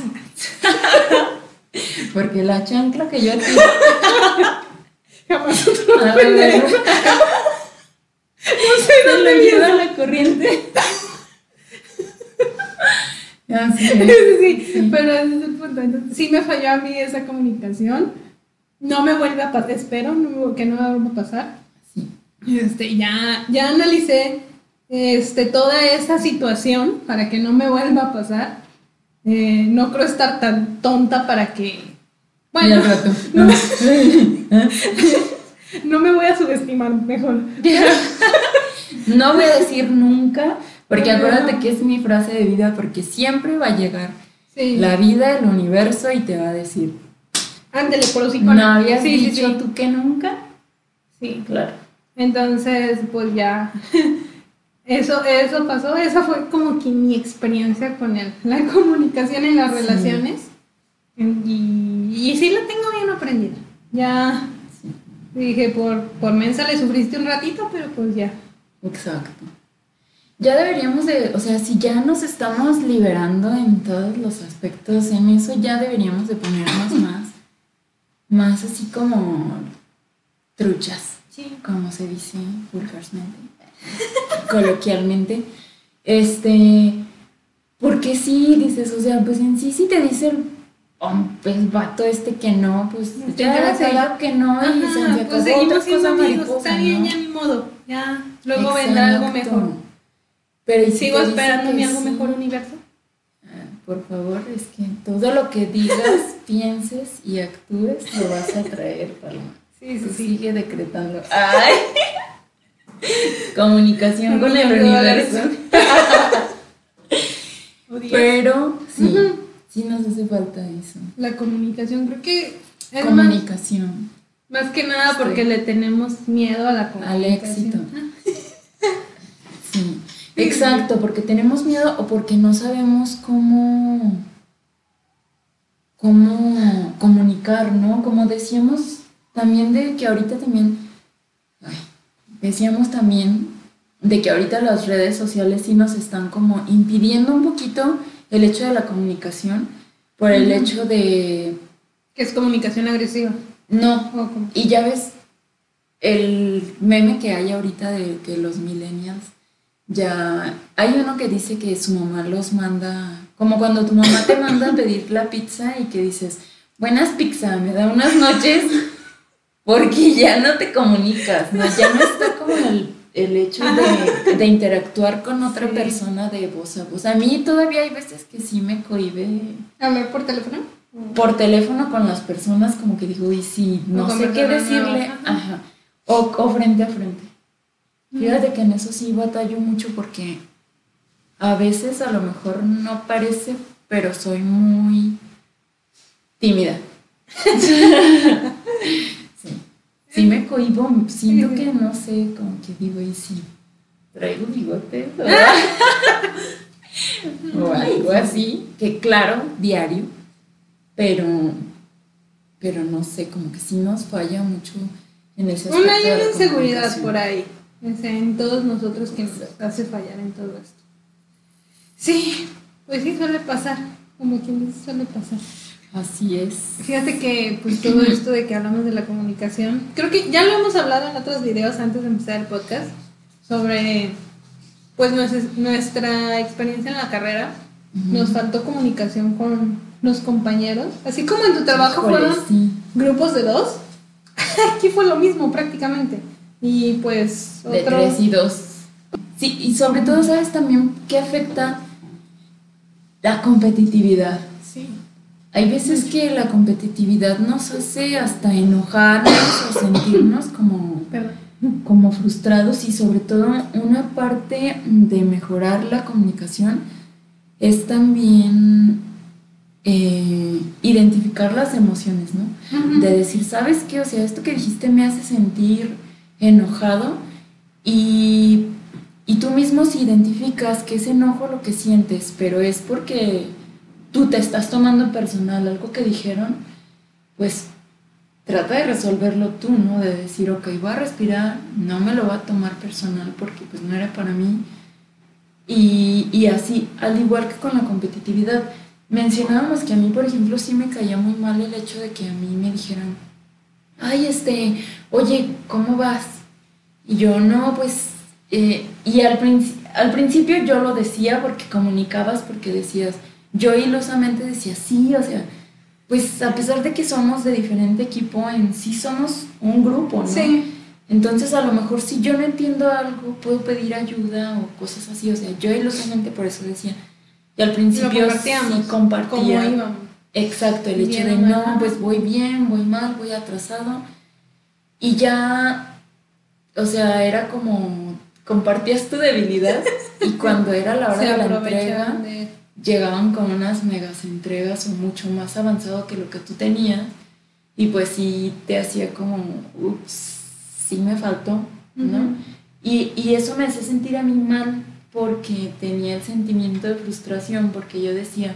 Porque la chancla que yo ti. Jamás <laughs> otro pendejo. no sé dónde lleva la corriente. <laughs> Así Sí, sí, sí, pero ese es el punto. Entonces, sí me falló a mí esa comunicación. No me vuelve a pasar, espero no- que no me vuelva a pasar. Sí. Este, ya, ya analicé este, toda esa situación para que no me vuelva a pasar. Eh, no creo estar tan tonta para que... Bueno, rato. <laughs> no, <laughs> no me voy a subestimar mejor. <laughs> No voy a decir nunca, porque No. acuérdate que es mi frase de vida, porque siempre va a llegar Sí. la vida, el universo y te va a decir, Ándale, por ¿no habías sí, dicho sí. tú que nunca? Sí. Claro. Entonces, pues ya, eso, eso pasó, esa fue como que mi experiencia con el, la <laughs> comunicación en las Sí. relaciones. Y, y sí la tengo bien aprendida. Ya dije, por, por mensa le sufriste un ratito, pero pues ya. Exacto. Ya deberíamos de, o sea, si ya nos estamos liberando en todos los aspectos, en eso ya deberíamos de ponernos <laughs> más, más así como truchas, Sí. como se dice vulgarmente, <laughs> coloquialmente. Este, porque sí, dices, o sea, pues en sí, si te dice el hom- pues, vato este que no, pues Sí, ya sé. da que no y se, se Ajá, acabó pues seguimos siendo amigos, está bien, ¿no? ya ni modo. Ya, luego vendrá algo Exacto. mejor. Pero ¿y si Sigo te esperando mi algo sí? mejor universo. Ah, Por favor, es que todo lo que digas, <laughs> pienses y actúes lo vas a traer, Paloma. Sí, sí, sí. Sigue decretando. ¡Ay! <laughs> Comunicación con el universo. Pero sí, Ujú. sí nos hace falta eso. La comunicación, creo que es Comunicación. más que nada Sí. porque le tenemos miedo a la Al comunicación. éxito. <laughs> Sí. Exacto, porque tenemos miedo o porque no sabemos cómo cómo comunicar, ¿no? Como decíamos también de que ahorita también, decíamos también de que ahorita las redes sociales sí nos están como impidiendo un poquito el hecho de la comunicación por el hecho de... Que es comunicación agresiva. No, y ya ves el meme que hay ahorita de que los millennials ya... Hay uno que dice que su mamá los manda, como cuando tu mamá te manda a pedir la pizza y que dices, buenas pizza, me da unas noches, <laughs> porque ya no te comunicas, ¿no? ya no está como el el hecho de, interactuar con otra persona de voz a voz. A mí todavía hay veces que sí me cohibe. ¿Hablar por teléfono? Por teléfono con las personas, como que digo, y sí, no sé qué decirle. Ajá. O, frente a frente. Fíjate que en eso sí batallo mucho porque a veces a lo mejor no parece, pero soy muy tímida. <laughs> sí me cohibo, siento que no sé, como que digo, y si traigo bigote <laughs> o algo así, que claro, diario, pero, pero no sé, como que sí nos falla mucho en ese aspecto. Una hay una inseguridad por ahí, en todos nosotros que nos hace fallar en todo esto. Sí, pues sí suele pasar, como quien dice, suele pasar. Así es. Fíjate que pues todo esto de que hablamos de la comunicación, creo que ya lo hemos hablado en otros videos antes de empezar el podcast sobre pues nuestra experiencia en la carrera. Nos faltó comunicación con los compañeros, así como en tu trabajo fueron grupos de dos. <laughs> Aquí fue lo mismo prácticamente. Y pues de tres y dos. Sí, y sobre todo sabes también qué afecta la competitividad. Hay veces que la competitividad nos hace hasta enojarnos o sentirnos como, como frustrados y sobre todo una parte de mejorar la comunicación es también eh, identificar las emociones, ¿no? De decir, ¿sabes qué? O sea, esto que dijiste me hace sentir enojado y, y tú mismo si identificas que es enojo lo que sientes, pero es porque tú te estás tomando personal algo que dijeron, pues trata de resolverlo tú, ¿no? De decir, ok, voy a respirar, no me lo voy a tomar personal porque pues no era para mí. Y, y así, al igual que con la competitividad, mencionábamos que a mí, por ejemplo, sí me caía muy mal el hecho de que a mí me dijeran, ay, este, oye, ¿cómo vas? Y yo, no, pues, eh", y al, al principio yo lo decía porque comunicabas, porque decías, yo ilusamente decía, sí, o sea, pues a pesar de que somos de diferente equipo, en sí somos un grupo, ¿no? Sí. Entonces a lo mejor si yo no entiendo algo, puedo pedir ayuda o cosas así, o sea, yo ilusamente por eso decía. Y al principio sí compartía. Exacto, el hecho de no, pues voy bien, voy mal, voy atrasado. Y ya, o sea, era como compartías tu debilidad <laughs> y cuando era la hora de la entrega, llegaban con unas megas entregas o mucho más avanzado que lo que tú tenías y pues sí te hacía como, ups, sí me faltó, ¿no? y, y, eso me hacía sentir a mí mal porque tenía el sentimiento de frustración porque yo decía,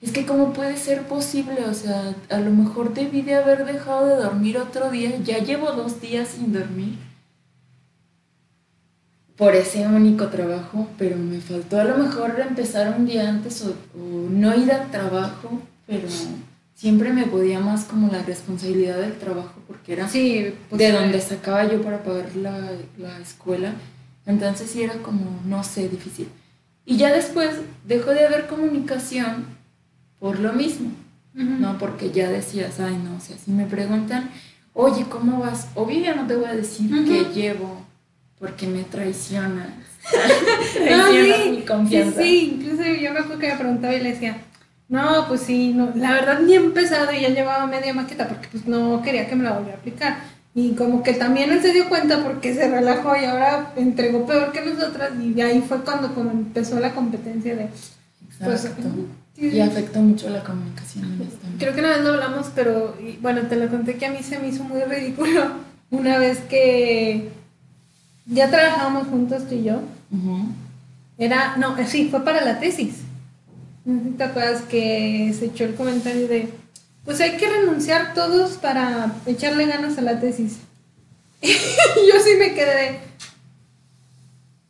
es que cómo puede ser posible, o sea, a lo mejor debí de haber dejado de dormir otro día, ya llevo dos días sin dormir por ese único trabajo, pero me faltó a lo mejor empezar un día antes o, no ir al trabajo, pero siempre me podía más como la responsabilidad del trabajo porque era sí, pues, de donde sacaba yo para pagar la, la, escuela. Entonces sí era como, no sé, difícil. Y ya después dejó de haber comunicación por lo mismo, ¿no? Porque ya decías, ay, no, o sea, si me preguntan, oye, ¿cómo vas? Obvio ya no te voy a decir que llevo porque me traicionas. <laughs> traicionas mi confianza. Sí, incluso yo me acuerdo que me preguntaba y le decía, no, pues sí, no, la verdad ni he empezado y ya llevaba media maqueta porque pues no quería que me la volviera a aplicar. Y como que también él se dio cuenta porque se relajó y ahora entregó peor que nosotras y ahí fue cuando como empezó la competencia de... Pues, y afectó mucho la comunicación. Creo que una vez lo hablamos, pero bueno, te lo conté que a mí se me hizo muy ridículo <laughs> una vez que ya trabajábamos juntos tú y yo. Era, no, sí, fue para la tesis. ¿No te acuerdas que se echó el comentario de, pues hay que renunciar todos para echarle ganas a la tesis. <laughs> Y yo sí me quedé,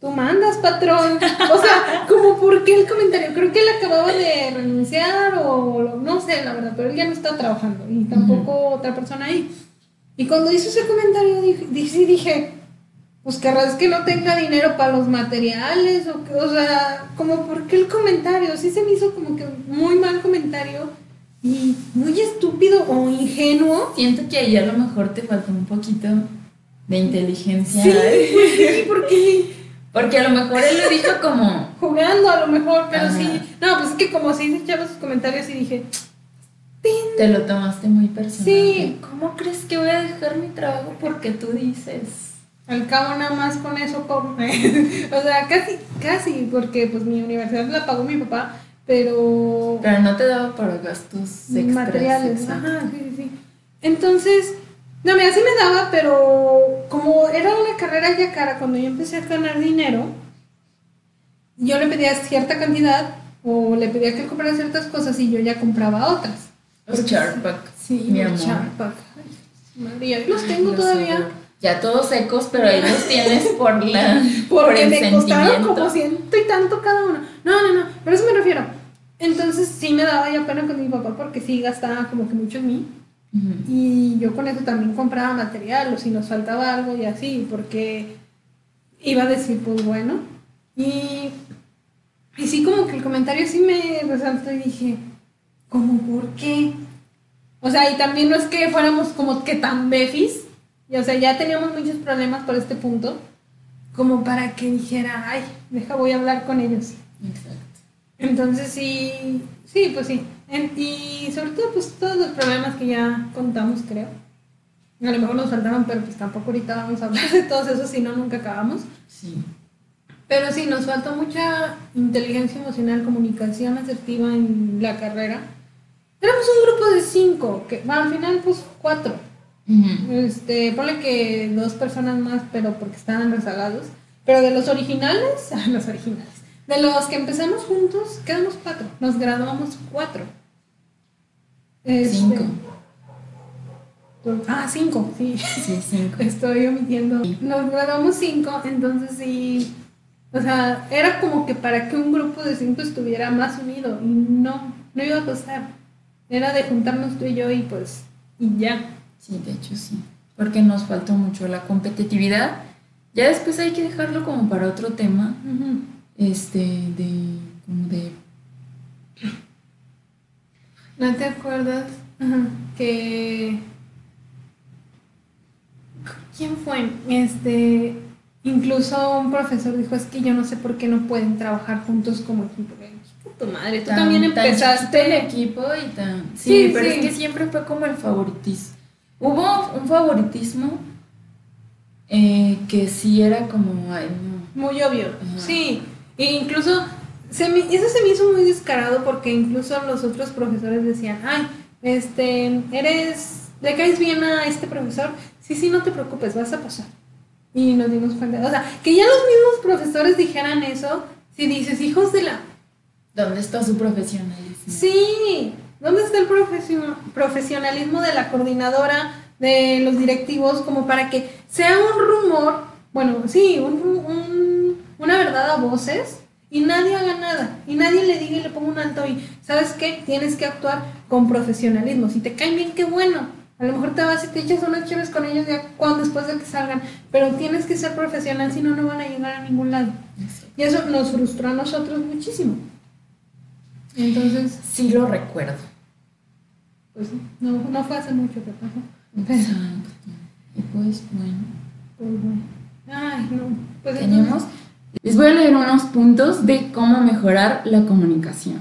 tú mandas, patrón. O sea, <laughs> como por qué el comentario, creo que él acababa de renunciar o no sé, la verdad, pero él ya no está trabajando y tampoco otra persona ahí. Y cuando hizo ese comentario, dije, dije, pues querrás que no tenga dinero para los materiales o que, o sea, como por qué el comentario, sí se me hizo como que muy mal comentario y muy estúpido o ingenuo. Siento que ahí a lo mejor te faltó un poquito de inteligencia. Sí, sí porque porque a lo mejor él lo dijo como... Jugando a lo mejor, pero sí. No, pues es que como sí echaba sus comentarios y dije... Te lo tomaste muy personal. Sí. ¿Cómo crees que voy a dejar mi trabajo porque tú dices? Al cabo nada más con eso come. <laughs> o sea, casi, casi, porque pues mi universidad la pagó mi papá, pero... Pero no te daba para gastos extras. Materiales, ajá, sí, sí. Entonces, no, mira, sí me daba, pero como era una carrera ya cara, cuando yo empecé a ganar dinero, yo le pedía cierta cantidad o le pedía que comprara ciertas cosas y yo ya compraba otras. Los Charpack. Sí, mi amor. María, los tengo todavía. Ya todos secos, pero ahí los tienes por <laughs> la. Porque me costaron como ciento y tanto cada uno. No, no, no, pero eso me refiero. Entonces sí me daba ya pena con mi papá porque sí gastaba como que mucho en mí. Y yo con eso también compraba material o si nos faltaba algo y así, porque iba a decir, pues bueno. Y, y sí, como que el comentario sí me resaltó y dije, ¿cómo por qué? O sea, y también no es que fuéramos como que tan befis, y, o sea, ya teníamos muchos problemas por este punto, como para que dijera, ay, deja, voy a hablar con ellos. Exacto. Entonces sí, sí, pues sí, y sobre todo, pues todos los problemas que ya contamos, creo. A lo mejor nos faltaron, pero pues tampoco ahorita vamos a hablar de todos esos, si no, nunca acabamos. Sí. Pero sí, nos falta mucha inteligencia emocional, comunicación asertiva en la carrera. Éramos un grupo de cinco, que al final, pues cuatro. Este, ponle que dos personas más, pero porque estaban rezagados. Pero de los originales, <laughs> los originales. De los que empezamos juntos, quedamos cuatro. Nos graduamos cuatro. Este, cinco. Ah, cinco, sí. Sí, cinco. <laughs> Estoy omitiendo. Nos graduamos cinco, entonces sí. O sea, era como que para que un grupo de cinco estuviera más unido. Y no, no iba a pasar. Era de juntarnos tú y yo y pues, y ya. Sí, de hecho sí. Porque nos faltó mucho la competitividad. Ya después hay que dejarlo como para otro tema este, de, como de... ¿No te acuerdas que... ¿Quién fue? Este, incluso un profesor dijo, es que yo no sé por qué no pueden trabajar juntos como equipo. Tu madre, tú también empezaste el equipo y tan... Sí, pero es que siempre fue como el favoritismo. Hubo un favoritismo eh, que sí era como... Muy obvio, sí. E incluso, se me, eso se me hizo muy descarado porque incluso los otros profesores decían, ay, este, eres, le caes bien a este profesor, sí, sí, no te preocupes, vas a pasar. Y nos dimos cuenta, o sea, que ya los mismos profesores dijeran eso, si dices, hijos de la... ¿Dónde está su profesionalismo? Sí, ¿dónde está el profesionalismo de la coordinadora, de los directivos, como para que sea un rumor, bueno, sí, un una verdad a voces y nadie haga nada y nadie le diga y le ponga un alto y sabes qué tienes que actuar con profesionalismo. Si te caen bien qué bueno. A lo mejor te vas y te echas unas chaves con ellos ya cuando después de que salgan pero tienes que ser profesional si no no van a llegar a ningún lado. Y eso nos frustró a nosotros muchísimo. Entonces sí lo recuerdo pues no no fue hace mucho que pasó Exacto. y pues bueno pues bueno ay no pues tenemos les voy a leer unos puntos de cómo mejorar la comunicación.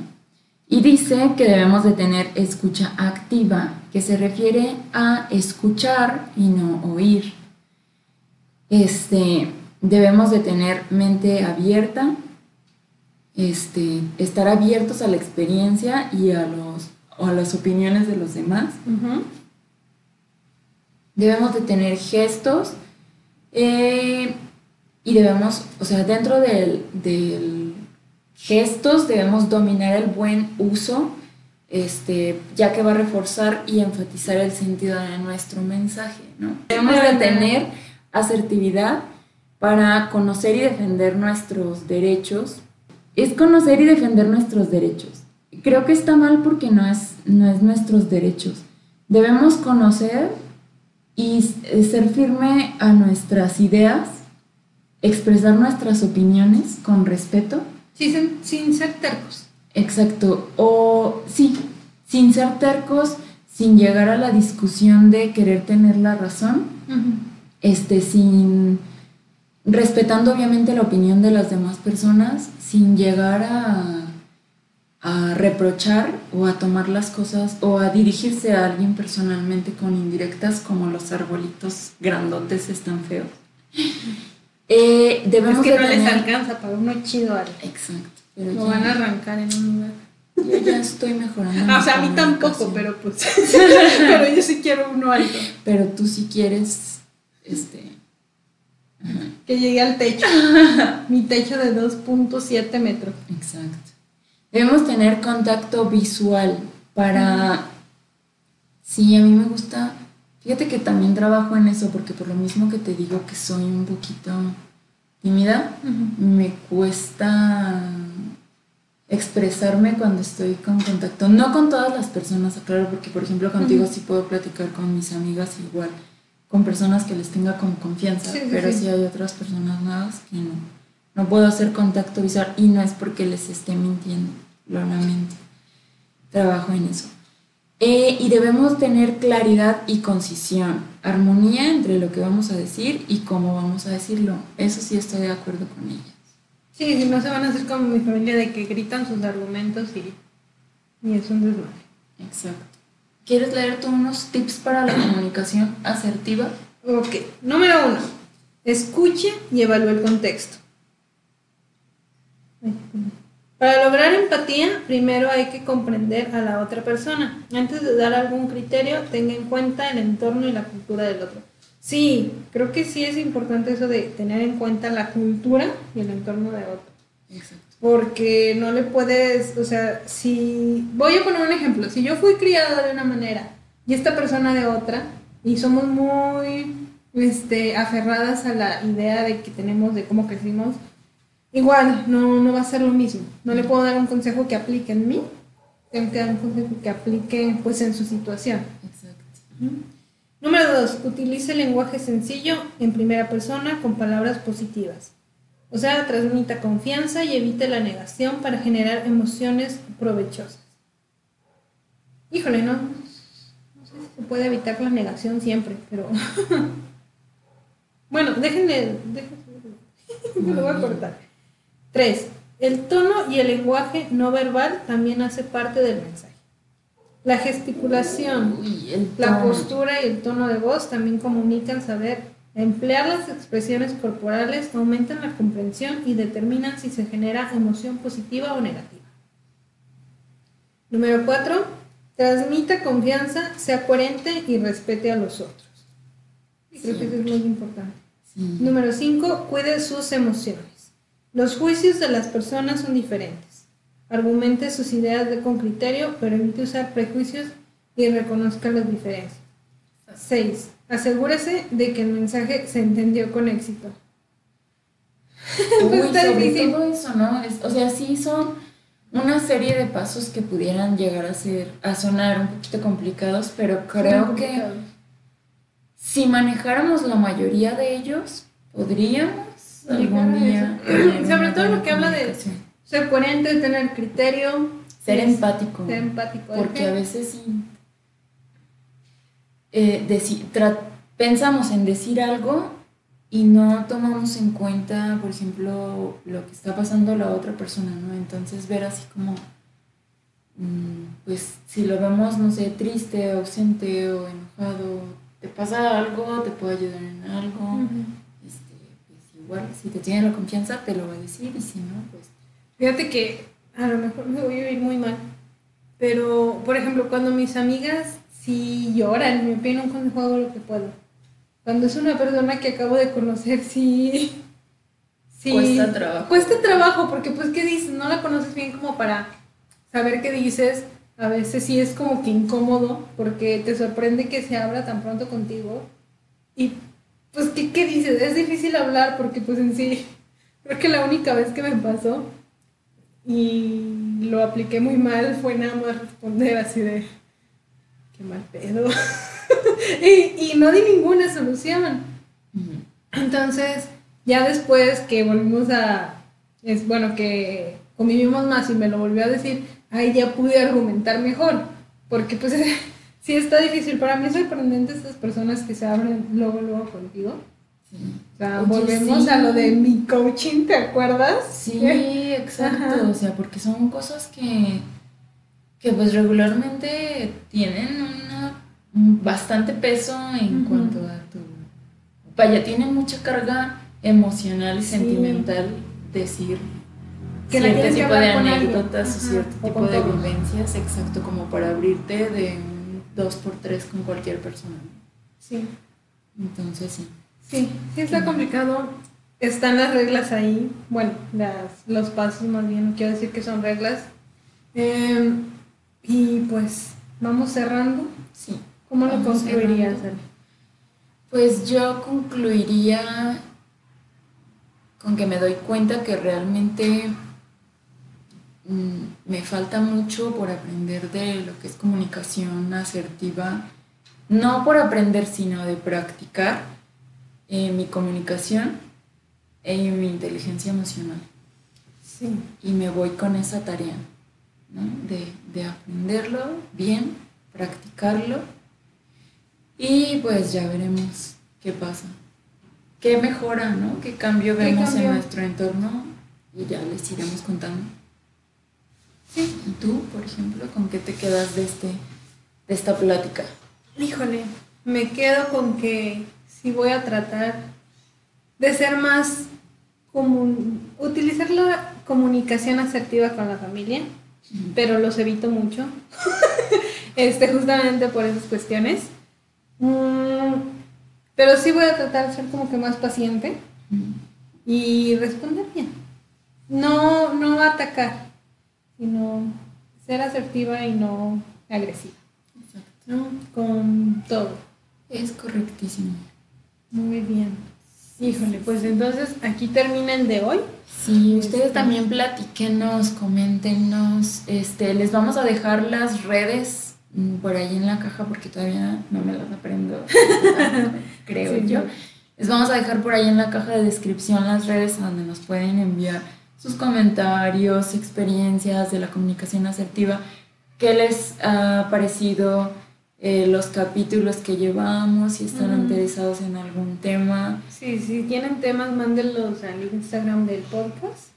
Y dice que debemos de tener escucha activa, que se refiere a escuchar y no oír. Este, debemos de tener mente abierta, este, estar abiertos a la experiencia y a, los, a las opiniones de los demás. Debemos de tener gestos. Eh, y debemos, o sea, dentro del, gestos debemos dominar el buen uso este, ya que va a reforzar y enfatizar el sentido de nuestro mensaje, ¿no? Debemos de tener asertividad para conocer y defender nuestros derechos. Es conocer y defender nuestros derechos. Creo que está mal porque no es, no es nuestros derechos. Debemos conocer y ser firme a nuestras ideas, expresar nuestras opiniones con respeto. sin, sin ser tercos. Exacto. O sí, sin ser tercos, sin llegar a la discusión de querer tener la razón, este, sin respetando obviamente la opinión de las demás personas, sin llegar a, a reprochar o a tomar las cosas o a dirigirse a alguien personalmente con indirectas como los arbolitos grandotes están feos. <laughs> Eh, debemos es que no les alcanza para uno chido. Exacto. Lo van a arrancar en un lugar. Yo ya estoy mejorando. <laughs> O sea, a mí tampoco, pero pues. <laughs> pero yo sí quiero uno alto. Pero tú sí quieres. Este. Que llegue al techo. Mi techo de 2.7 metros. Exacto. Debemos tener contacto visual para. Sí, a mí me gusta. Fíjate que también trabajo en eso, porque por lo mismo que te digo que soy un poquito tímida, me cuesta expresarme cuando estoy con contacto. No con todas las personas, claro, porque por ejemplo contigo sí puedo platicar con mis amigas igual, con personas que les tenga como confianza, pero sí. hay otras personas nuevas que no. No puedo hacer contacto visual y no es porque les esté mintiendo, lamento. Trabajo en eso. Eh, y debemos tener claridad y concisión, armonía entre lo que vamos a decir y cómo vamos a decirlo. Eso sí estoy de acuerdo con ella. Sí, si no se van a hacer como mi familia de que gritan sus argumentos y, y es un desmadre. Exacto. ¿Quieres leer tú unos tips para la comunicación asertiva? Ok. Número uno. Escuche y evalúe el contexto. Para lograr empatía, primero hay que comprender a la otra persona. Antes de dar algún criterio, tenga en cuenta el entorno y la cultura del otro. Sí, creo que sí es importante eso de tener en cuenta la cultura y el entorno de otro. Exacto. Porque no le puedes, o sea, si, voy a poner un ejemplo, si yo fui criada de una manera y esta persona de otra, y somos muy este, aferradas a la idea de que tenemos, de cómo crecimos, igual no, no va a ser lo mismo. No le puedo dar un consejo que aplique en mí, tengo que dar un consejo que aplique pues en su situación. Exacto. Número dos, utilice el lenguaje sencillo en primera persona con palabras positivas. O sea, transmita confianza y evite la negación para generar emociones provechosas. Híjole, no, no sé si se puede evitar la negación siempre, pero... <laughs> bueno, déjenme, déjenme, me <laughs> lo voy a cortar. Tres, el tono y el lenguaje no verbal también hace parte del mensaje. La gesticulación, la postura y el tono de voz también comunican saber emplear las expresiones corporales, aumentan la comprensión y determinan si se genera emoción positiva o negativa. Número 4. Transmita confianza, sea coherente y respete a los otros. Creo que eso es muy importante. Número 5. Cuide sus emociones. Los juicios de las personas son diferentes. Argumente sus ideas de con criterio, pero evite usar prejuicios y reconozca las diferencias. 6. Asegúrese de que el mensaje se entendió con éxito. Uy, sobre todo eso, ¿no? o sea, sí son una serie de pasos que pudieran llegar a ser, a sonar un poquito complicados, pero creo que si manejáramos la mayoría de ellos, podríamos algún día. <clears throat> Sobre todo lo que habla de ser coherente, tener criterio. Ser empático. Ser empático. Porque a veces sí. Eh, pensamos en decir algo y no tomamos en cuenta, por ejemplo, lo que está pasando la otra persona, ¿no? Entonces ver así como, mm, pues si lo vemos, no sé, triste, ausente o enojado, te pasa algo, te puede ayudar en algo, igual, si te tiene la confianza, te lo va a decir y si no, pues Fíjate que a lo mejor me voy a ir muy mal, pero por ejemplo, cuando mis amigas sí lloran, me piden un consejo, hago lo que puedo. Cuando es una persona que acabo de conocer, sí. sí cuesta trabajo. Cuesta trabajo, porque pues, ¿qué dices? No la conoces bien como para saber qué dices a veces sí es como que incómodo porque te sorprende que se abra tan pronto contigo y pues ¿qué, qué dices? Es difícil hablar porque pues en sí creo que la única vez que me pasó y lo apliqué muy mal fue nada más responder así de qué mal pedo <laughs> y, y no di ninguna solución. Entonces ya después que volvimos a es bueno que convivimos más y me lo volvió a decir ahí ya pude argumentar mejor, porque pues <laughs> sí está difícil. Para mí es sorprendente estas personas que se abren luego, luego contigo. O sea, volvemos a lo de mi coaching, ¿te acuerdas? Sí, exacto. O sea, porque son cosas que, que pues regularmente tienen una, bastante peso en cuanto a tu... Vaya, tienen mucha carga emocional y sentimental decir que cierto tipo de anécdotas o cierto tipo de vivencias, exacto, como para abrirte de dos por tres con cualquier persona. Sí. Entonces sí. Sí, sí está complicado. Están las reglas ahí, bueno, las, los pasos más bien, quiero decir que son reglas. Em, y pues vamos cerrando. Sí. ¿Cómo lo concluirías? Pues yo concluiría con que me doy cuenta que realmente me falta mucho por aprender de lo que es comunicación asertiva, no por aprender, sino de practicar eh, mi comunicación y mi inteligencia emocional. Sí. Y me voy con esa tarea, de, de aprenderlo bien, practicarlo y pues ya veremos qué pasa. ¿Qué mejora, no? ¿Qué cambio vemos en nuestro entorno? Y ya les iremos contando. ¿Y tú, por ejemplo, con qué te quedas de, este, de esta plática? Híjole, me quedo con que sí voy a tratar de ser más común, utilizar la comunicación asertiva con la familia, pero los evito mucho, <laughs> este, justamente por esas cuestiones. Mm, pero sí voy a tratar de ser como que más paciente y responder bien. No, no atacar, sino ser asertiva y no agresiva. Exacto. Con todo. Es correctísimo. Muy bien. Híjole, pues entonces aquí termina el de hoy. Sí, ustedes también platíquenos, coméntenos. Este, les vamos a dejar las redes mm, por ahí en la caja porque todavía no me las aprendo, <laughs> creo yo. Les vamos a dejar por ahí en la caja de descripción las redes donde nos pueden enviar sus comentarios, experiencias de la comunicación asertiva, qué les ha parecido eh, los capítulos que llevamos, si están interesados en algún tema. Sí, si tienen temas, mándenlos al Instagram del podcast.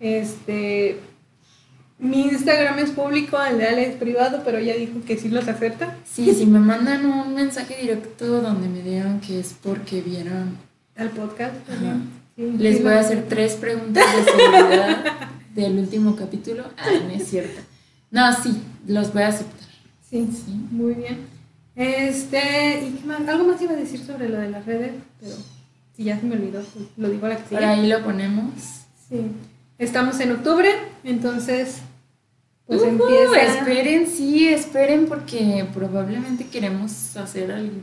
Este, mi Instagram es público, el de Ale es privado, pero ella dijo que sí los acepta. Sí, si me mandan un mensaje directo donde me digan que es porque vieron al podcast. Les voy a hacer tres preguntas de seguridad del último capítulo. Ah, no es cierto. No, sí, los voy a aceptar. Sí, sí. Muy bien. Este, ¿y qué más? Algo más iba a decir sobre lo de las redes, pero si ya se me olvidó, pues lo digo a la que sigue. Por ahí lo ponemos. Sí. Estamos en octubre, entonces pues empieza. Esperen, sí, esperen porque probablemente queremos hacer algo,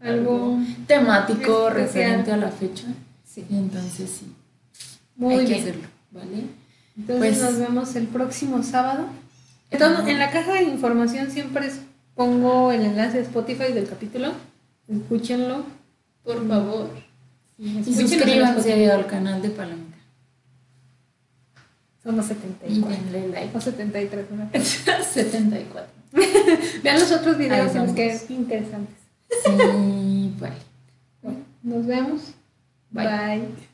algo temático referente a la fecha. Sí. Entonces sí. Muy Hay que hacerlo, ¿vale? Entonces pues nos vemos el próximo sábado. Entonces, en la caja de información siempre pongo el enlace de Spotify del capítulo. Escúchenlo, por favor. y suscríbanse al canal de Palomita. Somos 74. Y denle like. O 73, ¿no? 74. Vean los otros videos que es interesantes. Sí, vale. Bueno, nos vemos. Bye. Bye.